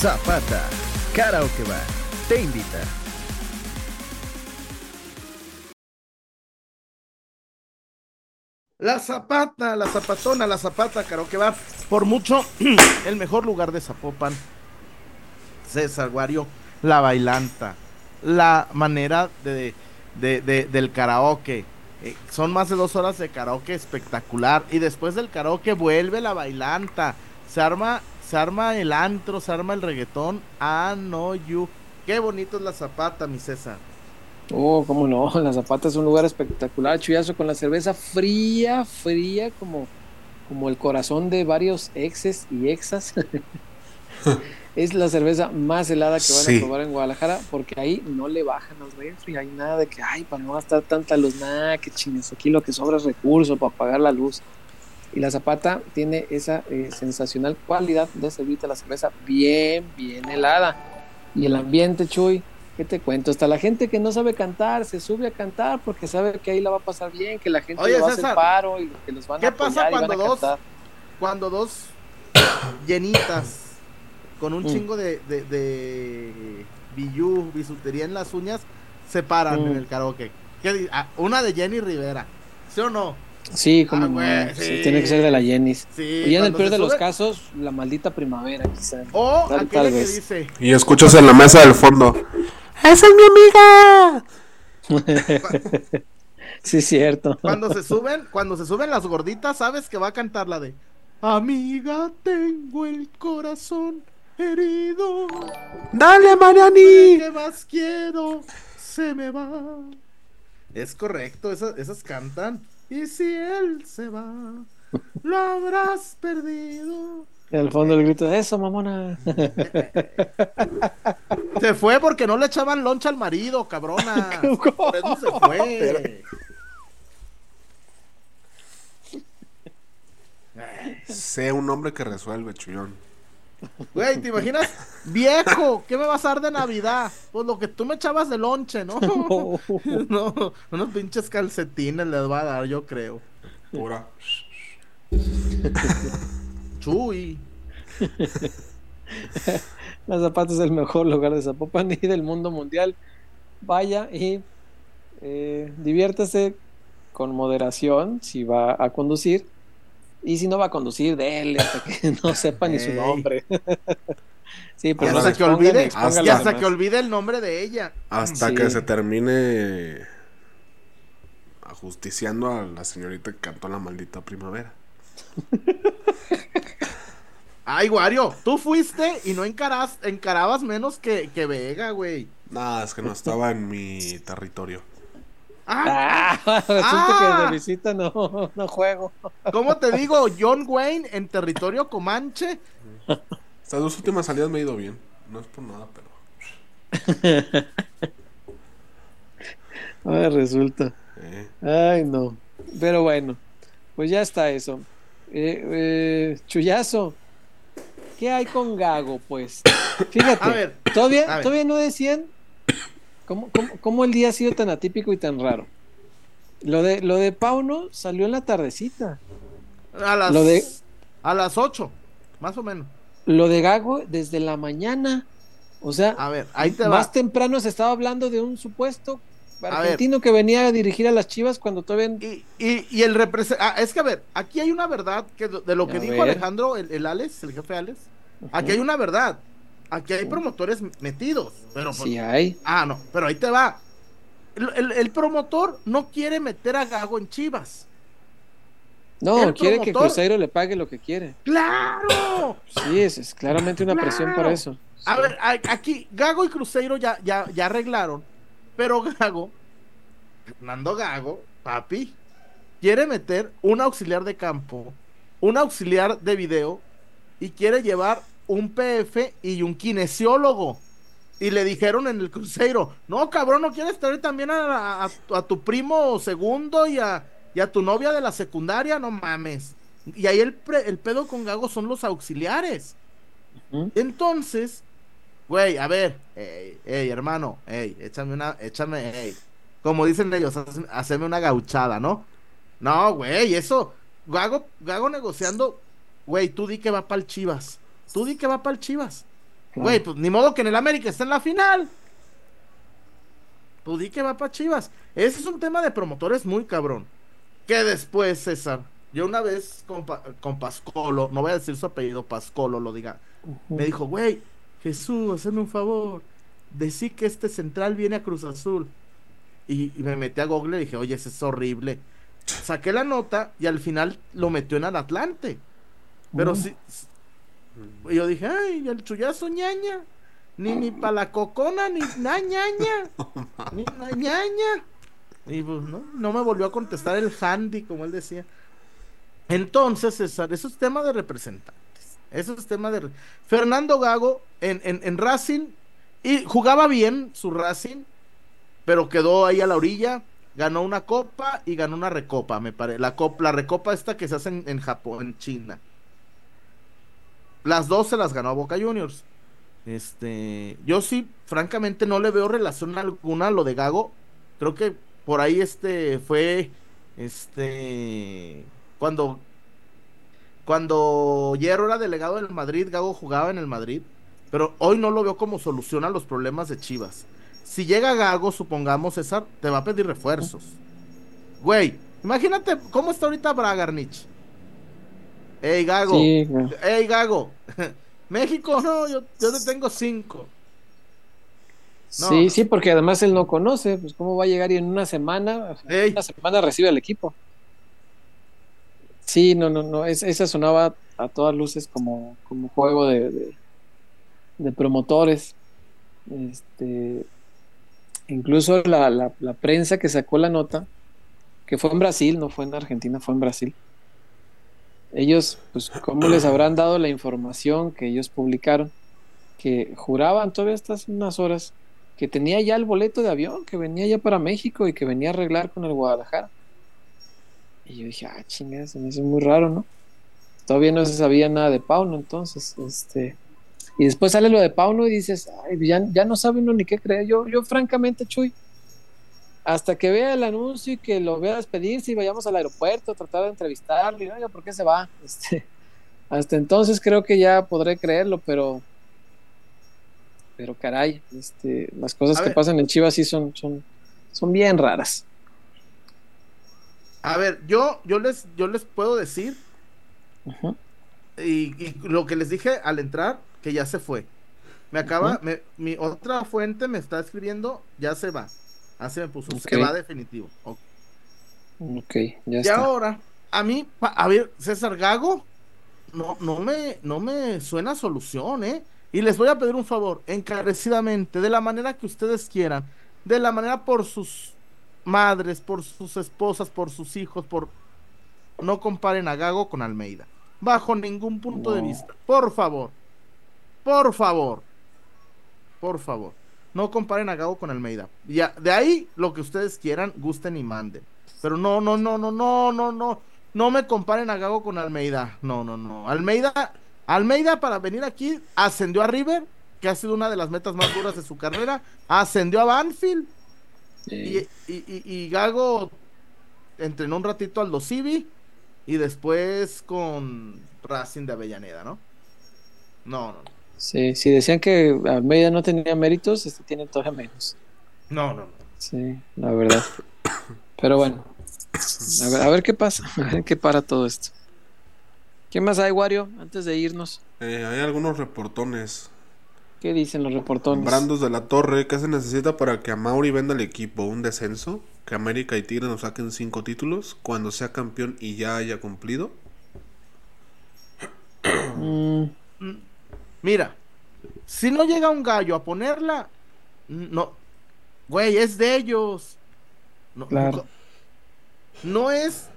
F: Zapata, Karaoke Bar, te invita.
A: La Zapata, la Zapatona, la Zapata, Karaoke Bar. Por mucho, el mejor lugar de Zapopan. César Guario, la bailanta, la manera de, de- de- del karaoke. Eh, son más de dos horas de karaoke espectacular. Y después del karaoke vuelve la bailanta. Se arma, se arma el antro, se arma el reggaetón. Ah, no, you. Qué bonito es la Zapata, mi César.
B: Oh, cómo no, la Zapata es un lugar espectacular, chuyazo con la cerveza fría, fría, como, como el corazón de varios exes y exas. es la cerveza más helada que van
C: Sí.
B: a probar en Guadalajara, porque ahí no le bajan al refri, hay nada de que, ay, para no gastar tanta luz, nada, que chingues, aquí lo que sobra es recurso para pagar la luz. Y la Zapata tiene esa eh, sensacional cualidad de servirte la cerveza bien, bien helada. Y el ambiente, Chuy, ¿qué te cuento? Hasta la gente que no sabe cantar se sube a cantar porque sabe que ahí la va a pasar bien, que la gente
A: Oye,
B: va a hacer
A: César,
B: paro y que los van
A: ¿qué
B: a
A: pasa
B: apoyar y van
A: cuando
B: a
A: dos-
B: cantar.
A: Cuando dos llenitas con un
B: Mm.
A: chingo de, de, de billú, bisutería en las uñas, se paran
B: Mm.
A: en el karaoke. ¿Qué di- ah, una de Jenny Rivera. ¿Sí o no?
B: Sí, como
A: Ah, güey, sí.
B: sí, tiene que ser de la Jennys.
A: Sí.
B: y en el peor de los casos, la maldita primavera, quizá.
A: O
B: Tal-
A: aquella
B: tal
A: que
B: vez.
A: dice,
C: Y escuchas en la mesa del fondo. ¡Esa es mi amiga!
B: Sí, cierto.
A: cuando se suben, cuando se suben las gorditas, sabes que va a cantar la de Amiga, tengo el corazón herido.
C: ¡Dale, Mariani!
A: ¿Qué más quiero? Se me va. Es correcto, esas, esas cantan. Y si él se va, lo habrás perdido.
B: Y al fondo el grito, eso, mamona.
A: Se fue porque no le echaban loncha al marido, cabrona. Por eso se fue.
C: Sé un hombre que resuelve, chullón.
A: Güey, ¿te imaginas? Viejo, ¿qué me vas a dar de Navidad? Pues lo que tú me echabas de lonche, ¿no? No, unos pinches calcetines les va a dar, yo creo.
C: Pura.
A: Chuy.
B: Las Zapata es el mejor lugar de Zapopan y del mundo mundial. Vaya y eh, diviértase con moderación si va a conducir. Y si no va a conducir, déle hasta que no sepa ni su nombre. sí,
A: Y
B: pero
A: hasta
B: no
A: que olvide,
C: hasta-
A: y hasta que olvide el nombre de ella.
C: Hasta
B: Sí.
C: que se termine ajusticiando a la señorita que cantó la maldita primavera.
A: Ay, Wario, tú fuiste y no encaras, encarabas menos que, que Vega, güey.
C: Nada, es que no estaba en mi territorio.
A: Ah,
B: Ah, resulta
A: Ah.
B: que de visita no, no juego.
A: ¿cómo te digo? John Wayne en territorio comanche.
C: Estas dos últimas salidas me ha ido bien. No es por nada, pero.
B: Ah, resulta.
C: eh.
B: Ay, no. Pero bueno, pues ya está eso. Eh, eh, Chuyazo, ¿qué hay con Gago, pues? Fíjate,
A: A ver,
B: todavía,
A: a ver.
B: todavía no decían cómo, cómo- cómo el día ha sido tan atípico y tan raro. Lo de, lo de Pauno salió en la tardecita.
A: A las,
B: Lo de-
A: a las 8, más o menos.
B: Lo de Gago desde la mañana. O sea,
A: A ver, ahí te va.
B: más temprano se estaba hablando de un supuesto argentino que venía a dirigir a las Chivas cuando todavía...
A: Y, y, y el representante. es que a ver, aquí hay una verdad que de lo que
B: A
A: dijo
B: ver.
A: Alejandro, el, el Alex, el jefe Alex. Aquí hay una verdad. Aquí hay promotores metidos. Pero pues-
B: Sí hay.
A: Ah, no, pero ahí te va. El, el- el promotor no quiere meter a Gago en Chivas.
B: No,
A: El
B: quiere que Cruzeiro le pague lo que quiere.
A: ¡Claro!
B: Sí, es, es claramente una presión para eso.
A: A
B: Sí.
A: ver, a- aquí Gago y Cruzeiro ya, ya, ya arreglaron. Pero Gago, Fernando Gago, papi, quiere meter un auxiliar de campo, un auxiliar de video y quiere llevar un PF y un kinesiólogo. Y le dijeron en el Cruzeiro, no cabrón, ¿no quieres traer también a, a- a tu primo segundo y a, y a tu novia de la secundaria? No mames. Y ahí el, pre- el pedo con Gago son los auxiliares. Entonces, güey, a ver, ey, ey, hermano, ey, échame una, échame, ey. Como dicen ellos, haceme una gauchada, ¿no? No, güey, eso, Gago, Gago negociando, güey, tú di que va para el Chivas. Tú di que va para el Chivas. Güey, pues ni modo que en el América esté en la final. Tú di que va para Chivas. Ese es un tema de promotores muy cabrón. Que después, César, yo una vez con, Pa- con Pascolo, no voy a decir su apellido, Pascolo lo diga, me dijo, güey, Jesús, hazme un favor, decí que este central viene a Cruz Azul. Y, y me metí a Google y dije, oye, ese es horrible. Saqué la nota y al final lo metió en el Atlante. Pero
B: Mm.
A: sí, sí- y yo dije, ay, el chullazo ñaña. Ni ni pa' la cocona, ni na ñaña. Ni na ñaña. Y pues no, no me volvió a contestar el handy, como él decía. Entonces, César, eso es tema de representantes. Eso es tema de... Fernando Gago en, en, en Racing y jugaba bien su Racing, pero quedó ahí a la orilla. Ganó una copa y ganó una recopa, me parece. La, copa, la recopa esta que se hace en, en Japón, en China. Las dos se las ganó a Boca Juniors. Este, yo sí, francamente, no le veo relación alguna a lo de Gago. Creo que por ahí este fue, este, cuando, cuando Hierro era delegado del Madrid, Gago jugaba en el Madrid. Pero hoy no lo veo como solución a los problemas de Chivas. Si llega Gago, supongamos, César, te va a pedir refuerzos. Güey, imagínate cómo está ahorita Bragarnich. Ey, Gago.
B: Sí.
A: Ey, Gago. México, no, yo, yo te tengo cinco. No.
B: Sí, sí, porque además él no conoce, pues cómo va a llegar y en una semana, en una semana recibe al equipo. Sí, no, no, no, es- esa sonaba a todas luces como, como juego de, de, de promotores. Este, incluso la, la, la prensa que sacó la nota, que fue en Brasil, no fue en Argentina, fue en Brasil. Ellos, pues, ¿cómo les habrán dado la información que ellos publicaron? Que juraban todavía estas unas horas que tenía ya el boleto de avión, que venía ya para México y que venía a arreglar con el Guadalajara. Y yo dije, ah, chingada, se me hizo muy raro, ¿no? Todavía no se sabía nada de Pauno, entonces, este. Y después sale lo de Pauno y dices, ay, ya, ya no sabe uno ni qué creer. Yo, yo francamente, Chuy, hasta que vea el anuncio y que lo vea despedirse y vayamos al aeropuerto, tratar de entrevistarlo y oiga, ¿por qué se va? Este, hasta entonces creo que ya podré creerlo, pero pero caray, este, las cosas
A: A
B: que
A: ver.
B: pasan en Chivas sí son, son, son bien raras.
A: A ver, yo, yo les, yo les puedo decir, y, y lo que les dije al entrar, que ya se fue. Me acaba, me- mi otra fuente me está escribiendo, ya se va. Así me puso, se
B: Ok.
A: va definitivo. Ok.
B: Ok, ya
A: Y
B: está.
A: ahora, a mí, a ver, César Gago, no, no me, no me suena solución, ¿eh? Y les voy a pedir un favor, encarecidamente, de la manera que ustedes quieran, de la manera por sus madres, por sus esposas, por sus hijos, por... No comparen a Gago con Almeida, bajo ningún punto de vista. Por favor, por favor, por favor, no comparen a Gago con Almeida. Ya, de ahí, lo que ustedes quieran, gusten y manden. Pero no, no, no, no, no, no, no. No me comparen a Gago con Almeida. No, no, no. Almeida, Almeida para venir aquí ascendió a River, que ha sido una de las metas más duras de su carrera. Ascendió a Banfield. Y, y, y- y Gago entrenó un ratito al Dosivi y después con Racing de Avellaneda, ¿no? No, no,
B: sí, si decían que Almeida no tenía méritos, este tiene todavía menos.
A: no, no, no.
B: Sí, la verdad. Pero bueno, a ver, a ver qué pasa, a ver qué para todo esto. ¿Qué más hay, Wario, antes de irnos?
C: Eh, hay algunos reportones.
B: ¿Qué dicen los reportones?
C: Brandos de la Torre, ¿qué se necesita para que a Mauri venda el equipo? ¿Un descenso? ¿Que América y Tigre nos saquen cinco títulos cuando sea campeón y ya haya cumplido?
B: Mm,
A: Mira, si no llega un gallo a ponerla, no, güey, es de ellos. No,
B: Claro.
A: no- no es.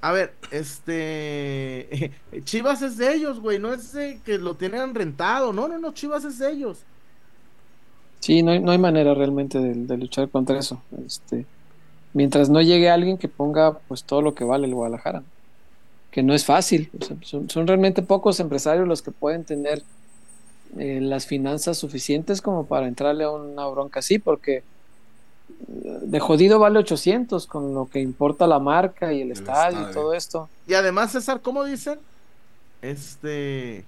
A: A ver, este. Chivas es de ellos, güey. No es de que lo tienen rentado. No, no, no. Chivas es de ellos.
B: sí, no hay, no hay manera realmente de, de luchar contra eso. Este, mientras no llegue alguien que ponga pues todo lo que vale el Guadalajara. Que no es fácil. o sea, son, son realmente pocos empresarios los que pueden tener eh, las finanzas suficientes como para entrarle a una bronca así, porque eh, de jodido vale 800 con lo que importa la marca y el,
C: El
B: estadio,
C: estadio.
B: y todo esto.
A: Y además, César, ¿cómo dicen? Este.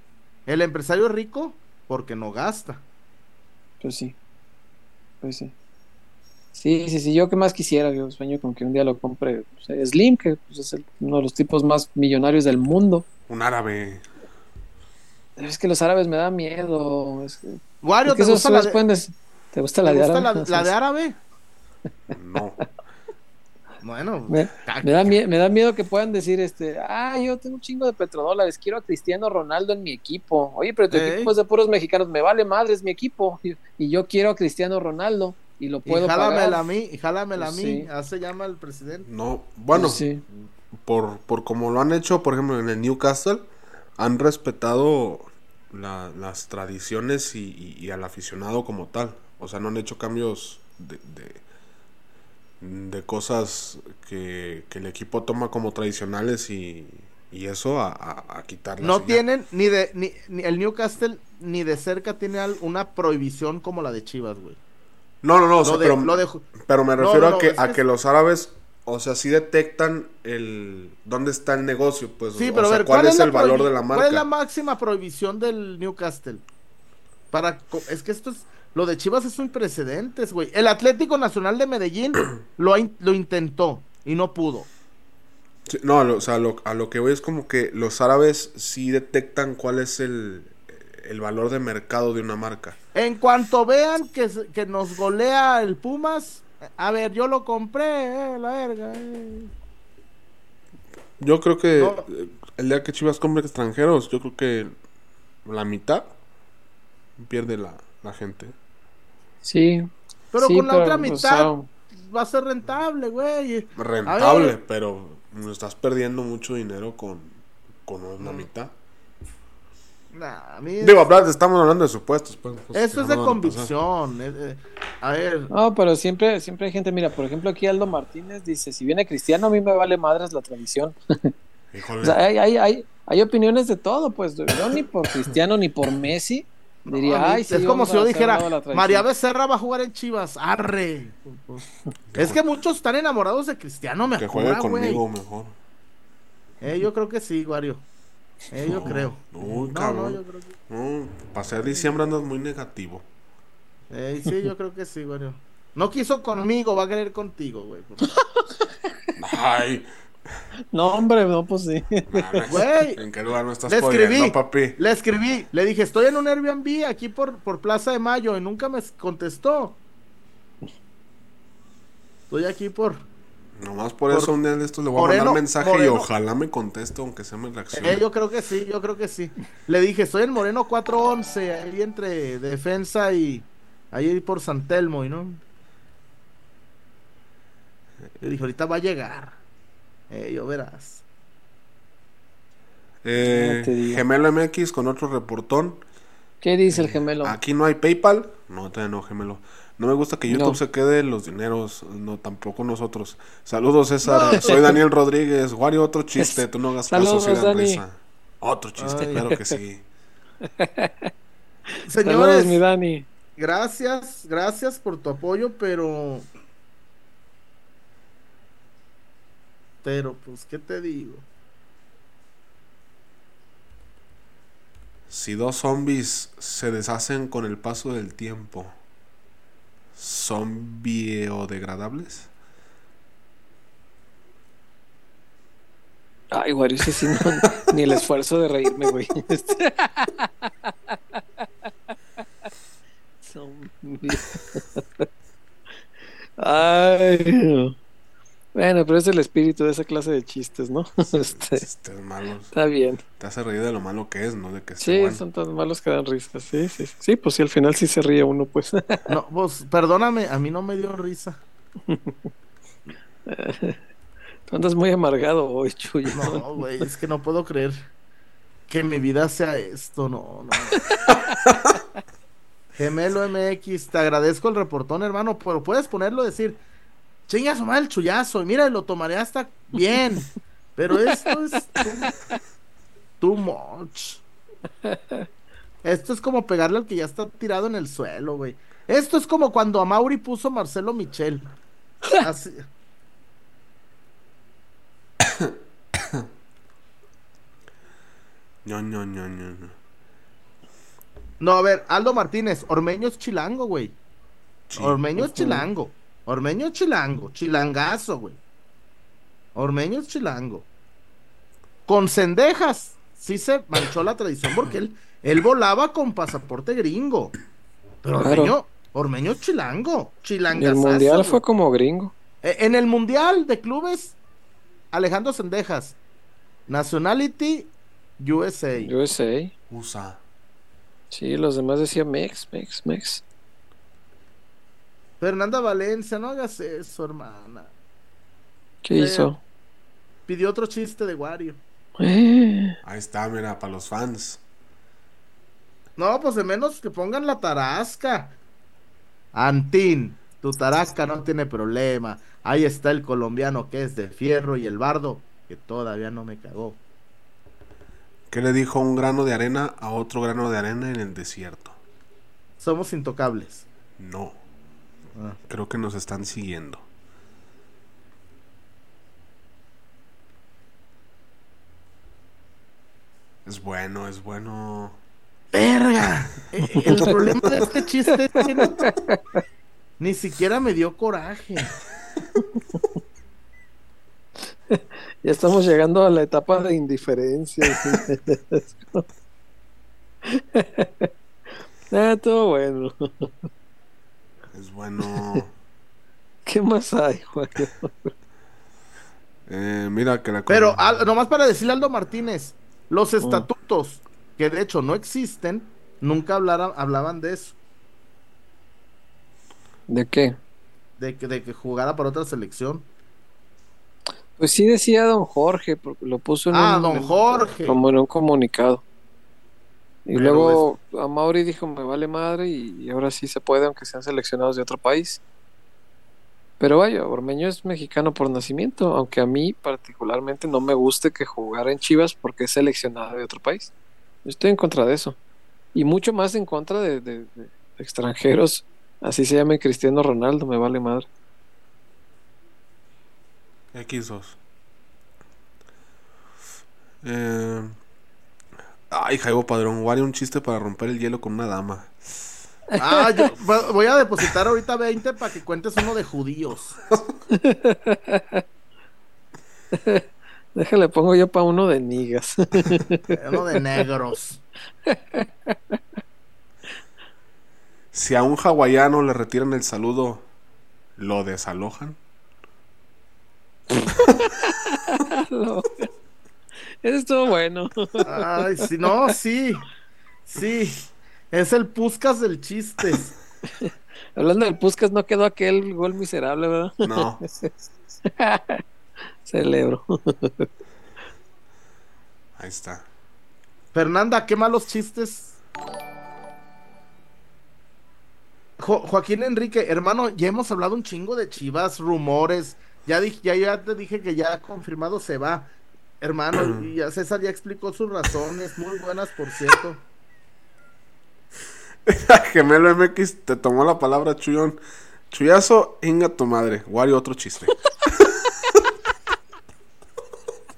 A: El empresario es rico porque no gasta.
B: Pues sí. Pues sí. Sí, sí, sí. Yo que más quisiera, yo sueño con que un día lo compre Slim, que pues, es el- uno de los tipos más millonarios del mundo.
C: Un árabe.
B: Es que los árabes me da miedo. Es que,
A: Wario,
B: es que
A: ¿te
B: esos
A: gusta de,
B: pueden des- ¿Te gusta la
A: te
B: de
A: gusta
B: árabe?
A: la-
B: No
A: la de
B: sé.
A: árabe?
C: No.
A: Bueno,
B: Me, me da mie- me da miedo que puedan decir, este, ah, yo tengo un chingo de petrodólares, quiero a Cristiano Ronaldo en mi equipo. Oye, pero tu
A: Ey.
B: equipo es de puros mexicanos, me vale madre, es mi equipo. Y, y yo quiero a Cristiano Ronaldo y lo
A: y
B: puedo
A: jálamela
B: pagar.
A: a mí, y jálamela a mí.
B: sí.
A: Se llama el presidente.
C: No. Bueno,
B: Pues sí.
C: por, por como lo han hecho, por ejemplo, en el Newcastle, han respetado la- las tradiciones y, y- y al aficionado como tal. O sea, no han hecho cambios de, de, de cosas que, que el equipo toma como tradicionales y, y eso a, a, a quitarlas.
A: No
C: y ya.
A: tienen ni de ni, ni- el Newcastle ni de cerca tiene al- una prohibición como la de Chivas, güey.
C: No, no no, o sea,
A: Lo de-
C: pero,
A: de-
C: pero me refiero a, que, a
A: que-
C: que los árabes, o sea, sí detectan el dónde está el negocio, pues,
A: Sí, pero
C: sea,
A: ver,
C: cuál, es el valor de la marca.
A: ¿Cuál es la máxima prohibición del Newcastle? Para es que esto es lo de Chivas es un precedentes, güey. El Atlético Nacional de Medellín lo, lo intentó y no pudo.
C: Sí, no, lo- o sea, lo- a lo que voy es como que los árabes sí detectan cuál es el, el valor de mercado de una marca.
A: En cuanto vean que, que nos golea el Pumas, a ver, yo lo compré, eh, la verga. eh.
C: Yo creo que
A: No.
C: el día que Chivas compre extranjeros, yo creo que la mitad pierde la, la gente.
B: Sí.
A: Pero
B: sí,
A: con la
B: pero,
A: otra
B: o
A: mitad
B: sea,
A: va a ser rentable, güey.
C: Rentable, pero estás perdiendo mucho dinero con, con una
A: Mm.
C: mitad.
A: Nah, a mí
C: Digo, hablar- estamos hablando de supuestos. Pues,
A: eso es
C: no
A: de convicción. eh, eh. A ver,
B: No, pero siempre, siempre hay gente, mira, por ejemplo aquí Aldo Martínez dice, si viene Cristiano a mí me vale madres la tradición.
C: Híjole.
B: O sea, hay, hay, hay, hay opiniones de todo, pues yo ni por Cristiano ni por Messi diría,
A: No, a mí
B: ay, sí,
A: es como si yo dijera,
B: nuevo la tradición".
A: María Becerra va a jugar en Chivas, arre. Es que muchos están enamorados de Cristiano, me
C: que juegue conmigo mejor.
A: Eh, yo creo que sí, Wario. Eh, yo creo.
C: no,
A: no, yo creo que
C: No, para ser diciembre andas muy negativo.
A: eh, sí, yo creo que sí, Wario. No quiso conmigo, va a querer contigo, güey.
C: Ay,
B: No, hombre, no, pues sí.
C: mames,
A: Güey.
C: ¿En qué lugar no estás
A: Le escribí,
C: podiendo, papi?
A: le escribí, le dije, estoy en un Airbnb aquí por, por Plaza de Mayo y nunca me contestó. Estoy aquí por...
C: Nomás por,
A: Por-
C: eso un día de estos le voy a
A: Moreno-
C: mandar mensaje y ojalá me conteste aunque sea mi reacción.
A: Eh, yo creo que sí, yo creo que sí. Le dije, estoy en Moreno 411, ahí entre defensa y ahí por San Telmo, y no. Le dije, ahorita va a llegar. Eh, yo verás.
C: Eh, gemelo MX con otro reportón.
B: ¿Qué dice el gemelo?
C: Aquí no hay PayPal. No, todavía no, gemelo. No me gusta que YouTube
B: No.
C: se quede los dineros. No, tampoco nosotros. Saludos, César. Soy Daniel Rodríguez. Wario, otro chiste. Tú no hagas caso, sí dan
B: Dani.
C: risa. Otro chiste,
A: Ay.
C: claro que sí.
B: Saludos,
A: Señores,
B: mi Dani.
A: gracias, gracias por tu apoyo, pero... Pero, pues, ¿qué te digo?
C: Si dos zombies se deshacen con el paso del tiempo, ¿son biodegradables?
B: Ay, güey, ese sí no, ni el esfuerzo de reírme, güey. Son- Ay. Bueno, pero es el espíritu de esa clase de chistes, ¿no? Este,
C: Chistes malos.
B: está bien.
C: Te hace reír de lo malo que es, no de que
B: Sí,
C: bueno.
B: son tan malos que dan risa. Sí, sí, sí. Sí, pues sí, al final sí se ríe uno, pues.
A: No, pues, perdóname, a mí no me dio risa.
B: Tú andas muy amargado hoy, Chuy.
A: No, güey, es que no puedo creer que mi vida sea esto, no, no. Gemelo MX, te agradezco el reportón, hermano, pero puedes ponerlo decir, chinga su madre el chullazo, y mira, lo tomaré hasta bien, pero esto es too, too much. Esto es como pegarle al que ya está tirado en el suelo, güey. Esto es como cuando a Mauri puso Marcelo Michel. Así.
C: No, no, no, no, no.
A: No, a ver, Aldo Martínez, Ormeño es chilango, güey.
C: Sí.
A: Ormeño es chilango. Ormeño es chilango. Chilangazo, güey. Ormeño es chilango. Con cendejas. Sí se manchó la tradición porque él, él volaba con pasaporte gringo. Pero
B: Claro.
A: Ormeño, Ormeño es chilango. Chilangazo.
B: el mundial fue como gringo.
A: En el mundial de clubes, Alejandro Cendejas. Nationality USA.
B: USA.
C: USA.
B: Sí, los demás decían Mex, Mex, Mex.
A: Fernanda Valencia, no hagas eso, hermana.
B: ¿Qué hizo?
A: pidió otro chiste de Wario.
C: Ahí está, mira, para los fans.
A: No, pues de menos que pongan la tarasca. Antín, tu tarasca no tiene problema. Ahí está el colombiano que es de fierro y el bardo que todavía no me cagó.
C: ¿Qué le dijo un grano de arena a otro grano de arena en el desierto?
A: Somos intocables.
C: No.
A: Ah.
C: Creo que nos están siguiendo. Es bueno, es bueno.
A: ¡Verga! El problema de este chiste es que no- ni siquiera me dio coraje.
B: Ya estamos llegando a la etapa de indiferencia. ah, todo bueno.
C: Es bueno.
B: ¿Qué más hay, Juan?
C: Eh, mira que la
A: Pero al- nomás para decirle a Aldo Martínez, los estatutos, que de hecho no existen, nunca hablara- hablaban de eso,
B: ¿De qué?
A: de que, de que jugara para otra selección.
B: Pues sí decía don Jorge, porque lo puso en
A: Ah,
B: un,
A: don Jorge.
B: como en un comunicado. Y
A: Pero
B: luego a Mauri dijo, me vale madre, y, y ahora sí se puede, aunque sean seleccionados de otro país. Pero vaya, Ormeño es mexicano por nacimiento, aunque a mí particularmente no me guste que jugara en Chivas porque es seleccionado de otro país. Yo estoy en contra de eso. Y mucho más en contra de, de- de extranjeros, así se llame Cristiano Ronaldo, me vale madre.
C: X2. Eh... Ay, Jaibo Padrón, Wario, un chiste para romper el hielo con una dama.
A: Ah, yo vo- voy a depositar ahorita 20 para que cuentes uno de judíos.
B: Déjale, pongo yo para uno de nigas.
A: Uno de negros.
C: Si a un hawaiano le retiran el saludo, ¿lo desalojan?
B: Eso estuvo bueno.
A: Ay, sí, no, sí. Sí. Es el Puscas del chiste.
B: Hablando del Puskas, no quedó aquel gol miserable, ¿verdad?
C: No.
B: Celebro.
C: Ahí está.
A: Fernanda, qué malos chistes. Jo- Joaquín Enrique, hermano, ya hemos hablado un chingo de chivas, rumores. Ya, dije, ya, ya te dije que ya confirmado se va. Hermano, y ya César ya explicó sus razones, muy buenas, por cierto.
C: Gemelo MX te tomó la palabra, Chuyón. Chuyazo, inga tu madre. Wario, otro chiste.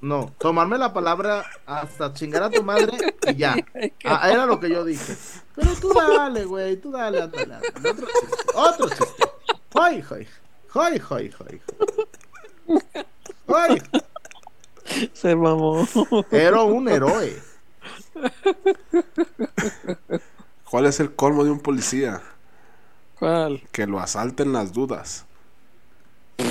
A: No, tomarme la palabra hasta chingar a tu madre y ya. Ah, era lo que yo dije. Pero tú dale, güey, tú dale, ándale, ándale. Otro chiste, otro chiste. Hoy, hoy, hoy, hoy, hoy. Hoy,
B: Se mamó.
A: era un héroe.
C: ¿Cuál es el colmo de un policía?
B: ¿Cuál?
C: Que lo asalten las dudas.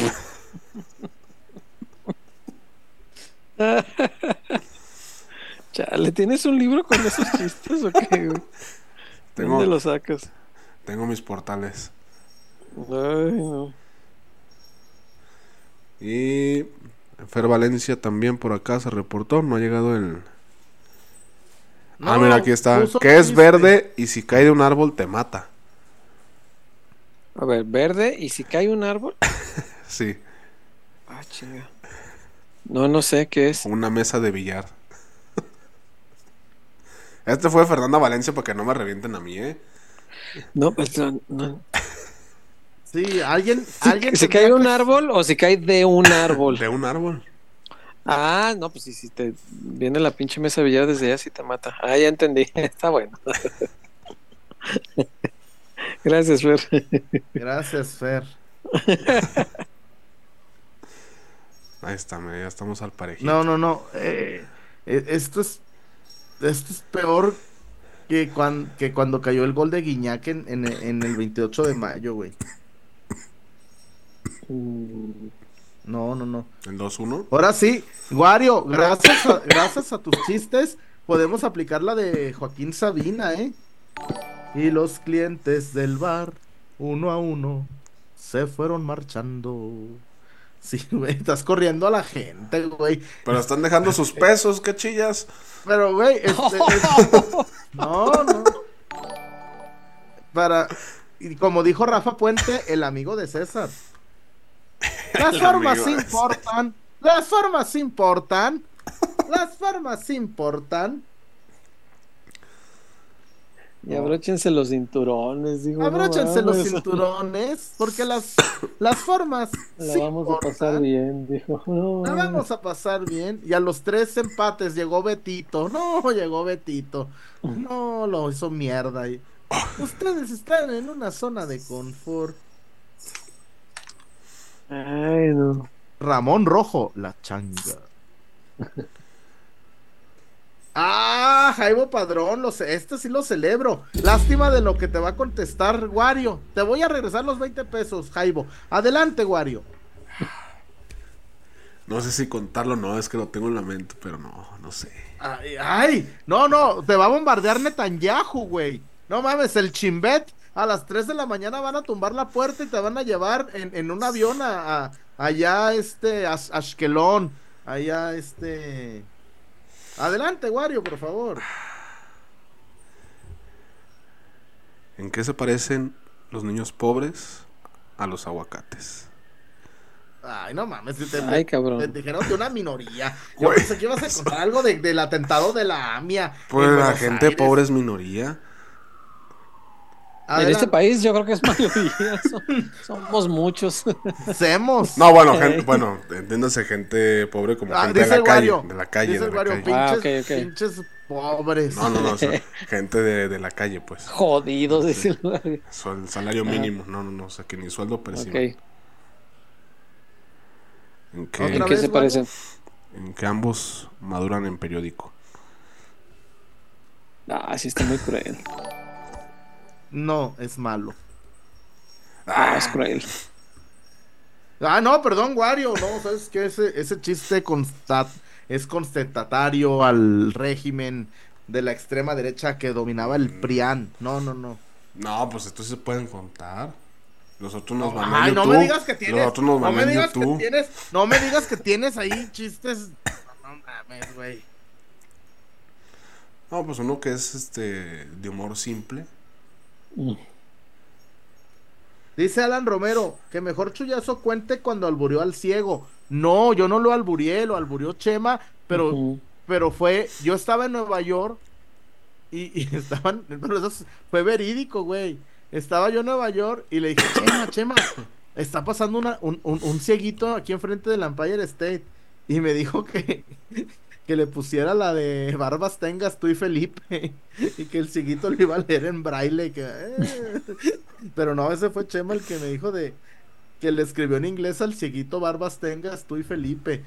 B: Chale, ¿tienes un libro con esos chistes o qué?
C: Tengo,
B: ¿Dónde lo sacas?
C: tengo mis portales.
B: Ay, no.
C: Y Fer Valencia también por acá se reportó. No ha llegado el. ah,
A: No,
C: mira, aquí está. Que es verde y si cae de un árbol te mata.
B: A ver, verde, ¿y si cae un árbol?
C: Sí,
B: Ah, chinga. No, no sé qué es.
C: una mesa de billar. Este fue Fernanda Valencia para que no me revienten a mí, ¿eh?
B: No, pues, no, no.
A: Sí, alguien,
B: Si,
A: alguien
B: si
A: tendría
B: cae un
A: que-
B: árbol o si cae de un árbol.
C: De un árbol.
B: Ah, no, pues si, si te viene la pinche mesa de billar desde allá, sí te mata. Ah, ya entendí. Está bueno. Gracias, Fer.
A: Gracias, Fer.
C: Ahí está, ya estamos al parejito.
A: No, no, no. eh, eh, esto es esto es peor que, cuan- que cuando cayó el gol de Guiñac en, en- en el 28 de mayo, güey.
B: Mm,
A: No, no, no.
C: El 2-1.
A: Ahora sí, Wario, gracias a, gracias a tus chistes, podemos aplicar la de Joaquín Sabina, ¿eh? Y los clientes del bar, uno a uno, se fueron marchando. Sí, güey, estás corriendo a la gente, güey.
C: Pero están dejando sus pesos, ¿qué chillas?
A: Pero, güey, este, es- no, no. Para, y como dijo Rafa Puente, el amigo de César. Las formas importan. Las formas importan. Las formas importan.
B: Y abróchense los cinturones, digo. no
A: Abróchense los cinturones, porque las, las formas
B: La
A: sí
B: vamos a pasar bien, dijo. No,
A: La vamos a pasar bien. Y a los tres empates llegó Betito. No, llegó Betito. No, lo hizo mierda. Ustedes están en una zona de confort.
B: Ay, no.
A: Ramón Rojo, la changa. Ah, Jaibo Padrón, lo sé, este sí lo celebro. Lástima de lo que te va a contestar Wario. Te voy a regresar los 20 pesos, Jaibo. Adelante, Wario.
C: No sé si contarlo o no, es que lo tengo en la mente, pero no, no sé.
A: Ay, ay, no, no, te va a bombardear Netanyahu, güey. No mames, el Chimbet a las 3 de la mañana van a tumbar la puerta y te van a llevar en, en un avión a, a- allá, este, a Ashkelon, allá, este... Adelante, Wario, por favor.
C: ¿En qué se parecen los niños pobres a los aguacates?
A: Ay, no mames, te,
B: Ay,
A: te
B: cabrón.
A: dijeron de una minoría. Yo pensé que ibas a contar algo de- del atentado de la AMIA.
C: Pues la gente
A: Aires.
C: pobre es minoría.
B: En este país yo creo que es mayoría. son- somos muchos.
A: Hacemos.
C: No, bueno, gente, bueno, entiéndase gente pobre como
A: Ah,
C: gente de la calle, de la calle,
A: Dice
C: de la
A: Wario,
C: calle.
A: pinches,
B: Ah,
A: pinches pobres.
C: No, no, no, o sea, gente de, de la calle, pues.
B: Jodidos, dice el
C: salario mínimo, no, no, no, o sea, que ni sueldo perciben.
B: Ok.
C: En que,
B: ¿En
A: Otra
B: qué
A: vez,
B: se parecen?
C: en que ambos maduran en periódico.
B: Ah, sí está muy cruel.
A: No, es malo.
B: Ah, es cruel.
A: Ah, no, perdón, Wario. No, sabes que ese, ese chiste constat es constatatario al régimen de la extrema derecha que dominaba el PRIAN. No, no, no.
C: No, pues estos se pueden contar. Los otros nos van
A: Ay, no
C: YouTube.
A: me digas que tienes.
C: Los otros nos
A: no me digas que
C: YouTube.
A: tienes. No me digas que tienes ahí chistes. No, no mames, güey.
C: No, pues uno que es este de humor simple.
A: Dice Alan Romero que mejor Chuyazo cuente cuando alburió al ciego. No, yo no lo alburié, lo alburió Chema, pero, pero fue, yo estaba en Nueva York y, y estaban, pero eso es- fue verídico, güey. Estaba yo en Nueva York y le dije, Chema, Chema, está pasando una, un, un, un cieguito aquí enfrente del Empire State. Y me dijo que, que le pusiera la de Barbas Tengas tú y Felipe. Y que el cieguito lo iba a leer en braille. que, eh. Pero no, ese fue Chema el que me dijo de que le escribió en inglés al cieguito Barbas Tengas tú y Felipe.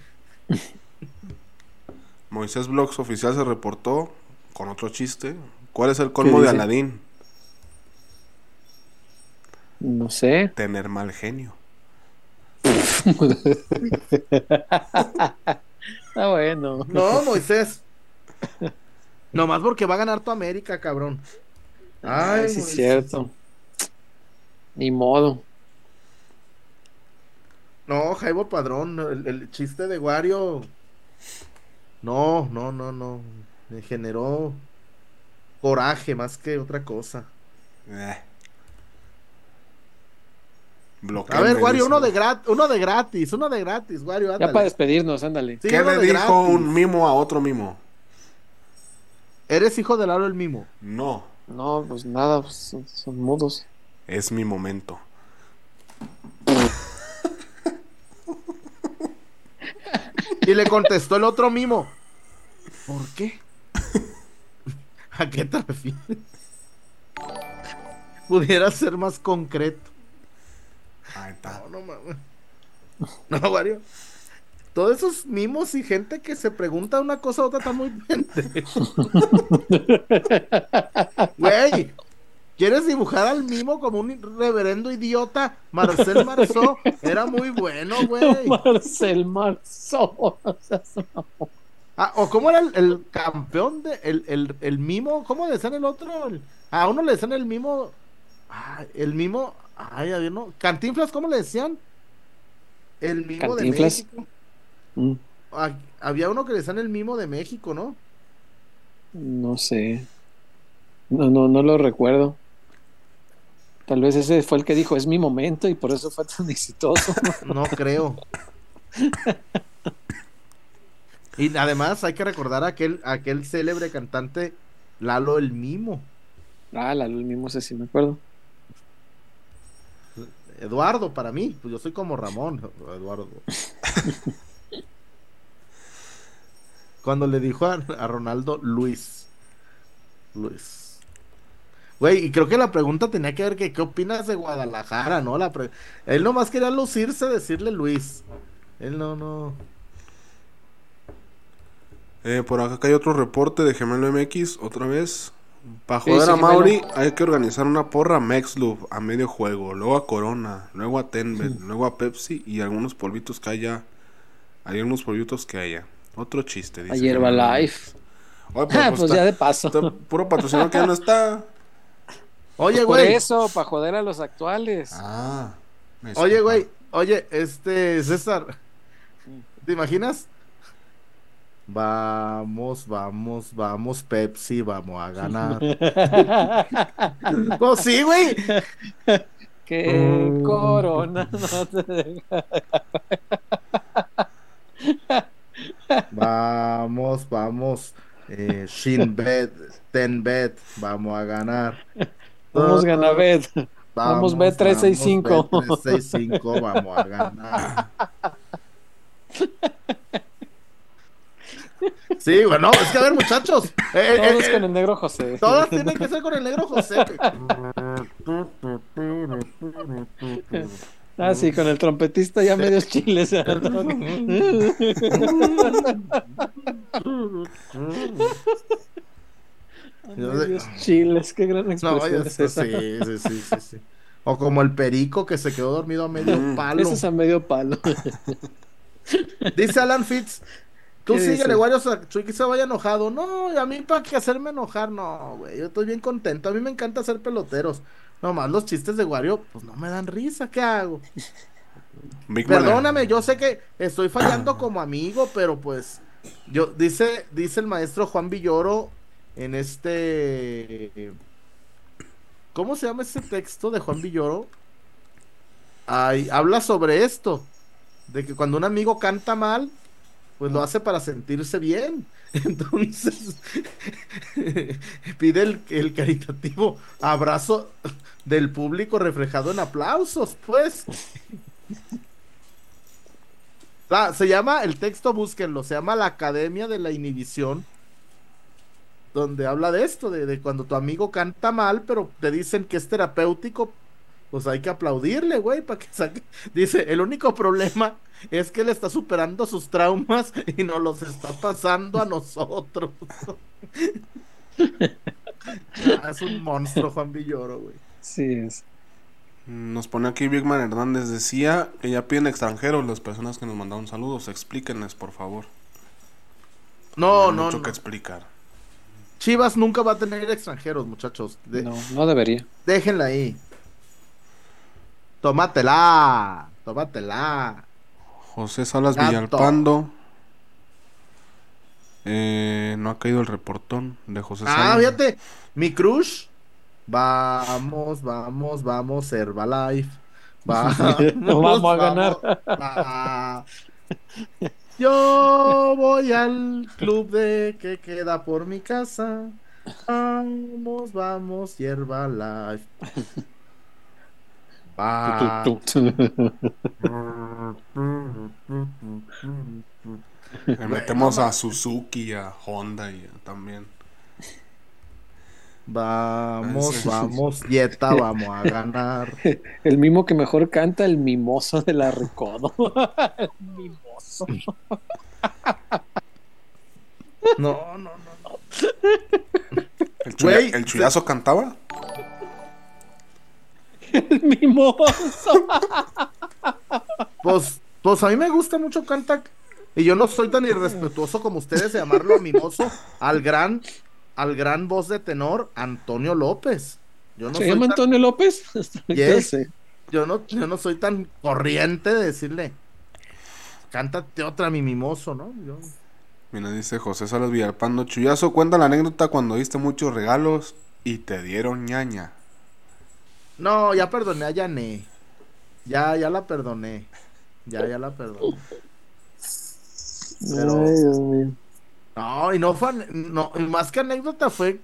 C: Moisés Vlogs oficial se reportó con otro chiste. ¿Cuál es el colmo
B: ¿Qué
C: de? Aladín?
B: No sé.
C: Tener mal genio.
B: Está bueno.
A: No, Moisés. Nomás porque va a ganar tu América, cabrón.
B: Ay,
A: Ay,
B: sí es
A: Moisés.
B: cierto. Ni modo.
A: No, Jaibo Padrón, el, el chiste de Wario. No, no, no, no. Me generó coraje más que otra cosa.
C: Eh.
A: A ver, Wario, uno de gratis, uno de gratis, uno de gratis, Wario,
B: Ya para despedirnos, ándale.
A: Sí,
C: ¿Qué le dijo
A: gratis.
C: un mimo a otro mimo?
A: Eres hijo de Lalo el Mimo.
C: No,
B: No, pues nada, pues son, son mudos.
C: es mi momento.
A: Y le contestó el otro Mimo. ¿Por qué? ¿A qué te refieres? Pudiera ser más concreto.
C: Ahí está.
A: No, no mames. No, Wario. Todos esos mimos y gente que se pregunta una cosa u otra está muy pendejo. Güey, ¿quieres dibujar al mimo como un reverendo idiota? Marcel Marceau era muy bueno, güey.
B: Marcel Marceau. o sea,
A: Ah, o cómo era el, el campeón de el, el, el mimo, ¿cómo le decían el otro? A uno le decían el mimo. Ah, el mimo. Ay, había no. Cantinflas, ¿cómo le decían? el mimo de. México.
B: Mm,
A: Ah, Había uno que le decían el mimo de México, ¿no?
B: no sé. No, no, no lo recuerdo. Tal vez ese fue el que dijo, es mi momento y por eso fue tan exitoso.
A: No creo. Y además hay que recordar a aquel, a aquel célebre cantante Lalo el Mimo.
B: ah, la luz mismo ese sí me acuerdo.
A: Eduardo, para mí, pues yo soy como Ramón, Eduardo. Cuando le dijo a, a Ronaldo Luis. Luis. Güey, y creo que la pregunta tenía que ver que qué opinas de Guadalajara, ¿no? La pre- Él nomás quería lucirse, decirle Luis. Él no, no.
C: Eh, por acá hay otro reporte de Gemelo MX, otra vez. Para joder
B: sí,
C: a. Mauri, hay que organizar una porra a Mexlub a medio juego, luego a Corona, luego a Tenbet, luego a Pepsi y algunos polvitos que haya. Hay algunos polvitos que haya. Otro chiste, dice.
B: Ayer va
C: MX.
B: live.
C: Oye,
B: Ah,
C: pues
B: pues
C: está-
B: ya de paso.
C: está puro patrocinador que ya no está.
A: Oye,
B: Por
A: güey.
B: eso, para joder a los actuales.
C: Ah.
A: Oye, güey. Oye, este, César. ¿Te imaginas? Vamos, vamos, vamos, Pepsi, vamos a ganar. oh, sí, güey.
B: que corona no te deja.
A: Vamos, vamos. Eh, Shinbet, Tenbet, vamos a ganar.
B: Vamos Ganabet. Vamos, B365.
A: vamos, B365, vamos a ganar. Sí, bueno, es que a ver, muchachos. eh, eh,
B: Todos
A: eh,
B: con el negro José.
A: todas tienen que ser con el negro José.
B: Ah, sí, con el trompetista ya medios chiles. medios chiles, qué gran
A: No,
B: expresión
A: ya
B: es esa.
A: sí, sí, sí, sí, sí. O como el perico que se quedó dormido a medio
C: Mm.
A: palo.
B: Ese es a medio palo.
A: Dice Alan Fitz. Tú
B: ¿Qué
A: síguele? Wario, o sea, se vaya enojado. No, y a mí para que hacerme enojar, no, güey. Yo estoy bien contento. A mí me encanta hacer peloteros. Nomás los chistes de Wario, pues no me dan risa. ¿Qué hago?
C: Big
A: Perdóname, yo sé que estoy fallando como amigo, pero pues. Yo, dice, dice el maestro Juan Villoro en este. ¿Cómo se llama ese texto de Juan Villoro? Ay, habla sobre esto. De que cuando un amigo canta mal, pues lo hace para sentirse bien. Entonces, pide el, el caritativo abrazo del público reflejado en aplausos, pues. Se llama, el texto búsquenlo, se llama La Academia de la Inhibición, donde habla de esto, de, de cuando tu amigo canta mal, pero te dicen que es terapéutico, pues hay que aplaudirle, güey, para que saque. Dice, el único problema es que él está superando sus traumas y nos los está pasando a nosotros. Ah, es un monstruo, Juan Villoro, güey.
B: Sí es.
C: Nos pone aquí Big Man Hernández. Decía que ya piden extranjeros las personas que nos mandaron saludos. Explíquenles, por favor.
A: No,
C: Hay
A: no,
C: mucho
A: no.
C: que explicar.
A: Chivas nunca va a tener extranjeros, muchachos. De-
B: No, no debería.
A: Déjenla ahí. Tómatela. Tómatela.
C: José Salas
A: Gato.
C: Villalpando. Eh, no ha caído el reportón de José
A: Ah,
C: Salas.
A: fíjate. Mi crush. Vamos, vamos, vamos, Herbalife. Vamos,
B: Vamos a ganar.
A: va. Yo voy al club de que queda por mi casa. Vamos, vamos, Herbalife. Va.
B: Tu, tu, tu.
C: Le metemos a Suzuki, a Honda y a- también.
A: Vamos, vamos, Jetta, vamos a ganar.
B: El mimo que mejor canta, el mimoso de la Recodo. el mimoso.
A: No, no, no, no.
C: ¿El, chuya-
A: Güey,
C: ¿el chuyazo cantaba?
B: El mimoso.
A: Pues, pues a mí me gusta mucho Canta. Y yo no soy tan irrespetuoso como ustedes de llamarlo a mimoso al gran, al gran voz de tenor Antonio López. Yo no
B: ¿Se
A: soy
B: llama
A: tan,
B: Antonio López?
A: Yes. yo no, yo no soy tan corriente de decirle cántate otra, mi mimoso, ¿no? Yo-
C: Mira, dice José Salas Villalpando. Chuyazo, cuenta la anécdota cuando diste muchos regalos y te dieron ñaña.
A: No, ya perdoné a Yané. Ya, ya la perdoné. Ya, ya la perdoné. Pero-
B: Ay, Dios mío.
A: No, y no fue, no, más que anécdota fue,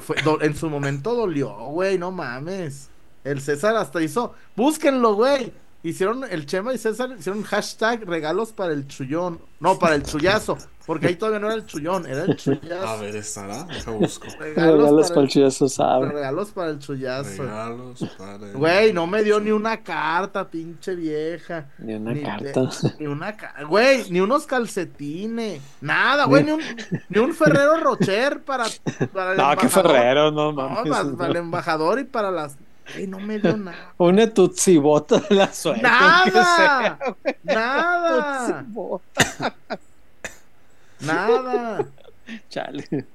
A: fue do- en su momento dolió, güey, no mames. El César hasta hizo, búsquenlo, güey. Hicieron, el Chema y César hicieron hashtag regalos para el chullón. No, para el chullazo, porque ahí todavía no era el chullón, era el chullazo.
C: A ver, estará. Deja busco.
B: Regalos para el
A: el,
B: chullazo sabe.
A: regalos para el chullazo.
C: Regalos para. el-
A: Güey, no me dio ni una carta, pinche vieja.
B: Ni una
A: Ni
B: carta.
A: de- ni una ca- güey, ni unos calcetines, nada, güey, ni un, ni un Ferrero Rocher para, para el
B: No, qué. Ferrero, no
A: No,
B: mames.
A: para,
B: no.
A: para el embajador y para las. Güey, no me dio nada.
B: Una tutsibota de la suerte.
A: ¡Nada! ¡Nada!
B: Tutsibota.
A: ¡Nada!
B: Chale.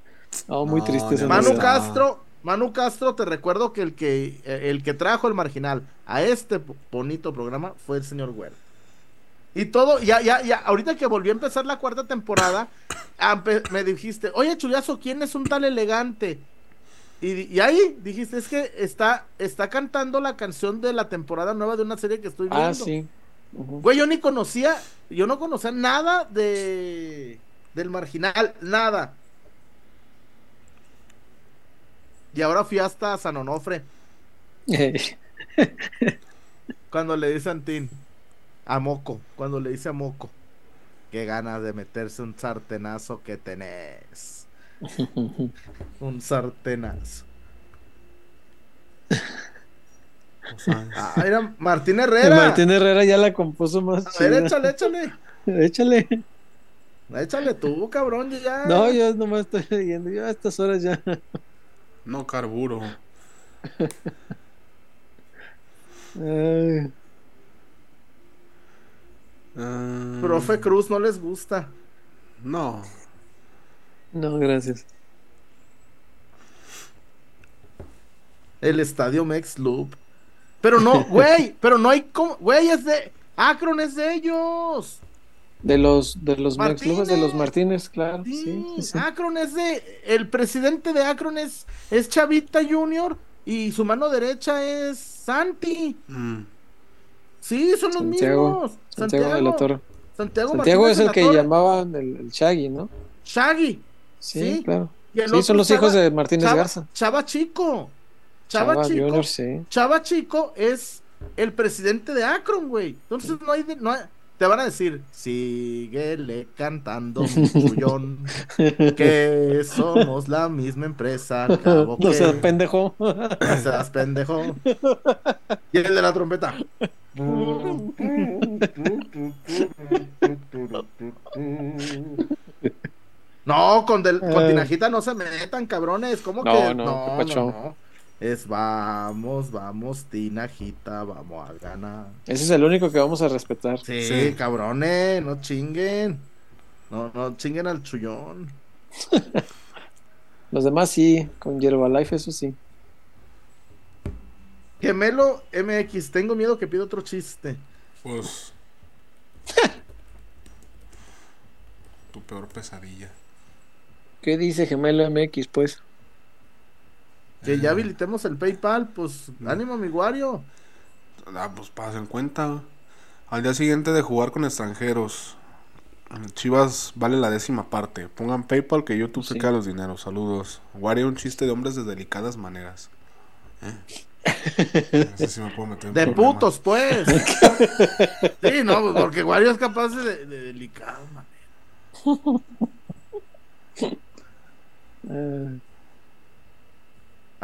B: No, muy
C: No,
B: triste esa
C: no
A: Manu. Castro, Manu Castro, te recuerdo que el que eh, el que trajo el marginal a este bonito programa fue el señor Güero. Y todo, ya, ya, ya, ahorita que volvió a empezar la cuarta temporada, me dijiste, oye Chuyazo, ¿quién es un tal elegante? Y, ahí dijiste, es que está, está cantando la canción de la temporada nueva de una serie que estoy viendo.
B: Ah, sí.
A: Güey, yo ni conocía, yo no conocía nada de del marginal, nada. Y ahora fui hasta San Onofre, cuando le dice a Antín, a Moco, cuando le dice a Moco, qué ganas de meterse un sartenazo que tenés. Un sartenazo.
C: Sea,
A: Ah, era Martín Herrera.
B: Martín Herrera ya la compuso más
A: A ver,
B: chida.
A: échale, échale.
B: Échale.
A: Échale tú, cabrón, ya.
B: No, yo nomás estoy leyendo. Yo a estas horas ya.
C: no carburo.
B: Ay,
A: Profe Cruz no les gusta.
C: No.
B: no, gracias.
A: El estadio Mex Loop. Pero no, güey, pero no hay como, güey, es de Akron es de ellos.
B: De los, de los Mex clubes de los
A: Martínez.
B: Claro.
A: Sí,
B: Sí, sí, sí.
A: Akron es de el presidente de Akron es es Chavita Junior y su mano derecha es Santi.
C: Mm.
A: Sí, son los
B: Santiago,
A: mismos.
B: Santiago de la Torre.
A: Santiago,
B: Santiago es el que llamaban el, el Shaggy, ¿no?
A: Shaggy.
B: Sí,
A: Sí.
B: claro. Sí, son los
A: Chava-
B: hijos de Martínez
A: Chava,
B: Garza.
A: Chava Chico. Chava,
B: Chava
A: Chico.
B: Junior, sí.
A: Chava Chico es el presidente de Akron, güey. Entonces no hay, de- no hay- te van a decir, síguele cantando mi chullón, que somos la misma empresa, al cabo
B: No
A: que
B: seas pendejo.
A: no seas pendejo. Y el de la trompeta. No, con, del, con
B: Eh.
A: Tinajita no se metan, cabrones. ¿Cómo
B: No,
A: que?
B: no,
A: No, no. Es vamos, vamos, Tinajita, vamos a ganar.
B: Ese es el único que vamos a respetar.
A: Sí,
C: Sí.
A: cabrones, no chinguen. No, no chinguen al chullón.
B: Los demás sí, con Yerbalife, eso sí.
A: Gemelo MX, tengo miedo que pida otro chiste.
C: Pues. tu peor pesadilla.
B: ¿Qué dice Gemelo MX, pues?
A: Que ya habilitemos el PayPal, pues ánimo, mi guario.
C: Ah, pues pasen cuenta. Al día siguiente de jugar con extranjeros. Chivas vale la décima parte. Pongan PayPal que YouTube se queda los dineros. Saludos. Wario, un chiste de hombres de delicadas maneras. ¿Eh? Ese sí me puedo meter en
A: De putos, pues. sí, no, porque Wario es capaz de, de delicado, man.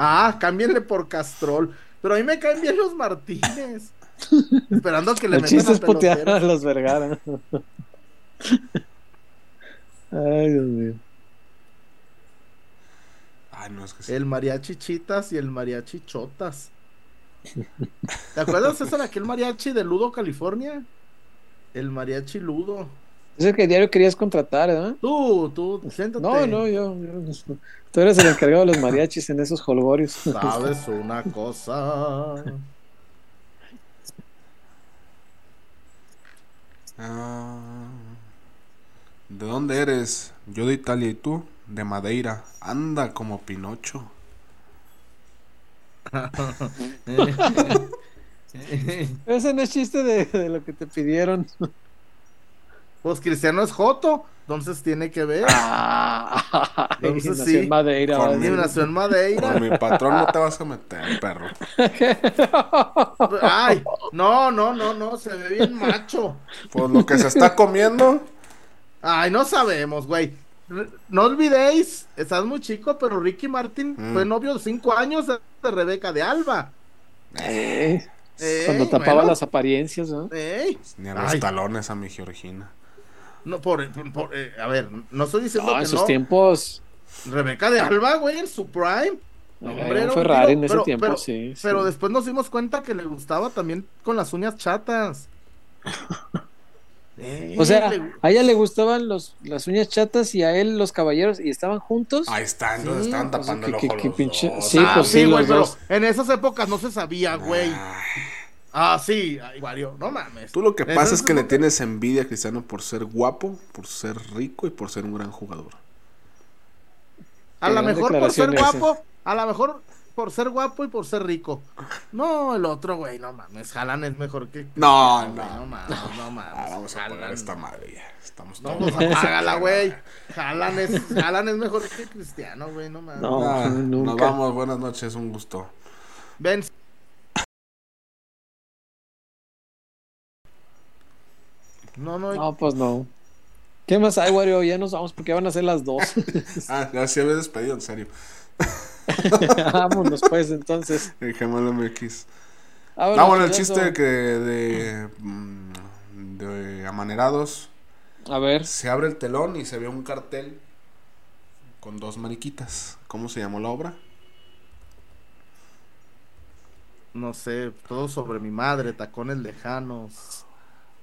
A: Ah, cámbienle por Castrol. Pero a mí me caen bien los Martínez. Esperando que le
B: el
A: metan
B: chiste
A: a
B: es putear a los Vergara. Ay, Dios mío.
C: Ay, no, es que sí.
A: El mariachi chitas y el mariachi chotas. ¿Te acuerdas, César, aquel mariachi de Ludo, California? El mariachi Ludo.
B: Es el que diario querías contratar, ¿verdad?
A: Tú, tú, siéntate.
B: No, no, yo, yo- Tú eres el encargado de los mariachis en esos holgorios.
A: Sabes una cosa.
C: Ah, ¿De dónde eres? Yo de Italia y tú de Madeira. Anda como Pinocho.
B: Ese no es chiste de, de lo que te pidieron.
A: Pues Cristiano es Joto, entonces tiene que ver.
B: Ah,
A: Entonces
B: nació
A: sí.
B: en Madeira.
C: Con
A: en Madeira.
C: Con mi patrón no te vas a meter, perro.
A: Ay, no, no, no, no, se ve bien macho.
C: Pues lo que se está comiendo.
A: Ay, no sabemos, güey. No olvidéis, estás muy chico, pero Ricky Martin
C: Mm.
A: fue novio de cinco años de de Rebeca de Alba.
B: Eh, cuando tapaba
A: bueno.
B: las apariencias, ¿no?
A: Ey,
C: Ni a los
A: Ay.
C: talones a mi Georgina.
A: No, por, por- por- eh, a ver, no estoy diciendo
B: No, en
A: que
B: sus
A: no.
B: tiempos.
A: Rebeca de Alba, güey, en su prime. No,
B: eh,
A: hombre,
B: un Ferrari en ese
A: pero-
B: tiempo,
A: pero-
B: sí.
A: Pero
B: sí.
A: después nos dimos cuenta que le gustaba también con las uñas chatas. Eh,
B: O sea,
A: le-
B: a ella le gustaban los, las uñas chatas y a él los caballeros y estaban juntos.
C: Ahí está, entonces
A: Sí,
C: estaban tapando el los
B: pinche-
C: dos.
B: sí,
A: ah,
B: pues
A: sí,
B: sí,
A: güey, pero en esas épocas no se sabía, güey. Ah, sí, Wario, no mames.
C: Tú lo que pasa es que le tienes envidia a Cristiano por ser guapo, por ser rico y por ser un gran jugador.
A: A lo mejor por ser guapo, a lo mejor por ser guapo y por ser rico. No, el otro, güey, no mames. Jalan es mejor que.
C: No,
A: güey,
C: no.
A: no mames, no mames.
C: Ah, vamos a pagar esta madre ya. Estamos
A: No,
C: todos.
A: pues apágala, güey. Jalan es, Jalan es mejor que Cristiano, güey, no mames.
B: No.
C: Ah, nos
B: nunca.
C: vamos, buenas noches, un gusto.
A: Ven. No, no,
B: No, pues no. ¿Qué más hay, Wario? Ya nos vamos porque van a ser las dos.
C: Ah, ya se había despedido, en serio.
B: Vámonos, pues, entonces.
C: El Gemelo MX.
B: Vámonos,
C: Ah, bueno, el
B: chuyazo.
C: chiste que de, mm, de amanerados.
B: A ver,
C: Se abre el telón y se ve un cartel con dos mariquitas. ¿Cómo se llamó la obra?
A: no sé, todo sobre mi madre, tacones lejanos.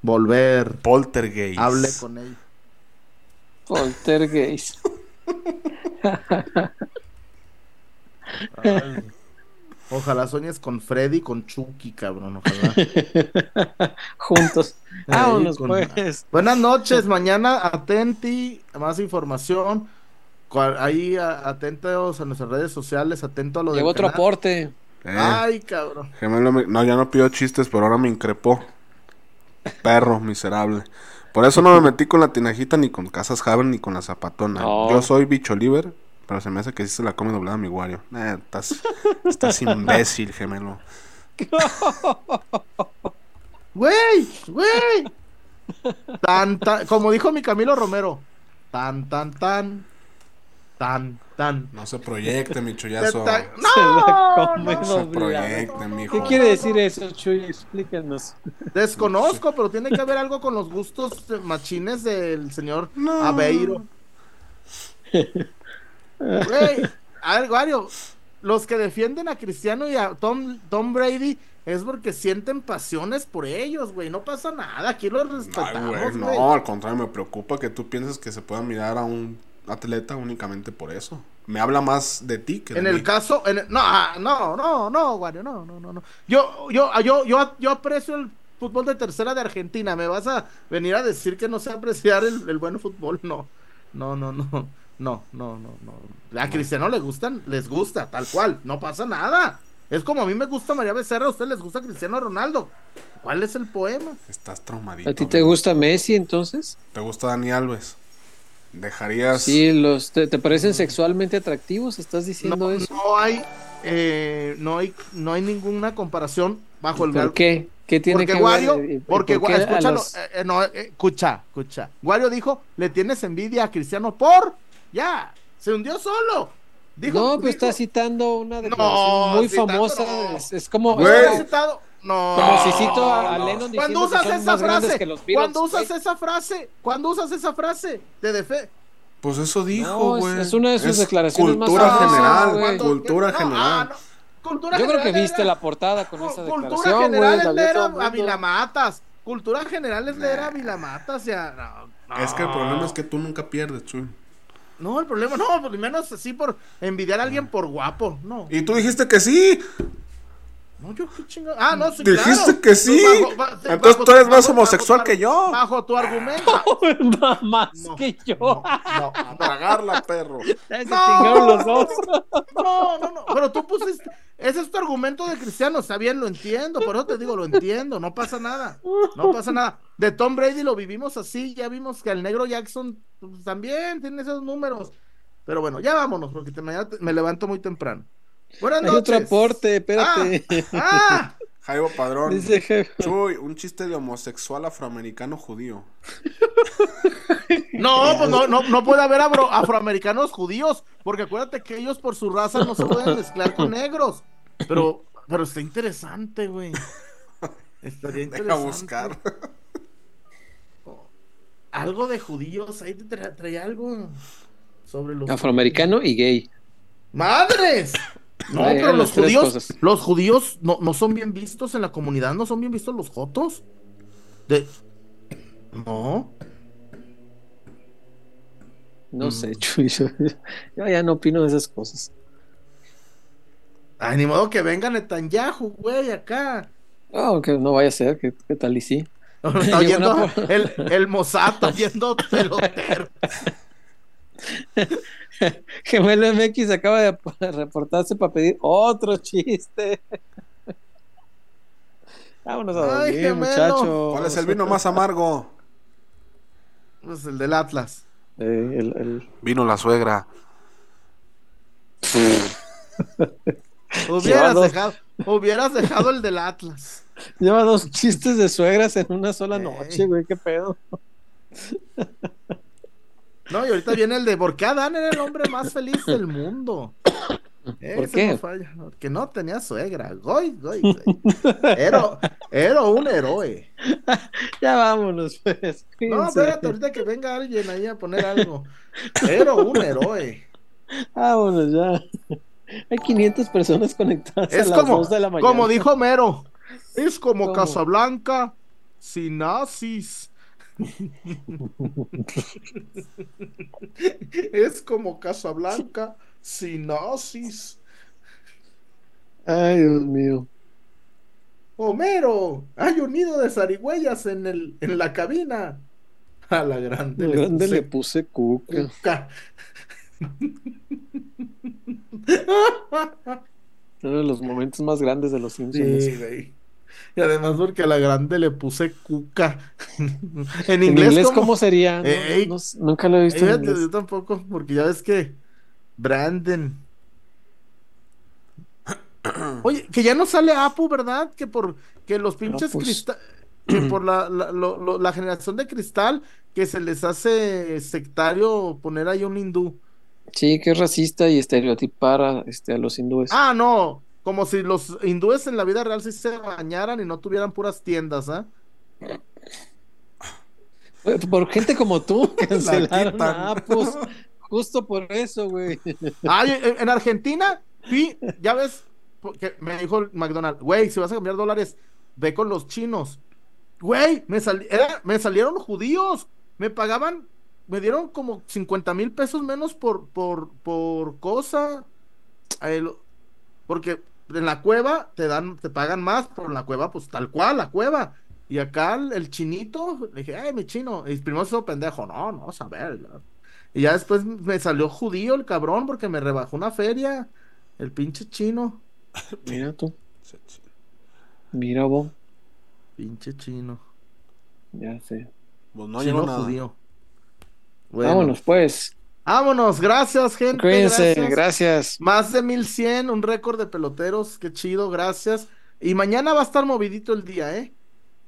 A: Volver,
C: Poltergeist.
A: hable con ella.
B: Poltergeist.
A: Ay. Ojalá sueñes con Freddy y con Chucky, cabrón, ojalá.
B: Juntos. Vámonos,
A: con-
B: pues.
A: Buenas noches, mañana atenti, más información. Ahí atentos a nuestras redes sociales, atento a lo
B: Llegó
A: del
B: otro
A: canal.
B: aporte.
C: Eh,
A: Ay, cabrón.
C: Gemelo me- No, ya no pidió chistes, pero ahora me increpó. Perro miserable. Por eso no me metí con la tinajita, ni con Casas Haber, ni con la zapatona.
B: No.
C: Yo soy bicho liver, pero se me hace que sí se la come doblada mi Wario. Eh, estás, estás imbécil, gemelo.
A: Güey, güey. Tan, tan, como dijo mi Camilo Romero. Tan, tan, tan. Tan, tan.
C: No se proyecte, mi chullazo.
A: Tan-
B: Se la
A: No,
B: come
A: no.
C: No se proyecte, mijo.
B: ¿Qué quiere decir eso, Chuy? Explícanos.
A: Desconozco, pero tiene que haber algo con los gustos machines del señor
C: No.
A: Aveiro. Güey, a ver, Wario, los que defienden a Cristiano y a Tom, Tom Brady es porque sienten pasiones por ellos, güey. No pasa nada, aquí los
C: Ay,
A: respetamos,
C: güey. no, al contrario, me preocupa que tú pienses que se pueda mirar a un atleta únicamente por eso. Me habla más de ti que de
A: En el
C: mí.
A: caso, en el- no, ah, no, no, no, Wario, no, no, no, no. Yo, yo, yo, yo, yo aprecio el fútbol de tercera de Argentina. ¿Me vas a venir a decir que no sé apreciar el, el buen fútbol? No, no, no, no, no, no, no, no. A Cristiano le gustan, les gusta, tal cual, no pasa nada. Es como a mí me gusta María Becerra, a usted les gusta Cristiano Ronaldo. ¿Cuál es el poema?
C: Estás traumadito.
B: ¿A ti te gusta Messi entonces?
C: ¿Te gusta Dani Alves? ¿Dejarías
B: Sí, los te, te parecen sexualmente atractivos, estás diciendo
A: No,
B: eso.
A: no hay, eh, no hay, no hay ninguna comparación bajo el
B: ¿Por qué? ¿Qué tiene
A: porque
B: que
A: Wario,
B: ver?
A: porque
B: por
A: escúchalo,
B: los-
A: eh, eh, no, eh, escucha, escucha. Wario dijo, le tienes envidia a Cristiano por, ya, se hundió solo. Dijo,
B: no, pues
A: dijo-
B: está citando una declaración
A: No,
B: muy
A: citando
B: famosa.
A: no.
B: Es, es como,
C: Güey.
A: ¿Cuándo
B: es como,
A: citado? No.
B: como si cito a, a
C: no.
B: Lennon
A: Cuando
B: diciendo que
A: usas
B: son
A: esa
B: más
A: frase,
B: que los Beatles.
A: cuando usas esa frase, cuando usas esa frase de defe,
C: Pues eso dijo,
B: es-
C: güey.
B: es una de sus declaraciones más
C: Cultura
B: famosas,
C: general,
A: cuando-
C: cultura
A: no,
C: general.
A: ah, no, cultura
B: Yo creo que
A: general
B: viste
A: era-
B: la portada con esa
A: Cultura
B: declaración, güey.
A: general
B: todo
A: a. Vilamatas. Cultura general es leer a Vilamatas. Ya, no, no.
C: Es que el problema es que tú nunca pierdes, Chuy.
A: No, el problema, no, por lo menos así por envidiar a alguien por guapo. No.
C: Y tú dijiste que sí.
A: No, yo qué chingado. Ah, no, sí,
C: Dijiste
A: claro.
C: que sí.
A: Bajo- ba-
C: Entonces
A: bajo
C: tú eres más
A: bajo-
C: homosexual
A: bajo
C: que yo.
A: Bajo tu argumento.
B: Más
A: No,
B: que yo.
A: No, no,
C: A tragarla, perro.
B: Se
A: No.
B: chingaron los dos.
A: no, no, no. Pero tú pusiste. Ese es tu argumento de cristiano. Está bien, lo entiendo. Por eso te digo, lo entiendo. No pasa nada. No pasa nada. De Tom Brady lo vivimos así. Ya vimos que el negro Jackson pues, también tiene esos números. Pero bueno, ya vámonos, porque te- mañana te- me levanto muy temprano. Buenas
B: Hay otro aporte, espérate.
A: Ah,
C: Jaibo Padrón.
B: Dice jefe.
C: Chuy, un chiste de homosexual afroamericano judío.
A: no, pues no, no, no puede haber afro- afroamericanos judíos, porque acuérdate que ellos por su raza no se pueden mezclar con negros. Pero, pero está interesante, güey. Estaría interesante.
C: Deja buscar.
A: Algo de judíos, ahí te tra- traía algo sobre los
B: Afroamericano y gay.
A: ¡Madres! No, pero los judíos, los judíos no, no son bien vistos en la comunidad, no son bien vistos los jotos. De... No.
B: No sé, Chuy. Yo, yo ya no opino de esas cosas.
A: Ay, ni modo que venga Netanyahu, güey, acá.
B: Oh, que no vaya a ser, ¿qué, qué tal y sí?
A: Está oyendo el, el Mossad, está oyendo pelotero.
B: Gemelo MX acaba de reportarse para pedir otro chiste. Vámonos a
A: Ay,
B: dormir, muchachos.
C: ¿Cuál es el vino más amargo?
A: Pues el del Atlas.
B: Eh, el- el-
C: Vino la suegra.
A: Hubieras
B: dos.
A: dejado, hubieras dejado el del Atlas.
B: Lleva dos chistes de suegras en una sola noche, güey, qué pedo.
A: No, y ahorita viene el de ¿por qué Adán era el hombre más feliz del mundo? Ese
B: qué?
A: no falla, porque no tenía suegra. Goy, goy, goy. Era, era un héroe.
B: Ya vámonos, pues.
A: No, espérate, ahorita que venga alguien ahí a poner algo. Era un héroe.
B: Vámonos ya. Hay 500 personas conectadas
A: Es
B: a las
A: como,
B: 2 de la mañana.
A: como dijo Mero, es como
B: ¿Cómo?
A: Casablanca sin nazis. es como Casablanca sin nazis.
B: Ay, Dios mío.
A: Homero, hay un nido de zarigüeyas en, el, en la cabina. A la grande.
B: De
A: le
B: grande
A: puse
B: le puse cuca.
A: cuca.
B: Uno de los momentos más grandes de los Simpsons.
A: Sí, güey. Y además porque a la grande le puse cuca. en
B: En
A: inglés, ¿cómo?
B: ¿cómo sería? No,
A: Ey.
B: no s- nunca lo he visto en
A: Fíjate,
B: inglés.
A: yo tampoco, porque ya ves que Brandon. Oye, que ya no sale Apu, ¿verdad? Que por que los pinches
B: pues.
A: cristal, que por la, la, lo- lo- la generación de cristal, que se les hace sectario poner ahí un hindú.
B: Sí, que es racista y estereotipar a, este, a los hindúes.
A: Ah, no, como si los hindúes en la vida real sí se bañaran y no tuvieran puras tiendas, ¿ah?
B: Por- Por gente como tú, cancelaron a Apus. Justo por eso, güey.
A: Ay, en, en Argentina, sí, ya ves, porque me dijo McDonald's, güey, si vas a cambiar dólares, ve con los chinos. Güey, me, era- me salieron judíos, me pagaban, me dieron como 50 mil pesos menos por, por, por cosa. El- porque en la cueva te dan, te pagan más, pero en la cueva, pues tal cual, la cueva. Y acá el, el chinito, le dije, ay, mi chino. Y primero se hizo pendejo, no, no, a ver. Y ya después me salió judío el cabrón porque me rebajó una feria. El pinche chino.
B: Mira tú. Mira vos.
A: Pinche chino.
B: Ya sé.
C: Pues no
A: chino
C: nada.
A: judío. Bueno,
B: Vámonos, pues.
A: Vámonos, gracias, gente.
B: Cuídense,
A: gracias.
B: gracias.
A: Más de 1100, un récord de peloteros. Qué chido, gracias. Y mañana va a estar movidito el día, ¿eh?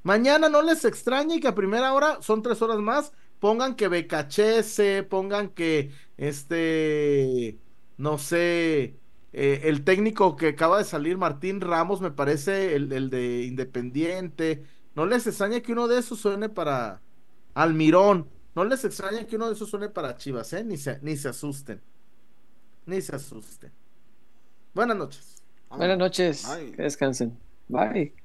A: Mañana no les extrañe que a primera hora son tres horas más. Pongan que Becachese, pongan que este, no sé, eh, el técnico que acaba de salir, Martín Ramos, me parece, el, el de Independiente. No les extrañe que uno de esos suene para Almirón. No les extrañe que uno de esos suene para Chivas, ¿eh? Ni se, ni se asusten. Ni se asusten. Buenas noches.
B: Buenas noches.
C: Bye.
B: Que descansen. Bye.